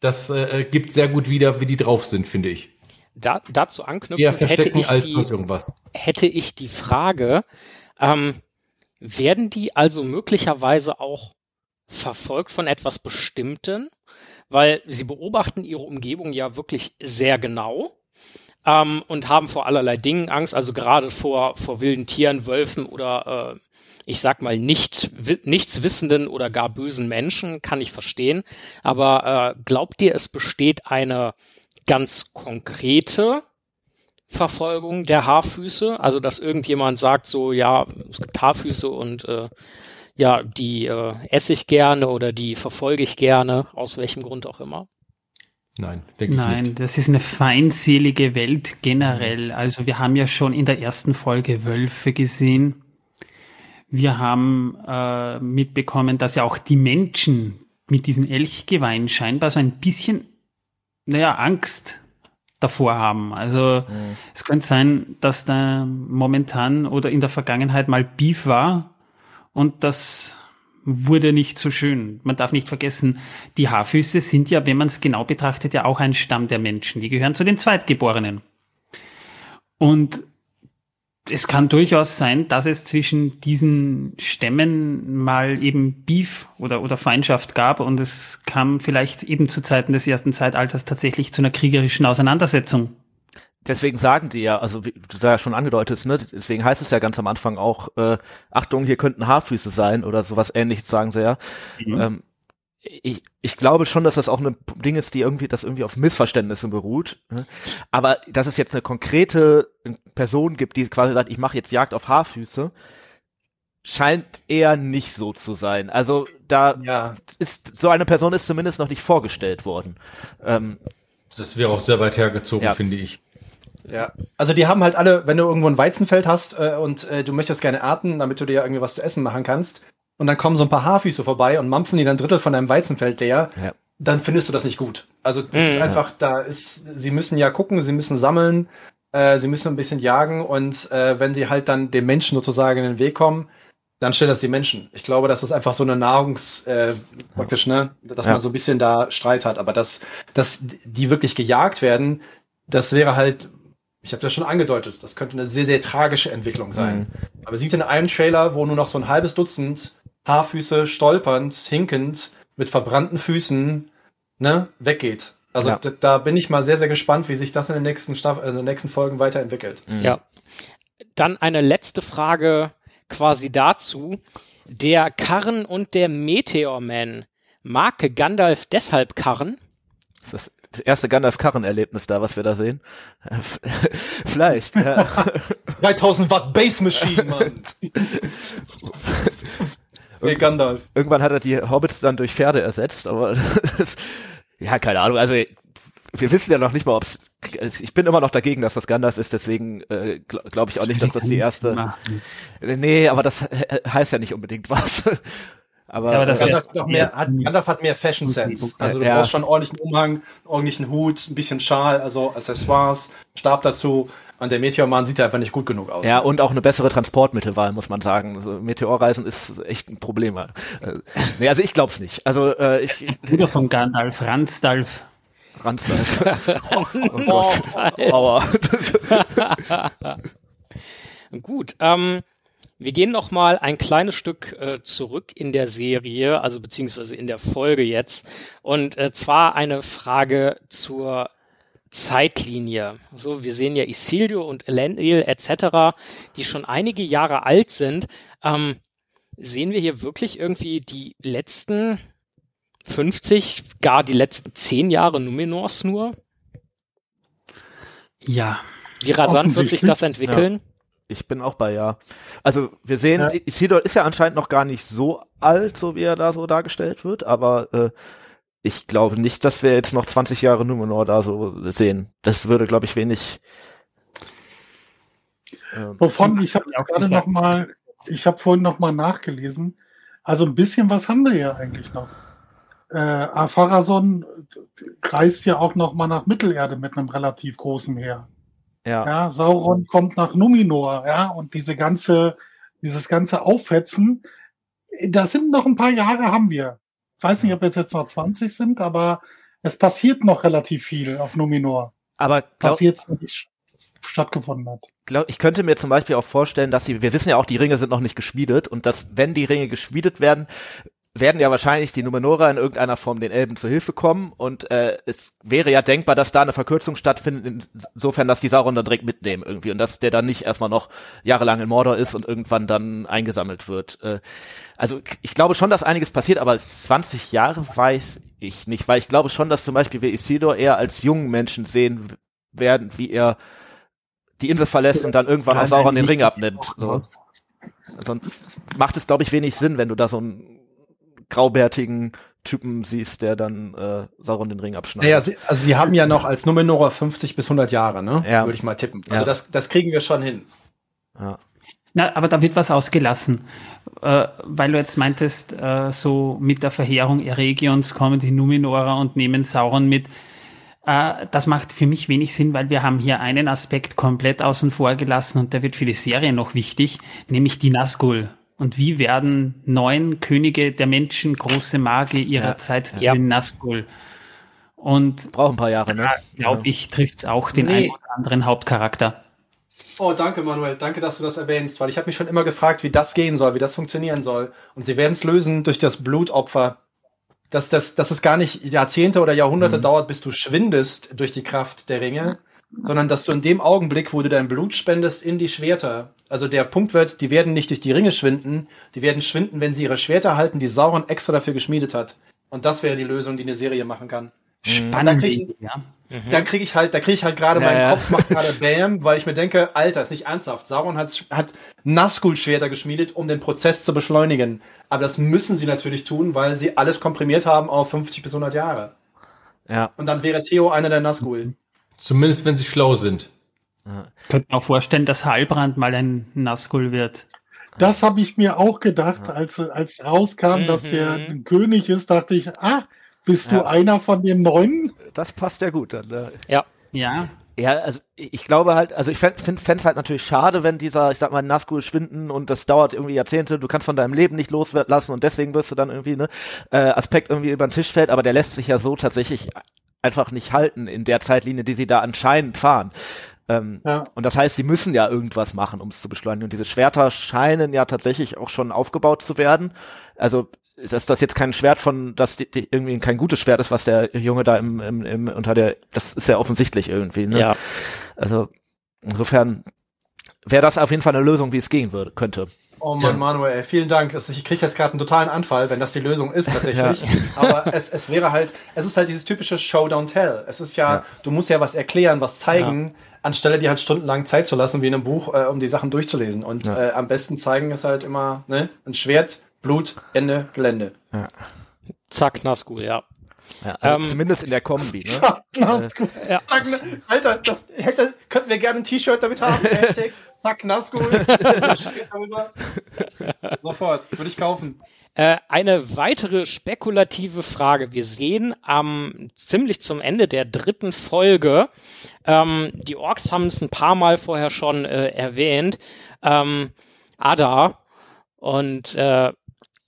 Das äh, äh gibt sehr gut wieder, wie die drauf sind, finde ich. Da, dazu anknüpfen hätte ich, die, hätte ich die Frage, ähm, werden die also möglicherweise auch verfolgt von etwas Bestimmten? Weil sie beobachten ihre Umgebung ja wirklich sehr genau ähm, und haben vor allerlei Dingen Angst, also gerade vor, vor wilden Tieren, Wölfen oder äh, ich sag mal nicht, nichts wissenden oder gar bösen Menschen, kann ich verstehen. Aber äh, glaubt ihr, es besteht eine ganz konkrete Verfolgung der Haarfüße? Also, dass irgendjemand sagt so, ja, es gibt Haarfüße und äh, ja, die äh, esse ich gerne oder die verfolge ich gerne, aus welchem Grund auch immer. Nein, denke ich Nein, nicht. das ist eine feindselige Welt generell. Also wir haben ja schon in der ersten Folge Wölfe gesehen. Wir haben äh, mitbekommen, dass ja auch die Menschen mit diesen Elchgeweihen scheinbar so ein bisschen, naja, Angst davor haben. Also mhm. es könnte sein, dass da momentan oder in der Vergangenheit mal Beef war und das wurde nicht so schön. Man darf nicht vergessen, die Haarfüße sind ja, wenn man es genau betrachtet, ja auch ein Stamm der Menschen. Die gehören zu den Zweitgeborenen. Und es kann durchaus sein, dass es zwischen diesen Stämmen mal eben Beef oder, oder Feindschaft gab und es kam vielleicht eben zu Zeiten des ersten Zeitalters tatsächlich zu einer kriegerischen Auseinandersetzung. Deswegen sagen die ja, also wie du ja schon angedeutet, ne, deswegen heißt es ja ganz am Anfang auch, äh, Achtung, hier könnten Haarfüße sein oder sowas ähnliches sagen sie ja. Mhm. Ähm, ich, ich glaube schon, dass das auch ein Ding ist, die irgendwie, das irgendwie auf Missverständnissen beruht. Ne? Aber dass es jetzt eine konkrete Person gibt, die quasi sagt, ich mache jetzt Jagd auf Haarfüße, scheint eher nicht so zu sein. Also da ja. ist so eine Person ist zumindest noch nicht vorgestellt worden. Ähm, das wäre auch sehr weit hergezogen, ja. finde ich. Ja, also die haben halt alle, wenn du irgendwo ein Weizenfeld hast äh, und äh, du möchtest gerne ernten, damit du dir irgendwie was zu essen machen kannst, und dann kommen so ein paar Haarfüße vorbei und mampfen die dann Drittel von deinem Weizenfeld leer, ja. dann findest du das nicht gut. Also das mhm. ist einfach, da ist, sie müssen ja gucken, sie müssen sammeln, äh, sie müssen ein bisschen jagen und äh, wenn die halt dann dem Menschen sozusagen in den Weg kommen, dann stellen das die Menschen. Ich glaube, das ist einfach so eine Nahrungs, äh, praktisch, ne, dass ja. man so ein bisschen da Streit hat. Aber dass, dass die wirklich gejagt werden, das wäre halt, ich habe das schon angedeutet, das könnte eine sehr, sehr tragische Entwicklung sein. Mhm. Aber sieht in einem Trailer, wo nur noch so ein halbes Dutzend Haarfüße stolpernd, hinkend, mit verbrannten Füßen, ne, weggeht. Also ja. da bin ich mal sehr, sehr gespannt, wie sich das in den nächsten Staff in den nächsten Folgen weiterentwickelt. Mhm. Ja. Dann eine letzte Frage quasi dazu. Der Karren und der Meteorman. Mag Gandalf deshalb Karren? Das ist das erste Gandalf-Karren-Erlebnis da, was wir da sehen. Vielleicht, ja. 3000 Watt Base Machine, Mann. Nee, Gandalf. Irgendwann hat er die Hobbits dann durch Pferde ersetzt, aber das, ja, keine Ahnung. Also wir wissen ja noch nicht mal, ob es. Ich bin immer noch dagegen, dass das Gandalf ist, deswegen äh, glaube glaub ich auch nicht, dass das die erste. Nee, aber das heißt ja nicht unbedingt was. Aber, ja, aber das Gandalf, hat mehr, hat, Gandalf hat mehr Fashion Sense. Also du ja. brauchst schon einen ordentlichen Umhang, einen ordentlichen Hut, ein bisschen Schal, also Accessoires, Stab dazu. Und der Meteormann sieht einfach nicht gut genug aus. Ja, und auch eine bessere Transportmittelwahl, muss man sagen. Also Meteorreisen ist echt ein Problem. Äh, nee, also ich glaub's nicht. Also äh, ich, ich Bruder von Gandalf, Ransdalf. Ransdalf. oh, oh Gott. Aua. Gut, ähm, wir gehen noch mal ein kleines Stück äh, zurück in der Serie, also beziehungsweise in der Folge jetzt. Und äh, zwar eine Frage zur Zeitlinie. So, wir sehen ja Isildur und Elendil etc., die schon einige Jahre alt sind. Ähm, sehen wir hier wirklich irgendwie die letzten 50, gar die letzten 10 Jahre Numenors nur? Ja. Wie rasant wird sich das entwickeln? Ja. Ich bin auch bei ja. Also wir sehen, ja. Isildur ist ja anscheinend noch gar nicht so alt, so wie er da so dargestellt wird, aber äh, ich glaube nicht, dass wir jetzt noch 20 Jahre Numenor da so sehen. Das würde, glaube ich, wenig. Ähm, Wovon ich habe gerade noch mal, ich habe vorhin noch mal nachgelesen. Also ein bisschen was haben wir ja eigentlich noch. Äh, Afarason reist ja auch noch mal nach Mittelerde mit einem relativ großen Heer. Ja. ja. Sauron kommt nach Numenor, ja, und diese ganze, dieses ganze Aufhetzen, da sind noch ein paar Jahre haben wir weiß nicht, ob es jetzt noch 20 sind, aber es passiert noch relativ viel auf Numinor. Aber glaub, was jetzt nicht stattgefunden hat. Glaub, ich könnte mir zum Beispiel auch vorstellen, dass sie, wir wissen ja auch, die Ringe sind noch nicht geschmiedet und dass, wenn die Ringe geschmiedet werden, werden ja wahrscheinlich die Numenora in irgendeiner Form den Elben zu Hilfe kommen und äh, es wäre ja denkbar, dass da eine Verkürzung stattfindet, insofern, dass die Sauron dann direkt mitnehmen irgendwie und dass der dann nicht erstmal noch jahrelang in Mordor ist und irgendwann dann eingesammelt wird. Äh, also ich glaube schon, dass einiges passiert, aber 20 Jahre weiß ich nicht, weil ich glaube schon, dass zum Beispiel wir Isildur eher als jungen Menschen sehen werden, wie er die Insel verlässt und dann irgendwann auch Sauron den Ring abnimmt. So. Sonst macht es, glaube ich, wenig Sinn, wenn du da so ein graubärtigen Typen siehst, der dann äh, Sauron den Ring abschneidet. Naja, sie, also sie haben ja noch als Numenora 50 bis 100 Jahre, ne? Ja. Würde ich mal tippen. Also ja. das, das kriegen wir schon hin. Ja. Na, aber da wird was ausgelassen, äh, weil du jetzt meintest, äh, so mit der Verheerung Eregions kommen die Numenora und nehmen Sauron mit. Äh, das macht für mich wenig Sinn, weil wir haben hier einen Aspekt komplett außen vor gelassen und der wird für die Serie noch wichtig, nämlich die Nazgul. Und wie werden neun Könige der Menschen, große Magier ihrer ja, Zeit, ja. den Nazgul? Und braucht ein paar Jahre, ne? Glaube ja. ich, trifft's auch den nee. einen oder anderen Hauptcharakter. Oh, danke, Manuel. Danke, dass du das erwähnst, weil ich habe mich schon immer gefragt, wie das gehen soll, wie das funktionieren soll. Und sie werden es lösen durch das Blutopfer. Dass, dass, dass es gar nicht Jahrzehnte oder Jahrhunderte mhm. dauert, bis du schwindest durch die Kraft der Ringe, sondern dass du in dem Augenblick, wo du dein Blut spendest in die Schwerter, also der Punkt wird, die werden nicht durch die Ringe schwinden, die werden schwinden, wenn sie ihre Schwerter halten, die Sauron extra dafür geschmiedet hat. Und das wäre die Lösung, die eine Serie machen kann. Spannend, krieg ja. Mhm. Dann kriege ich halt, da kriege ich halt gerade Ja, meinen ja. Kopf macht gerade Bam, weil ich mir denke, Alter, ist nicht ernsthaft. Sauron hat, hat Nazgul-Schwerter geschmiedet, um den Prozess zu beschleunigen. Aber das müssen sie natürlich tun, weil sie alles komprimiert haben auf 50 bis 100 Jahre. Ja. Und dann wäre Theo einer der Nazgul. Zumindest wenn sie schlau sind. Könnte mir auch vorstellen, dass Halbrand mal ein Nazgul wird. Das habe ich mir auch gedacht, als, als rauskam, dass der Mhm. ein König ist, dachte ich, ah, bist du Ja. einer von den Neuen? Das passt ja gut. Dann, äh, Ja. Ja, Ja, also ich glaube halt, also ich fände es halt natürlich schade, wenn dieser, ich sag mal, Nazgul schwinden und das dauert irgendwie Jahrzehnte, du kannst von deinem Leben nicht loslassen und deswegen wirst du dann irgendwie, ne, äh, Aspekt irgendwie über den Tisch fällt, aber der lässt sich ja so tatsächlich einfach nicht halten in der Zeitlinie, die sie da anscheinend fahren. Ähm, Ja. Und das heißt, sie müssen ja irgendwas machen, um es zu beschleunigen. Und diese Schwerter scheinen ja tatsächlich auch schon aufgebaut zu werden. Also dass das jetzt kein Schwert von, dass die, die irgendwie kein gutes Schwert ist, was der Junge da im, im, im unter der, das ist ja offensichtlich irgendwie. Ne? Ja. Also insofern wäre das auf jeden Fall eine Lösung, wie es gehen würde, könnte. Oh Mann, Manuel, vielen Dank. Ich kriege jetzt gerade einen totalen Anfall, wenn das die Lösung ist tatsächlich. Aber es, es wäre halt, es ist halt dieses typische Show don't tell. Es ist ja, Ja. du musst ja was erklären, was zeigen, anstelle dir halt stundenlang Zeit zu lassen, wie in einem Buch, äh, um die Sachen durchzulesen. Und Ja. äh, am besten zeigen ist halt immer ne, ein Schwert, Blut, Ende, Gelände. Zack, Nazgul, ja. Ja, also Ähm, zumindest in der Kombi. Ne? Ja, Nazgul. Zack, ne- Alter, das hätte, könnten wir gerne ein T-Shirt damit haben. Hashtag Zack, darüber. Sofort, würde ich kaufen. Äh, eine weitere spekulative Frage. Wir sehen am ziemlich zum Ende der dritten Folge, ähm, die Orks haben es ein paar Mal vorher schon äh, erwähnt, ähm, Ada und äh,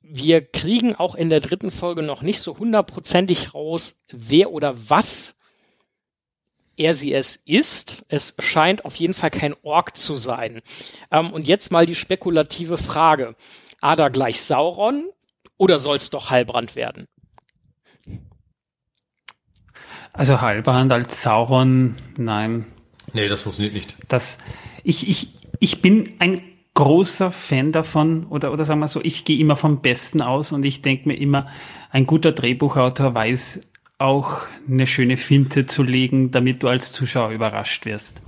wir kriegen auch in der dritten Folge noch nicht so hundertprozentig raus, wer oder was er sie es ist. Es scheint auf jeden Fall kein Ork zu sein. Ähm, und jetzt mal die spekulative Frage. Ada gleich Sauron oder soll es doch Heilbrand werden? also Halbrand als Sauron, nein. Nee, das funktioniert nicht. Das, ich, ich, ich bin ein großer Fan davon, oder, oder sagen wir so, ich gehe immer vom Besten aus und ich denke mir immer, ein guter Drehbuchautor weiß auch eine schöne Finte zu legen, damit du als Zuschauer überrascht wirst.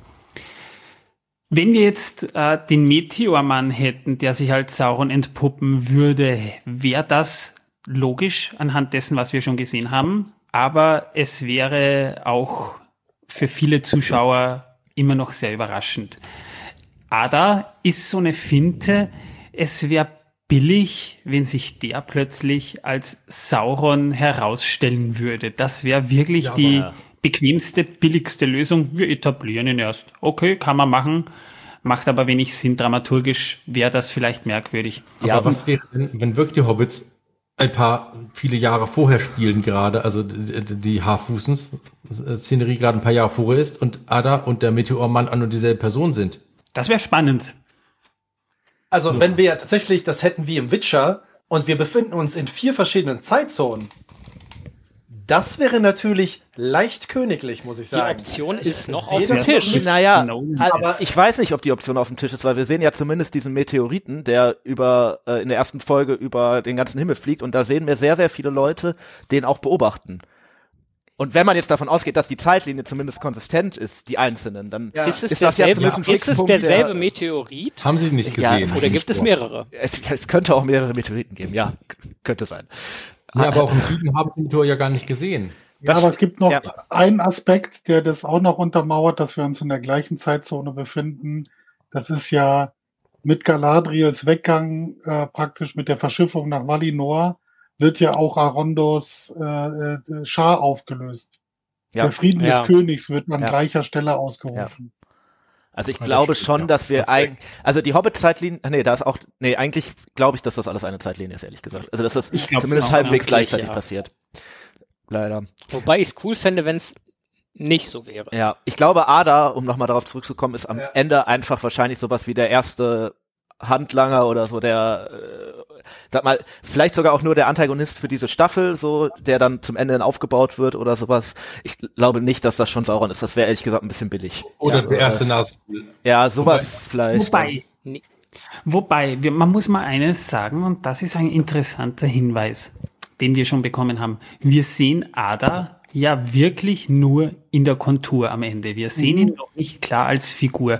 Wenn wir jetzt äh, den Meteormann hätten, der sich als Sauron entpuppen würde, wäre das logisch anhand dessen, was wir schon gesehen haben. Aber es wäre auch für viele Zuschauer immer noch sehr überraschend. Ada ist so eine Finte. Es wäre billig, wenn sich der plötzlich als Sauron herausstellen würde. Das wäre wirklich Ja, die aber- bequemste, billigste Lösung. Wir etablieren ihn erst. Okay, kann man machen. Macht aber wenig Sinn. Dramaturgisch wäre das vielleicht merkwürdig. Aber was wäre, wenn, wenn wirklich die Hobbits ein paar viele Jahre vorher spielen gerade, also die, die Haarfußens-Szenerie gerade ein paar Jahre vorher ist und Ada und der Meteormann an und dieselbe Person sind? Das wäre spannend. Also, wenn wir ja tatsächlich das hätten wie im Witcher und wir befinden uns in vier verschiedenen Zeitzonen, das wäre natürlich leicht königlich, muss ich Die sagen. Option ist noch sehe auf dem noch Tisch. Naja, No. also Aber- ich weiß nicht, ob die Option auf dem Tisch ist, weil wir sehen ja zumindest diesen Meteoriten, der über äh, in der ersten Folge über den ganzen Himmel fliegt und da sehen wir sehr, sehr viele Leute, den auch beobachten. Und wenn man jetzt davon ausgeht, dass die Zeitlinie zumindest konsistent ist, die einzelnen, dann Ja. Ist es, Ist das ja derselbe, zumindest ein ist es Fixpunkt, derselbe der- Meteorit Haben Sie nicht Ja, gesehen? oder gibt es mehrere? es, es könnte auch mehrere Meteoriten geben, ja, könnte sein. Ja, aber auch im Süden haben Sie den Meteor ja gar nicht gesehen. Ja, aber es gibt noch ja. einen Aspekt, der das auch noch untermauert, dass wir uns in der gleichen Zeitzone befinden. Das ist ja mit Galadriels Weggang äh, praktisch mit der Verschiffung nach Valinor wird ja auch Arondos äh, äh, Schar aufgelöst. Ja. Der Frieden Ja. des Königs wird an Ja. gleicher Stelle ausgerufen. Also ich glaube schon, dass wir eigentlich, also die Hobbit-Zeitlinie, nee, da ist auch, nee, eigentlich glaube ich, dass das alles eine Zeitlinie ist, ehrlich gesagt. Also dass das Ich glaub's zumindest halbwegs gleichzeitig ja. passiert. Leider. Wobei ich es cool fände, wenn es nicht so wäre. Ja, ich glaube, Ada, um nochmal darauf zurückzukommen, ist am Ja. Ende einfach wahrscheinlich sowas wie der erste Handlanger oder so, der, äh, sag mal, vielleicht sogar auch nur der Antagonist für diese Staffel, so, der dann zum Ende aufgebaut wird oder sowas. Ich glaube nicht, dass das schon Sauron ist. Das wäre ehrlich gesagt ein bisschen billig. Oder ja, der erste Nazgul. Ja, sowas wobei, vielleicht. Wobei, wobei, wir, man muss mal eines sagen, und das ist ein interessanter Hinweis, den wir schon bekommen haben. Wir sehen Ada ja wirklich nur in der Kontur am Ende. Wir sehen mhm. ihn noch nicht klar als Figur.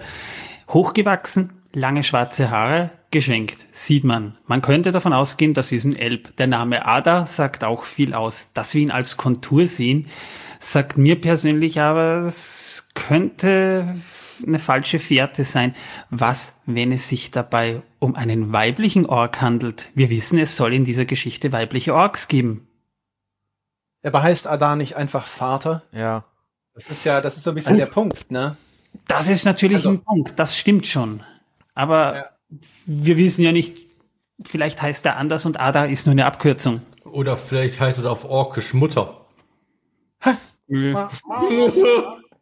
Hochgewachsen, lange schwarze Haare, geschenkt, sieht man. Man könnte davon ausgehen, das ist ein Elb. Der Name Ada sagt auch viel aus. Dass wir ihn als Kontur sehen, sagt mir persönlich aber, es könnte eine falsche Fährte sein. Was, wenn es sich dabei um einen weiblichen Ork handelt? Wir wissen, es soll in dieser Geschichte weibliche Orks geben. Aber heißt Ada nicht einfach Vater? Ja. Das ist ja, das ist so ein bisschen Und? der Punkt, ne? Das ist natürlich also, ein Punkt, das stimmt schon. Aber ja. wir wissen ja nicht, vielleicht heißt er anders und Ada ist nur eine Abkürzung. Oder vielleicht heißt es auf Orkisch Mutter.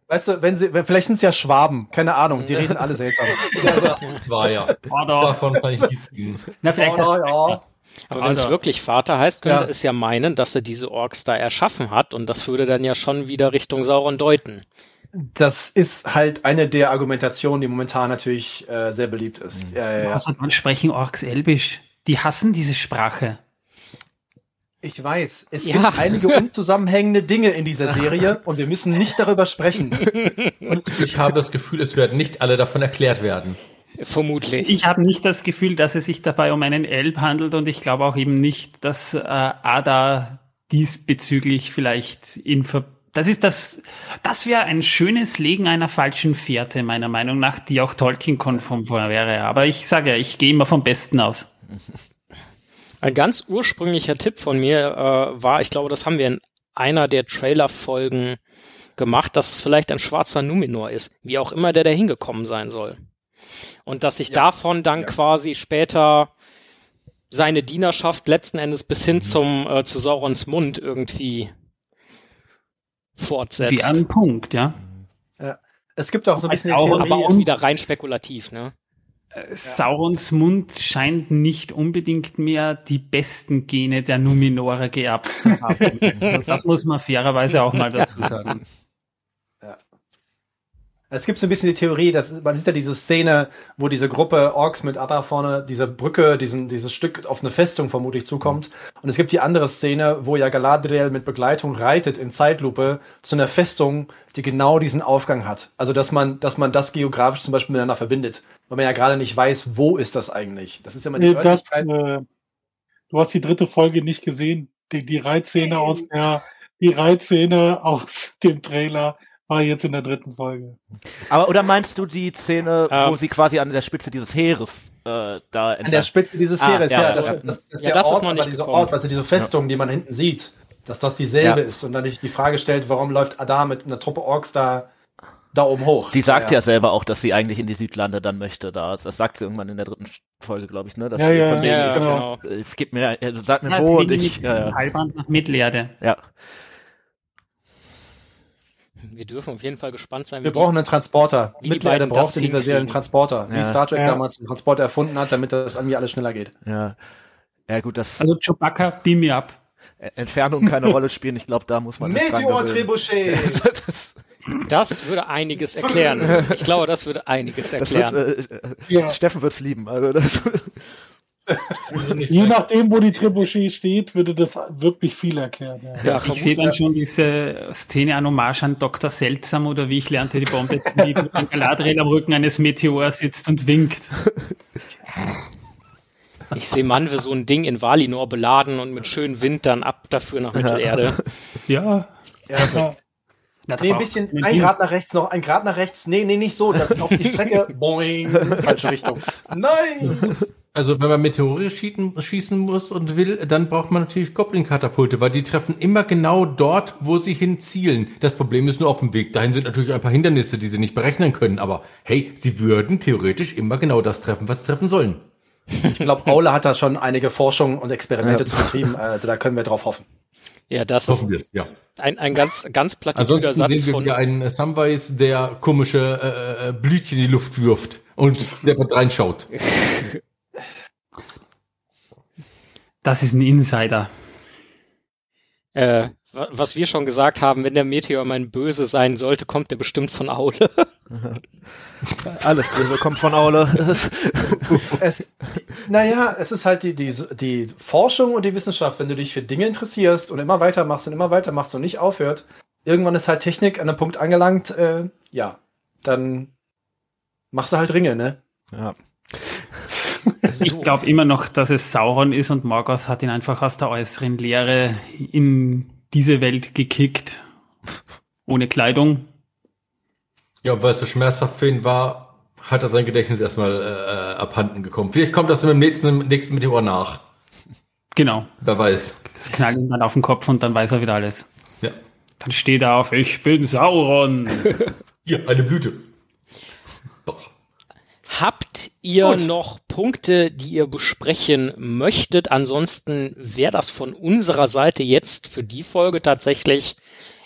Weißt du, wenn sie, vielleicht sind es ja Schwaben, keine Ahnung, die reden alle seltsam. War ja. Davon kann ich nichts tun. Na, vielleicht ja. Aber wenn es wirklich Vater heißt, könnte ja. es ja meinen, dass er diese Orks da erschaffen hat und das würde dann ja schon wieder Richtung Sauron deuten. Das ist halt eine der Argumentationen, die momentan natürlich äh, sehr beliebt ist. Mhm. Ja, ja, ja. Also, man sprechen Orks Elbisch. Die hassen diese Sprache. Ich weiß, es ja. gibt einige unzusammenhängende Dinge in dieser Serie und wir müssen nicht darüber sprechen. Und ich habe das Gefühl, es werden nicht alle davon erklärt werden. Vermutlich. Ich habe nicht das Gefühl, dass es sich dabei um einen Elb handelt und ich glaube auch eben nicht, dass äh, Ada diesbezüglich vielleicht in Verbindung das ist das, das wäre ein schönes Legen einer falschen Fährte, meiner Meinung nach, die auch Tolkien-konform wäre. Aber ich sage ja, ich gehe immer vom Besten aus. Ein ganz ursprünglicher Tipp von mir äh, war, ich glaube, das haben wir in einer der Trailer-Folgen gemacht, dass es vielleicht ein schwarzer Numenor ist, wie auch immer der da hingekommen sein soll. Und dass sich ja. davon dann ja. quasi später seine Dienerschaft letzten Endes bis hin zum äh, zu Saurons Mund irgendwie fortsetzt. Wie ein Punkt, ja. ja. Es gibt auch so ein bisschen aber auch wieder rein spekulativ, ne? Äh, Saurons Mund scheint nicht unbedingt mehr die besten Gene der Numenore geerbt zu haben. also das muss man fairerweise auch mal dazu sagen. Es gibt so ein bisschen die Theorie, dass man sieht ja diese Szene, wo diese Gruppe Orks mit Ada vorne diese Brücke, diesen, dieses Stück auf eine Festung vermutlich zukommt. Und es gibt die andere Szene, wo ja Galadriel mit Begleitung reitet in Zeitlupe zu einer Festung, die genau diesen Aufgang hat. Also dass man, dass man das geografisch zum Beispiel miteinander verbindet, weil man ja gerade nicht weiß, wo ist das eigentlich. Das ist ja immer die nee, das, äh, Du hast die dritte Folge nicht gesehen. Die, die Reitszene aus der, die Reitszene aus dem Trailer war jetzt in der dritten Folge. Aber oder meinst du die Szene, um, wo ähm. sie quasi an der Spitze dieses Heeres äh, da An der Spitze dieses ah, Heeres, ja, ja, das, das, das, ist ja, der das Ort, ist dieser Ort, also diese Festung, ja. die man hinten sieht, dass das dieselbe ja. ist und dann nicht die Frage stellt, warum läuft Ada mit einer Truppe Orks da da oben hoch. Sie sagt ja, ja selber auch, dass sie eigentlich in die Südlande dann möchte. Da, das sagt sie irgendwann in der dritten Folge, glaube ich, ne? Dass ja, ja, von denen, ja, genau. Ich, gib mir, sag mir ja, wo und ich. Ja, ja. nach Mittelerde. Ja. Wir dürfen auf jeden Fall gespannt sein. Wir brauchen einen Transporter. Mittelerde braucht in dieser Serie einen Transporter. Wie Star Trek damals einen Transporter erfunden hat, damit das irgendwie alles schneller geht. Ja. Ja, gut, das. Also Chewbacca, beam me up. Entfernung keine Rolle spielen. Ich glaube, da muss man. Meteor Trebuchet! Das würde einiges erklären. Ich glaube, das würde einiges erklären. Wird, äh, ja. Steffen wird's lieben. Also das Je nachdem, wo die Trebuchet steht, würde das wirklich viel erklären. Ja. ja ich sehe dann schon diese Szene an Hommage an Dr. Seltsam oder wie ich lernte, die Bombe wenn Galadriel am Rücken eines Meteors sitzt und winkt. Ich sehe Manwe so ein Ding in Valinor beladen und mit schönem Wind dann ab dafür nach Mittelerde. Ja. ja. Na, nee, ein bisschen, ein Grad nach rechts noch, ein Grad nach rechts. Nee, nee, nicht so. Das ist auf die Strecke. Boing. Falsche Richtung. Nein! Also wenn man Meteore schießen, schießen muss und will, dann braucht man natürlich Goblin-Katapulte, weil die treffen immer genau dort, wo sie hinzielen. Das Problem ist nur auf dem Weg. Dahin sind natürlich ein paar Hindernisse, die sie nicht berechnen können. Aber hey, sie würden theoretisch immer genau das treffen, was sie treffen sollen. Ich glaube, Aule hat da schon einige Forschungen und Experimente ja. zu betrieben. Also da können wir drauf hoffen. Ja, das Hoffen ist ja. ein, ein ganz, ganz platitüder Satz sehen wir von... wieder einen Samwise, der komische äh, äh, Blütchen in die Luft wirft Und der reinschaut. Das ist ein Insider. Äh, was wir schon gesagt haben, wenn der Meteor mein Böse sein sollte, kommt der bestimmt von Aule. Alles Böse kommt von Aule. es, naja, es ist halt die, die, die Forschung und die Wissenschaft. Wenn du dich für Dinge interessierst und immer weitermachst und immer weitermachst und nicht aufhört, irgendwann ist halt Technik an einem Punkt angelangt, äh, ja, dann machst du halt Ringe, ne? Ja. Ich glaube immer noch, dass es Sauron ist und Morgoth hat ihn einfach aus der äußeren Leere in diese Welt gekickt. Ohne Kleidung. Ja, weil es so schmerzhaft für ihn war, hat er sein Gedächtnis erstmal äh, abhanden gekommen. Vielleicht kommt das mit dem nächsten, nächsten Meteor nach. Genau. Wer weiß. Das knallt ihm dann auf den Kopf und dann weiß er wieder alles. Ja. Dann steht er auf, ich bin Sauron. Hier, eine Blüte. Habt ihr Gut. noch Punkte, die ihr besprechen möchtet? Ansonsten wäre das von unserer Seite jetzt für die Folge tatsächlich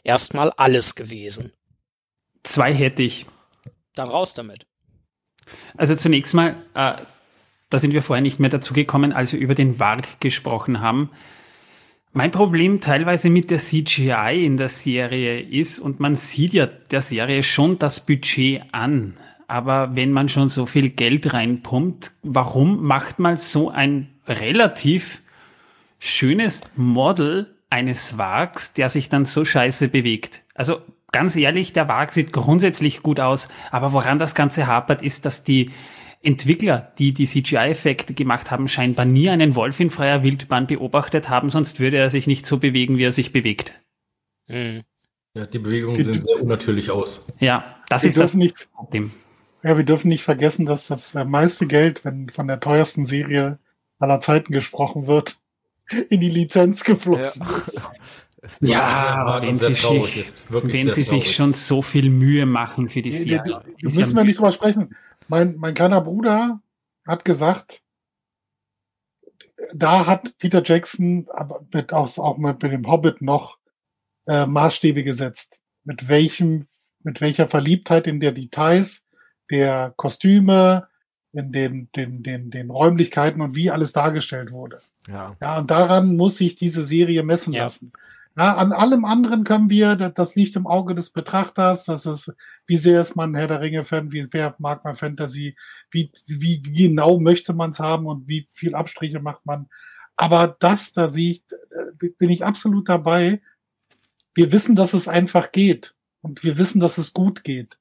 erstmal alles gewesen. Zwei hätte ich. Dann raus damit. Also zunächst mal, äh, da sind wir vorher nicht mehr dazu gekommen, als wir über den Warg gesprochen haben. Mein Problem teilweise mit der CGI in der Serie ist, und man sieht ja der Serie schon das Budget an, aber wenn man schon so viel Geld reinpumpt, warum macht man so ein relativ schönes Model eines Wags, der sich dann so scheiße bewegt? Also ganz ehrlich, der Wag sieht grundsätzlich gut aus, aber woran das Ganze hapert, ist, dass die Entwickler, die die CGI-Effekte gemacht haben, scheinbar nie einen Wolf in freier Wildbahn beobachtet haben, sonst würde er sich nicht so bewegen, wie er sich bewegt. Hm. Ja, die Bewegungen sehen sehr unnatürlich aus. Ja, das Wir ist das nicht, Problem. Ja, wir dürfen nicht vergessen, dass das äh, meiste Geld, wenn von der teuersten Serie aller Zeiten gesprochen wird, in die Lizenz geflossen ist. Ja, wenn sie sich, ist. Wirklich wenn sehr sie sich schon so viel Mühe machen für die Da Serie. ist müssen ja wir nicht drüber sprechen. Mein, mein kleiner Bruder hat gesagt, da hat Peter Jackson, aber mit, auch, auch mit, mit dem Hobbit noch äh, Maßstäbe gesetzt. Mit welchem, mit welcher Verliebtheit in der Details der Kostüme, in den, den, den, den Räumlichkeiten und wie alles dargestellt wurde. Ja. Ja, und daran muss sich diese Serie messen Ja. lassen. Ja, an allem anderen können wir, das, liegt im Auge des Betrachters, das ist, wie sehr ist man Herr der Ringe-Fan, wie sehr mag man Fantasy, wie, wie, genau möchte man es haben und wie viel Abstriche macht man. Aber das, da sehe ich, bin ich absolut dabei. Wir wissen, dass es einfach geht. Und wir wissen, dass es gut geht.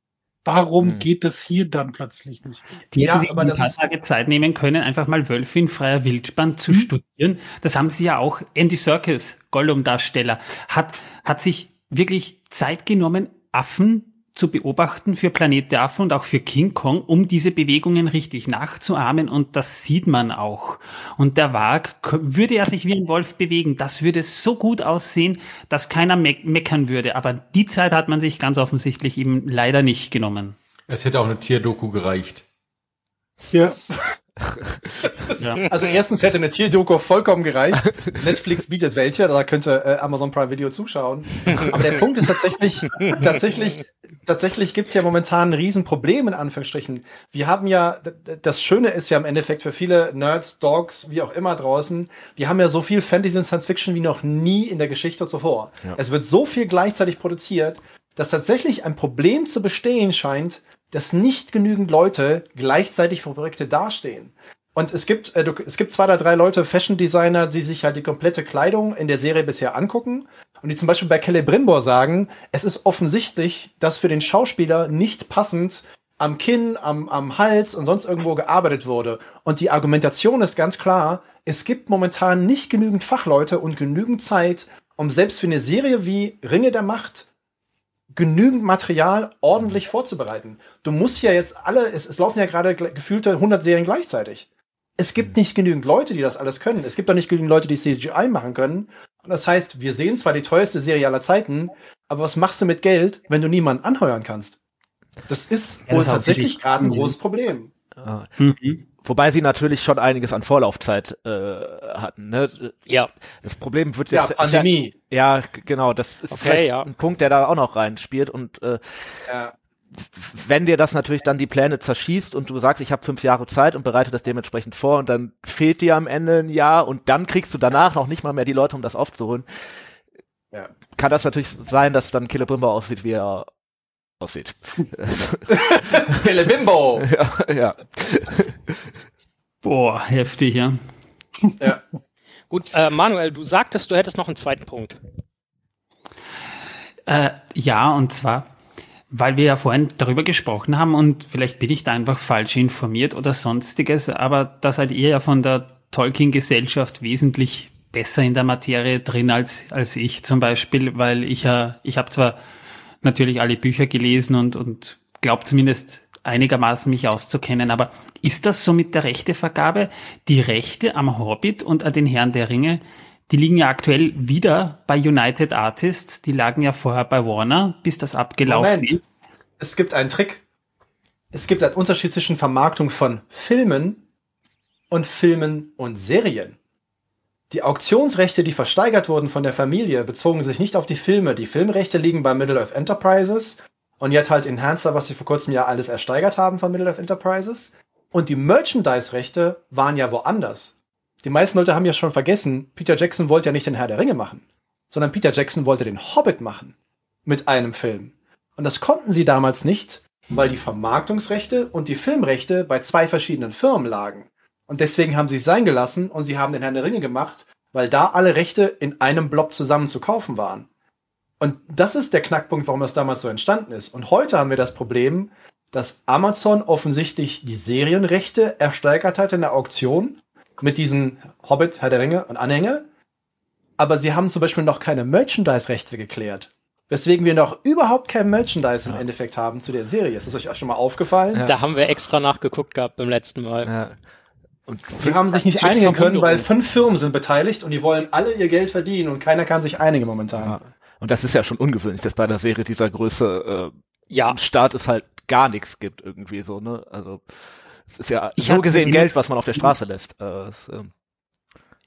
Warum Hm. geht es hier dann plötzlich nicht? Die Ja, hätten sich aber ein das paar Tage Zeit nehmen können, einfach mal Wölfe in freier Wildbahn zu Mhm. studieren. Das haben sie ja auch. Andy Serkis, Gollum-Darsteller, hat, hat sich wirklich Zeit genommen, Affen zu beobachten für Planet der Affen und auch für King Kong, um diese Bewegungen richtig nachzuahmen und das sieht man auch. Und der Wag, würde er sich wie ein Wolf bewegen, das würde so gut aussehen, dass keiner me meckern würde. Aber die Zeit hat man sich ganz offensichtlich eben leider nicht genommen. Es hätte auch eine Tierdoku gereicht. Ja, Ja. Also erstens hätte eine Tierdoku vollkommen gereicht. Netflix bietet welche, da könnte äh, Amazon Prime Video zuschauen. Aber der Punkt ist tatsächlich, tatsächlich, tatsächlich gibt's ja momentan ein Riesenproblem in Anführungsstrichen. Wir haben ja, das Schöne ist ja im Endeffekt für viele Nerds, Dogs, wie auch immer draußen, wir haben ja so viel Fantasy und Science Fiction wie noch nie in der Geschichte zuvor. Es wird so viel gleichzeitig produziert, dass tatsächlich ein Problem zu bestehen scheint, dass nicht genügend Leute gleichzeitig für Projekte dastehen. Und es gibt, äh, du, es gibt zwei oder drei Leute, Fashion Designer, die sich halt die komplette Kleidung in der Serie bisher angucken und die zum Beispiel bei Celebrimbor sagen, es ist offensichtlich, dass für den Schauspieler nicht passend am Kinn, am, am Hals und sonst irgendwo gearbeitet wurde. Und die Argumentation ist ganz klar, es gibt momentan nicht genügend Fachleute und genügend Zeit, um selbst für eine Serie wie Ringe der Macht genügend Material ordentlich vorzubereiten. Du musst ja jetzt alle, es, es laufen ja gerade gefühlte 100 Serien gleichzeitig. Es gibt nicht genügend Leute, die das alles können. Es gibt auch nicht genügend Leute, die CGI machen können. Und das heißt, wir sehen zwar die teuerste Serie aller Zeiten, aber was machst du mit Geld, wenn du niemanden anheuern kannst? Das ist Ja, wohl tatsächlich gerade ein großes Problem. Ah. Mhm. Wobei sie natürlich schon einiges an Vorlaufzeit äh, hatten. Ne? Ja, Das Problem wird Ja, jetzt Pandemie. Ja, g- genau. Das ist Okay, vielleicht ja. ein Punkt, der da auch noch reinspielt. Und äh, Ja. wenn dir das natürlich dann die Pläne zerschießt und du sagst, ich habe fünf Jahre Zeit und bereite das dementsprechend vor und dann fehlt dir am Ende ein Jahr und dann kriegst du danach noch nicht mal mehr die Leute, um das aufzuholen, ja. kann das natürlich sein, dass dann Bimbo aussieht, wie er aussieht. Bimbo! ja, ja. Boah, heftig, ja. ja. Gut, äh, Manuel, du sagtest, du hättest noch einen zweiten Punkt. Äh, ja, und zwar, weil wir ja vorhin darüber gesprochen haben und vielleicht bin ich da einfach falsch informiert oder sonstiges, aber da seid ihr ja von der Tolkien-Gesellschaft wesentlich besser in der Materie drin als, als ich zum Beispiel, weil ich ja, ich habe zwar natürlich alle Bücher gelesen und, und glaube zumindest einigermaßen mich auszukennen, aber ist das so mit der Rechtevergabe? Die Rechte am Hobbit und an den Herrn der Ringe, die liegen ja aktuell wieder bei United Artists. Die lagen ja vorher bei Warner, bis das abgelaufen Moment. ist. Es gibt einen Trick. Es gibt einen Unterschied zwischen Vermarktung von Filmen und Filmen und Serien. Die Auktionsrechte, die versteigert wurden von der Familie, bezogen sich nicht auf die Filme. Die Filmrechte liegen bei Middle-earth Enterprises und jetzt halt Enhancer, was sie vor kurzem ja alles ersteigert haben von Middle-earth Enterprises. Und die Merchandise-Rechte waren ja woanders. Die meisten Leute haben ja schon vergessen, Peter Jackson wollte ja nicht den Herr der Ringe machen, sondern Peter Jackson wollte den Hobbit machen mit einem Film. Und das konnten sie damals nicht, weil die Vermarktungsrechte und die Filmrechte bei zwei verschiedenen Firmen lagen. Und deswegen haben sie es sein gelassen und sie haben den Herrn der Ringe gemacht, weil da alle Rechte in einem Block zusammen zu kaufen waren. Und das ist der Knackpunkt, warum das damals so entstanden ist. Und heute haben wir das Problem, dass Amazon offensichtlich die Serienrechte ersteigert hat in der Auktion mit diesen Hobbit, Herr der Ringe und Anhänge. Aber sie haben zum Beispiel noch keine Merchandise-Rechte geklärt. Weswegen wir noch überhaupt kein Merchandise im ja. Endeffekt haben zu der Serie. Ist das euch auch schon mal aufgefallen? Ja. Da haben wir extra nachgeguckt gehabt beim letzten Mal. Ja. Und die haben sich nicht einigen können, weil fünf Firmen sind beteiligt und die wollen alle ihr Geld verdienen und keiner kann sich einigen momentan. Ja. Und das ist ja schon ungewöhnlich, dass bei einer Serie dieser Größe äh, ja. Start es halt gar nichts gibt irgendwie so, ne? Also es ist ja ich so gesehen Geld, was man auf der Straße lässt. Äh, das, äh.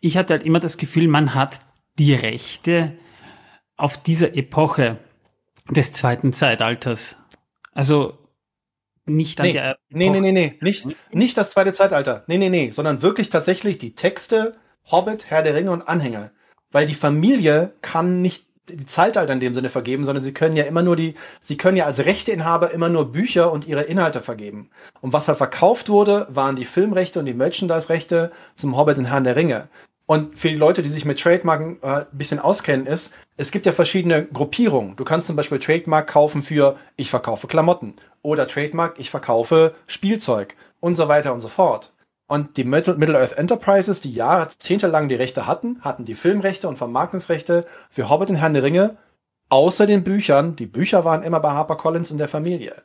Ich hatte halt immer das Gefühl, man hat die Rechte auf dieser Epoche des zweiten Zeitalters. Also nicht an nee, der. Nee, nee, nee, nee, nicht, nicht das zweite Zeitalter. Nee, nee, nee, sondern wirklich tatsächlich die Texte, Hobbit, Herr der Ringe und Anhänger. Weil die Familie kann nicht die Zeitalter in dem Sinne vergeben, sondern sie können ja immer nur die, sie können ja als Rechteinhaber immer nur Bücher und ihre Inhalte vergeben. Und was halt verkauft wurde, waren die Filmrechte und die Merchandise-Rechte zum Hobbit und Herrn der Ringe. Und für die Leute, die sich mit Trademarken äh, ein bisschen auskennen, ist, es gibt ja verschiedene Gruppierungen. Du kannst zum Beispiel Trademark kaufen für ich verkaufe Klamotten oder Trademark ich verkaufe Spielzeug und so weiter und so fort. Und die Middle-earth Enterprises, die jahrzehntelang die Rechte hatten, hatten die Filmrechte und Vermarktungsrechte für Hobbit und Herrn der Ringe, außer den Büchern. Die Bücher waren immer bei HarperCollins und der Familie.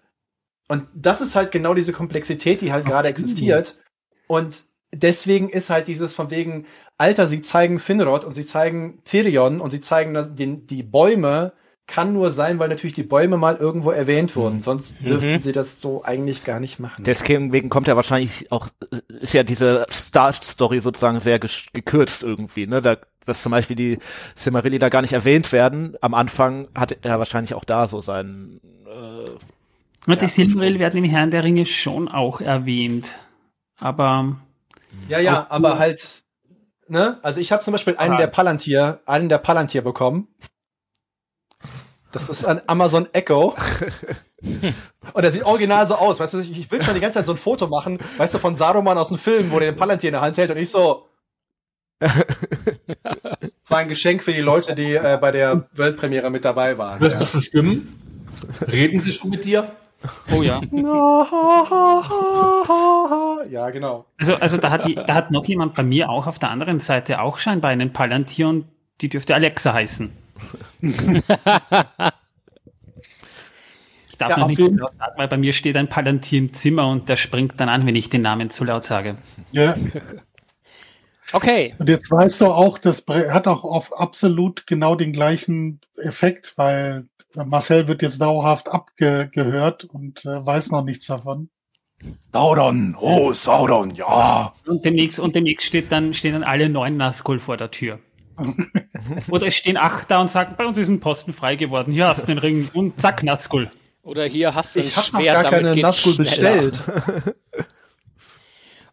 Und das ist halt genau diese Komplexität, die halt gerade existiert. Und deswegen ist halt dieses von wegen, Alter, sie zeigen Finrod und sie zeigen Tyrion und sie zeigen das, den, die Bäume kann nur sein, weil natürlich die Bäume mal irgendwo erwähnt wurden. Mhm. Sonst dürften mhm. sie das so eigentlich gar nicht machen. Deswegen kommt ja wahrscheinlich auch, ist ja diese Start-Story sozusagen sehr gekürzt irgendwie, ne? Da, dass zum Beispiel die Silmarilli da gar nicht erwähnt werden. Am Anfang hat er wahrscheinlich auch da so seinen, äh, Und ja, die Silmarilli werden im Herrn der Ringe schon auch erwähnt. Aber. Ja, ja, aber halt, ne? Also ich habe zum Beispiel einen der Palantir, einen der Palantir bekommen. Das ist ein Amazon Echo. Und er sieht original so aus. Weißt du, ich will schon die ganze Zeit so ein Foto machen, weißt du, von Saruman aus dem Film, wo der den Palantir in der Hand hält und ich so. das war ein Geschenk für die Leute, die äh, bei der Weltpremiere mit dabei waren. Hörst ja. du schon Stimmen? Reden sie schon mit dir? Oh ja. ja, genau. Also, also da hat die, da hat noch jemand bei mir auch auf der anderen Seite auch scheinbar einen Palantir und die dürfte Alexa heißen. ich darf ja, noch nicht laut sagen, weil bei mir steht ein Palantir im Zimmer und der springt dann an, wenn ich den Namen zu laut sage. Ja. Okay. Und jetzt weißt du auch, das hat auch auf absolut genau den gleichen Effekt, weil Marcel wird jetzt dauerhaft abgehört und äh, weiß noch nichts davon. Sauron, oh Sauron, ja. Und demnächst, und demnächst steht dann, stehen dann alle neuen Nazgul vor der Tür. Oder es stehen acht da und sagen, bei uns ist ein Posten frei geworden. Hier hast du den Ring und zack, Nazgul. Oder hier hast du ich ein Schwert, gar keine Nazgul bestellt.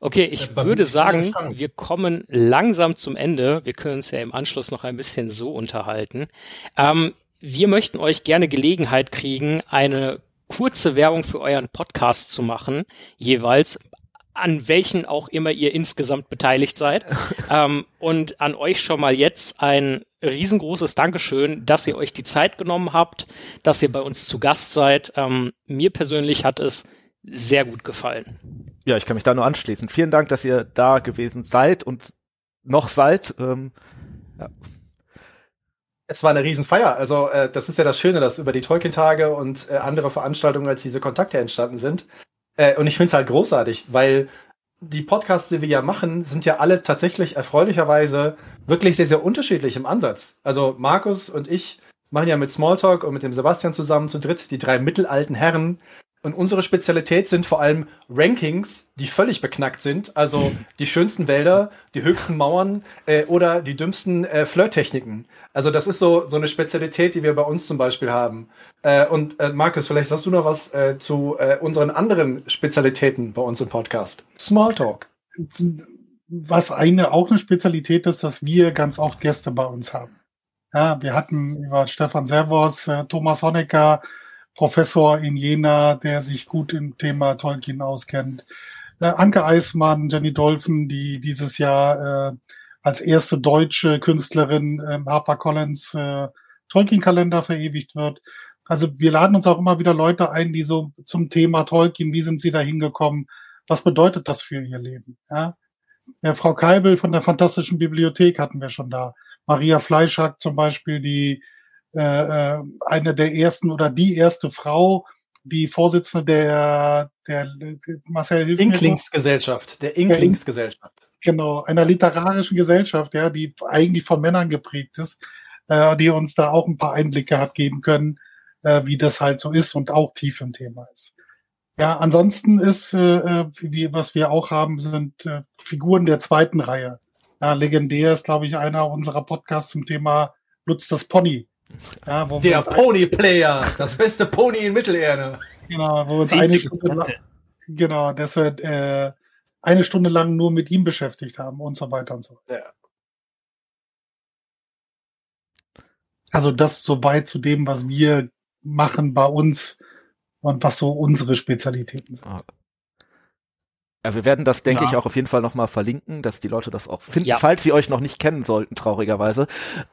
okay, ich würde sagen, wir kommen langsam zum Ende. Wir können uns ja im Anschluss noch ein bisschen so unterhalten. Ähm, wir möchten euch gerne Gelegenheit kriegen, eine kurze Werbung für euren Podcast zu machen, jeweils an welchen auch immer ihr insgesamt beteiligt seid. ähm, und an euch schon mal jetzt ein riesengroßes Dankeschön, dass ihr euch die Zeit genommen habt, dass ihr bei uns zu Gast seid. Ähm, mir persönlich hat es sehr gut gefallen. Ja, ich kann mich da nur anschließen. Vielen Dank, dass ihr da gewesen seid und noch seid. Ähm, ja. Es war eine Riesenfeier. Also äh, das ist ja das Schöne, dass über die Tolkien-Tage und äh, andere Veranstaltungen als diese Kontakte entstanden sind. Äh, und ich finde es halt großartig, weil die Podcasts, die wir ja machen, sind ja alle tatsächlich erfreulicherweise wirklich sehr, sehr unterschiedlich im Ansatz. Also Markus und ich machen ja mit Smalltalk und mit dem Sebastian zusammen zu dritt die drei mittelalten Herren, und unsere Spezialität sind vor allem Rankings, die völlig beknackt sind. Also die schönsten Wälder, die höchsten Mauern äh, oder die dümmsten äh, Flirttechniken. Also das ist so, so eine Spezialität, die wir bei uns zum Beispiel haben. Äh, und äh, Markus, vielleicht hast du noch was äh, zu äh, unseren anderen Spezialitäten bei uns im Podcast. Smalltalk. Was eine auch eine Spezialität ist, dass wir ganz oft Gäste bei uns haben. Ja, wir hatten über Stefan Servos, äh, Thomas Honecker, Professor in Jena, der sich gut im Thema Tolkien auskennt. Äh, Anke Eismann, Jenny Dolphin, die dieses Jahr äh, als erste deutsche Künstlerin äh, HarperCollins äh, Tolkien-Kalender verewigt wird. Also wir laden uns auch immer wieder Leute ein, die so zum Thema Tolkien, wie sind sie da hingekommen, was bedeutet das für ihr Leben? Ja? ja Frau Keibel von der Fantastischen Bibliothek hatten wir schon da. Maria Fleischhack zum Beispiel, die äh, äh, eine der ersten oder die erste Frau, die Vorsitzende der, der, der Marcel Hilf Inklingsgesellschaft, der Inklingsgesellschaft. Genau, einer literarischen Gesellschaft, ja, die eigentlich von Männern geprägt ist, äh, die uns da auch ein paar Einblicke hat geben können, äh, wie das halt so ist und auch tief im Thema ist. Ja, ansonsten ist, äh, äh wie, was wir auch haben, sind äh, Figuren der zweiten Reihe. Ja, legendär ist, glaube ich, einer unserer Podcasts zum Thema Lutz das Pony. Ja, der Pony Player, das beste Pony in Mittelerde. Genau, wo wir uns eine Stunde lang, genau, dass wir äh, eine Stunde lang nur mit ihm beschäftigt haben und so weiter und so. Ja. Also das soweit zu dem, was wir machen bei uns und was so unsere Spezialitäten sind. Ja, wir werden das, denke ja. ich, auch auf jeden Fall nochmal verlinken, dass die Leute das auch finden, ja. falls sie euch noch nicht kennen sollten, traurigerweise.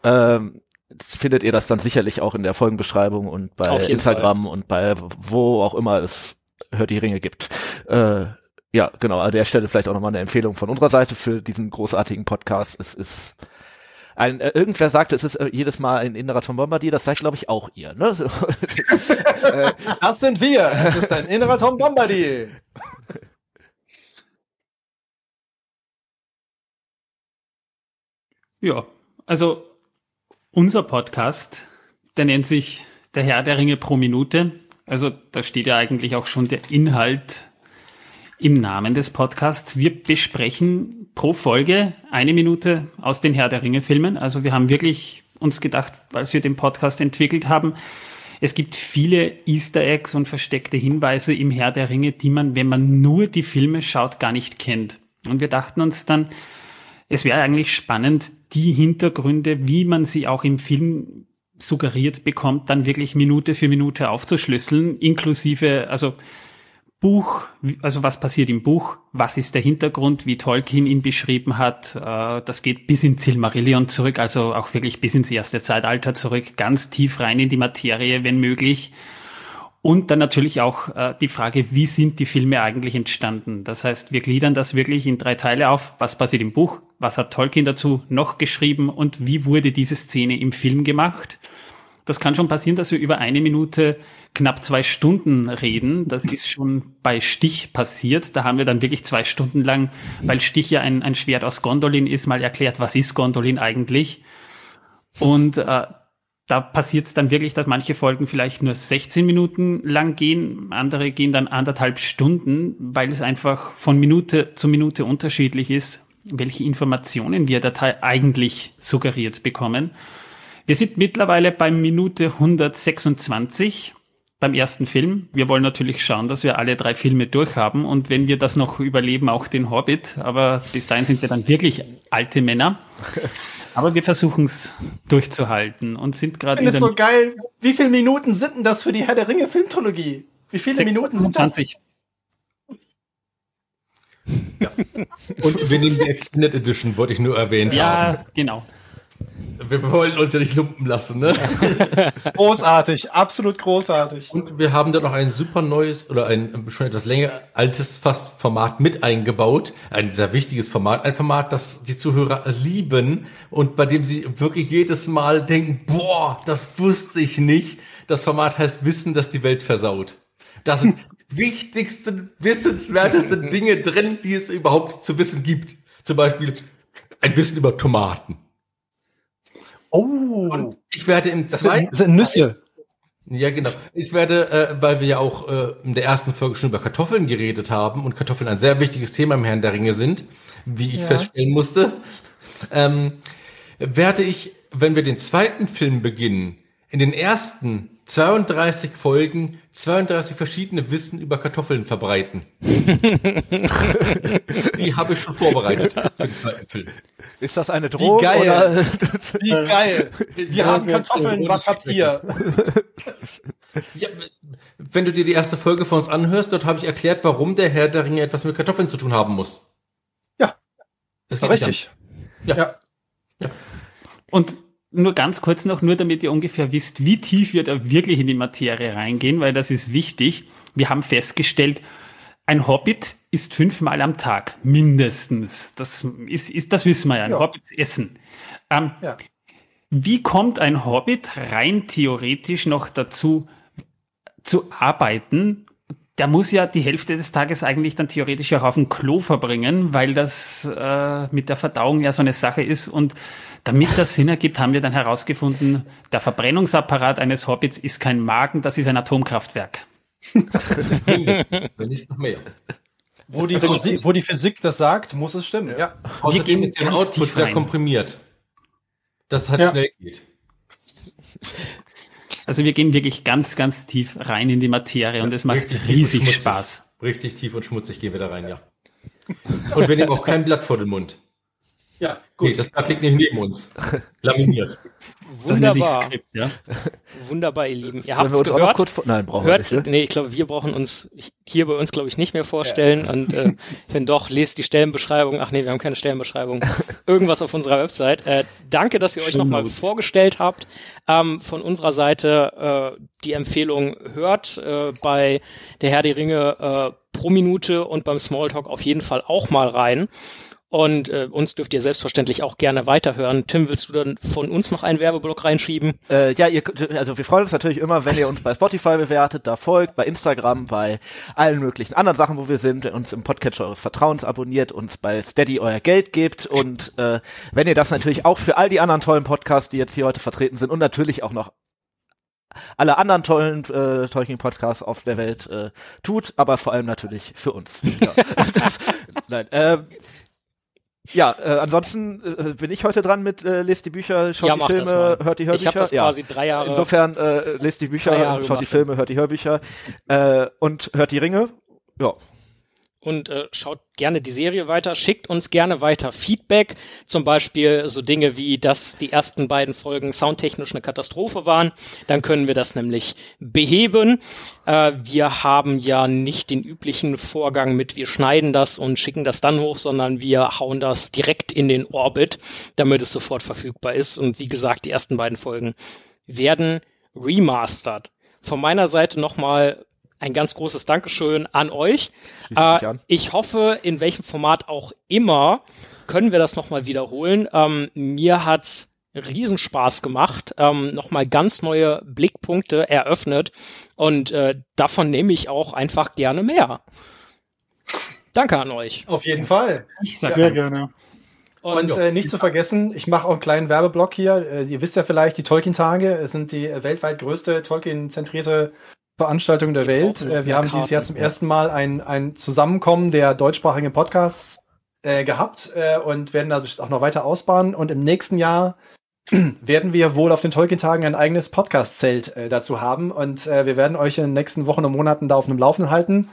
Ähm, findet ihr das dann sicherlich auch in der Folgenbeschreibung und bei Instagram Fall. und bei wo auch immer es Hört die Ringe gibt. Äh, ja, genau, an der Stelle vielleicht auch nochmal eine Empfehlung von unserer Seite für diesen großartigen Podcast. Es ist ein, äh, irgendwer sagte, es ist äh, jedes Mal ein innerer Tom Bombardier, das seid glaube ich auch ihr, ne? das sind wir, es ist ein innerer Tom Bombardier. Ja, also unser Podcast, der nennt sich Der Herr der Ringe pro Minute. Also da steht ja eigentlich auch schon der Inhalt im Namen des Podcasts. Wir besprechen pro Folge eine Minute aus den Herr der Ringe Filmen. Also wir haben wirklich uns gedacht, als wir den Podcast entwickelt haben, es gibt viele Easter Eggs und versteckte Hinweise im Herr der Ringe, die man, wenn man nur die Filme schaut, gar nicht kennt. Und wir dachten uns dann, es wäre eigentlich spannend, die Hintergründe, wie man sie auch im Film suggeriert bekommt, dann wirklich Minute für Minute aufzuschlüsseln, inklusive, also Buch, also was passiert im Buch, was ist der Hintergrund, wie Tolkien ihn beschrieben hat, äh, das geht bis in Silmarillion zurück, also auch wirklich bis ins erste Zeitalter zurück, ganz tief rein in die Materie, wenn möglich. Und dann natürlich auch äh, die Frage, wie sind die Filme eigentlich entstanden? Das heißt, wir gliedern das wirklich in drei Teile auf. Was passiert im Buch? Was hat Tolkien dazu noch geschrieben? Und wie wurde diese Szene im Film gemacht? Das kann schon passieren, dass wir über eine Minute knapp zwei Stunden reden. Das ist schon bei Stich passiert. Da haben wir dann wirklich zwei Stunden lang, weil Stich ja ein, ein Schwert aus Gondolin ist, mal erklärt, was ist Gondolin eigentlich? Und äh, da passiert es dann wirklich, dass manche Folgen vielleicht nur 16 Minuten lang gehen, andere gehen dann anderthalb Stunden, weil es einfach von Minute zu Minute unterschiedlich ist, welche Informationen wir da eigentlich suggeriert bekommen. Wir sind mittlerweile bei Minute 126 beim ersten Film. Wir wollen natürlich schauen, dass wir alle drei Filme durchhaben und wenn wir das noch überleben, auch den Hobbit. Aber bis dahin sind wir dann wirklich alte Männer. Aber wir versuchen es durchzuhalten und sind gerade. Finde es so geil. Wie viele Minuten sind denn das für die Herr der Ringe Filmtrilogie? Wie viele Minuten sind 20. das? Ja. Und wir nehmen die Extended Edition, wollte ich nur erwähnt ja, haben. Ja, genau. Wir wollen uns ja nicht lumpen lassen, ne? großartig, absolut großartig. Und wir haben da noch ein super neues oder ein schon etwas länger altes fast Format mit eingebaut. Ein sehr wichtiges Format. Ein Format, das die Zuhörer lieben und bei dem sie wirklich jedes Mal denken, boah, das wusste ich nicht. Das Format heißt Wissen, das die Welt versaut. Das sind wichtigsten, wissenswertesten Dinge drin, die es überhaupt zu wissen gibt. Zum Beispiel ein Wissen über Tomaten. Oh. Und ich werde im das zweiten. Sind, das sind Nüsse. Ja, genau. Ich werde, äh, weil wir ja auch äh, in der ersten Folge schon über Kartoffeln geredet haben und Kartoffeln ein sehr wichtiges Thema im Herrn der Ringe sind, wie ich ja. feststellen musste, ähm, werde ich, wenn wir den zweiten Film beginnen, in den ersten 32 Folgen 32 verschiedene Wissen über Kartoffeln verbreiten. Die habe ich schon vorbereitet für den zweiten Film. Ist das eine Drohung? Wie geil. Oder? Wie geil. Wir haben Kartoffeln, was habt ihr? Ja, wenn du dir die erste Folge von uns anhörst, dort habe ich erklärt, warum der Herr der Ringe etwas mit Kartoffeln zu tun haben muss. Ja. Das geht richtig. Ja. ja. ja. Und nur ganz kurz noch, nur damit ihr ungefähr wisst, wie tief wir da wirklich in die Materie reingehen, weil das ist wichtig. Wir haben festgestellt, ein Hobbit ist fünfmal am Tag, mindestens. Das ist, ist das wissen wir ja, ein ja. Hobbit essen. Ähm, ja. Wie kommt ein Hobbit rein theoretisch noch dazu, zu arbeiten? Der muss ja die Hälfte des Tages eigentlich dann theoretisch auch auf dem Klo verbringen, weil das äh, mit der Verdauung ja so eine Sache ist und damit das Sinn ergibt, haben wir dann herausgefunden, der Verbrennungsapparat eines Hobbits ist kein Magen, das ist ein Atomkraftwerk. Wenn nicht noch mehr. Wo die, also, Physik, wo die Physik das sagt, muss es stimmen. Ja. Außerdem gehen ist der Output sehr rein. komprimiert. Das halt ja. schnell geht. Also wir gehen wirklich ganz, ganz tief rein in die Materie ja, und es macht riesig Spaß. Richtig tief und schmutzig gehen wir da rein, ja. Und wir nehmen auch kein Blatt vor den Mund. Ja, gut. Nee, das Blatt liegt nicht neben uns. Laminiert. Wunderbar. Skript, ja? Wunderbar, ihr Lieben. Ihr habt es gehört. Kurz Nein, brauchen Hört, wir nicht. Ne? Nee, ich glaube, wir brauchen uns hier bei uns, glaube ich, nicht mehr vorstellen. Ja. Und äh, wenn doch, lest die Stellenbeschreibung. Ach nee, wir haben keine Stellenbeschreibung. Irgendwas auf unserer Website. Äh, danke, dass ihr euch nochmal vorgestellt habt. Ähm, von unserer Seite äh, die Empfehlung hört äh, bei der Herr die Ringe äh, pro Minute und beim Smalltalk auf jeden Fall auch mal rein. Und äh, uns dürft ihr selbstverständlich auch gerne weiterhören. Tim, willst du dann von uns noch einen Werbeblock reinschieben? Äh, ja, ihr, also wir freuen uns natürlich immer, wenn ihr uns bei Spotify bewertet, da folgt, bei Instagram, bei allen möglichen anderen Sachen, wo wir sind, uns im Podcatcher eures Vertrauens abonniert, uns bei Steady euer Geld gebt und äh, wenn ihr das natürlich auch für all die anderen tollen Podcasts, die jetzt hier heute vertreten sind und natürlich auch noch alle anderen tollen äh, Tolkien-Podcasts auf der Welt äh, tut, aber vor allem natürlich für uns. Ja. das, nein, äh, ja, äh, ansonsten äh, bin ich heute dran mit äh, lest die Bücher, schaut ja, die Filme, hört die Hörbücher. Ich habe das ja. quasi drei Jahre. Insofern äh, lest die Bücher, schaut die Filme, hört die Hörbücher äh, und hört die Ringe. Ja, und äh, schaut gerne die Serie weiter, schickt uns gerne weiter Feedback, zum Beispiel so Dinge wie, dass die ersten beiden Folgen soundtechnisch eine Katastrophe waren, dann können wir das nämlich beheben. Äh, wir haben ja nicht den üblichen Vorgang mit, wir schneiden das und schicken das dann hoch, sondern wir hauen das direkt in den Orbit, damit es sofort verfügbar ist. Und wie gesagt, die ersten beiden Folgen werden remastered. Von meiner Seite nochmal ein ganz großes Dankeschön an euch. Äh, ich hoffe, in welchem Format auch immer, können wir das nochmal wiederholen. Ähm, mir hat's Riesenspaß gemacht, ähm, nochmal ganz neue Blickpunkte eröffnet und äh, davon nehme ich auch einfach gerne mehr. Danke an euch. Auf jeden Fall. Ich sag sehr gerne. Und, und äh, nicht zu vergessen, ich mache auch einen kleinen Werbeblock hier. Äh, ihr wisst ja vielleicht, die Tolkien-Tage sind die weltweit größte Tolkien-zentrierte Veranstaltung der Welt. Äh, wir haben dieses Jahr zum ersten Mal ein, ein Zusammenkommen der deutschsprachigen Podcasts äh, gehabt äh, und werden da auch noch weiter ausbauen. Und im nächsten Jahr werden wir wohl auf den Tolkien-Tagen ein eigenes Podcast-Zelt äh, dazu haben. Und äh, wir werden euch in den nächsten Wochen und Monaten da auf dem Laufenden halten.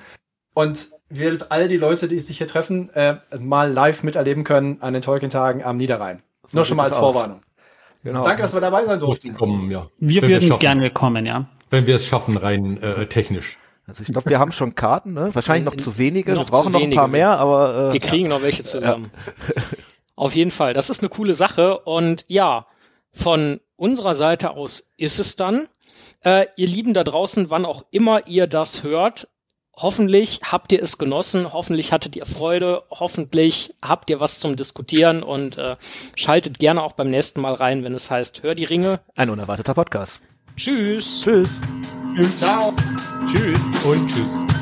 Und werdet all die Leute, die sich hier treffen, äh, mal live miterleben können an den Tolkien-Tagen am Niederrhein. So Nur schon mal als Vorwarnung. Genau. Danke, dass wir dabei sein durften. Kommen, ja. Wir Wenn würden gerne kommen, ja. Wenn wir es schaffen, rein äh, technisch. Also ich glaube, wir haben schon Karten, ne? Wahrscheinlich noch zu wenige. Noch wir brauchen noch ein paar mehr, aber äh, wir kriegen ja. noch welche zusammen. Ja. Auf jeden Fall, das ist eine coole Sache und ja, von unserer Seite aus ist es dann. Äh, ihr Lieben da draußen, wann auch immer ihr das hört, hoffentlich habt ihr es genossen, hoffentlich hattet ihr Freude, hoffentlich habt ihr was zum Diskutieren und äh, schaltet gerne auch beim nächsten Mal rein, wenn es heißt Hör die Ringe. Ein unerwarteter Podcast. Tschüss. Tschüss. Tschüss. Ciao. Tschüss und tschüss.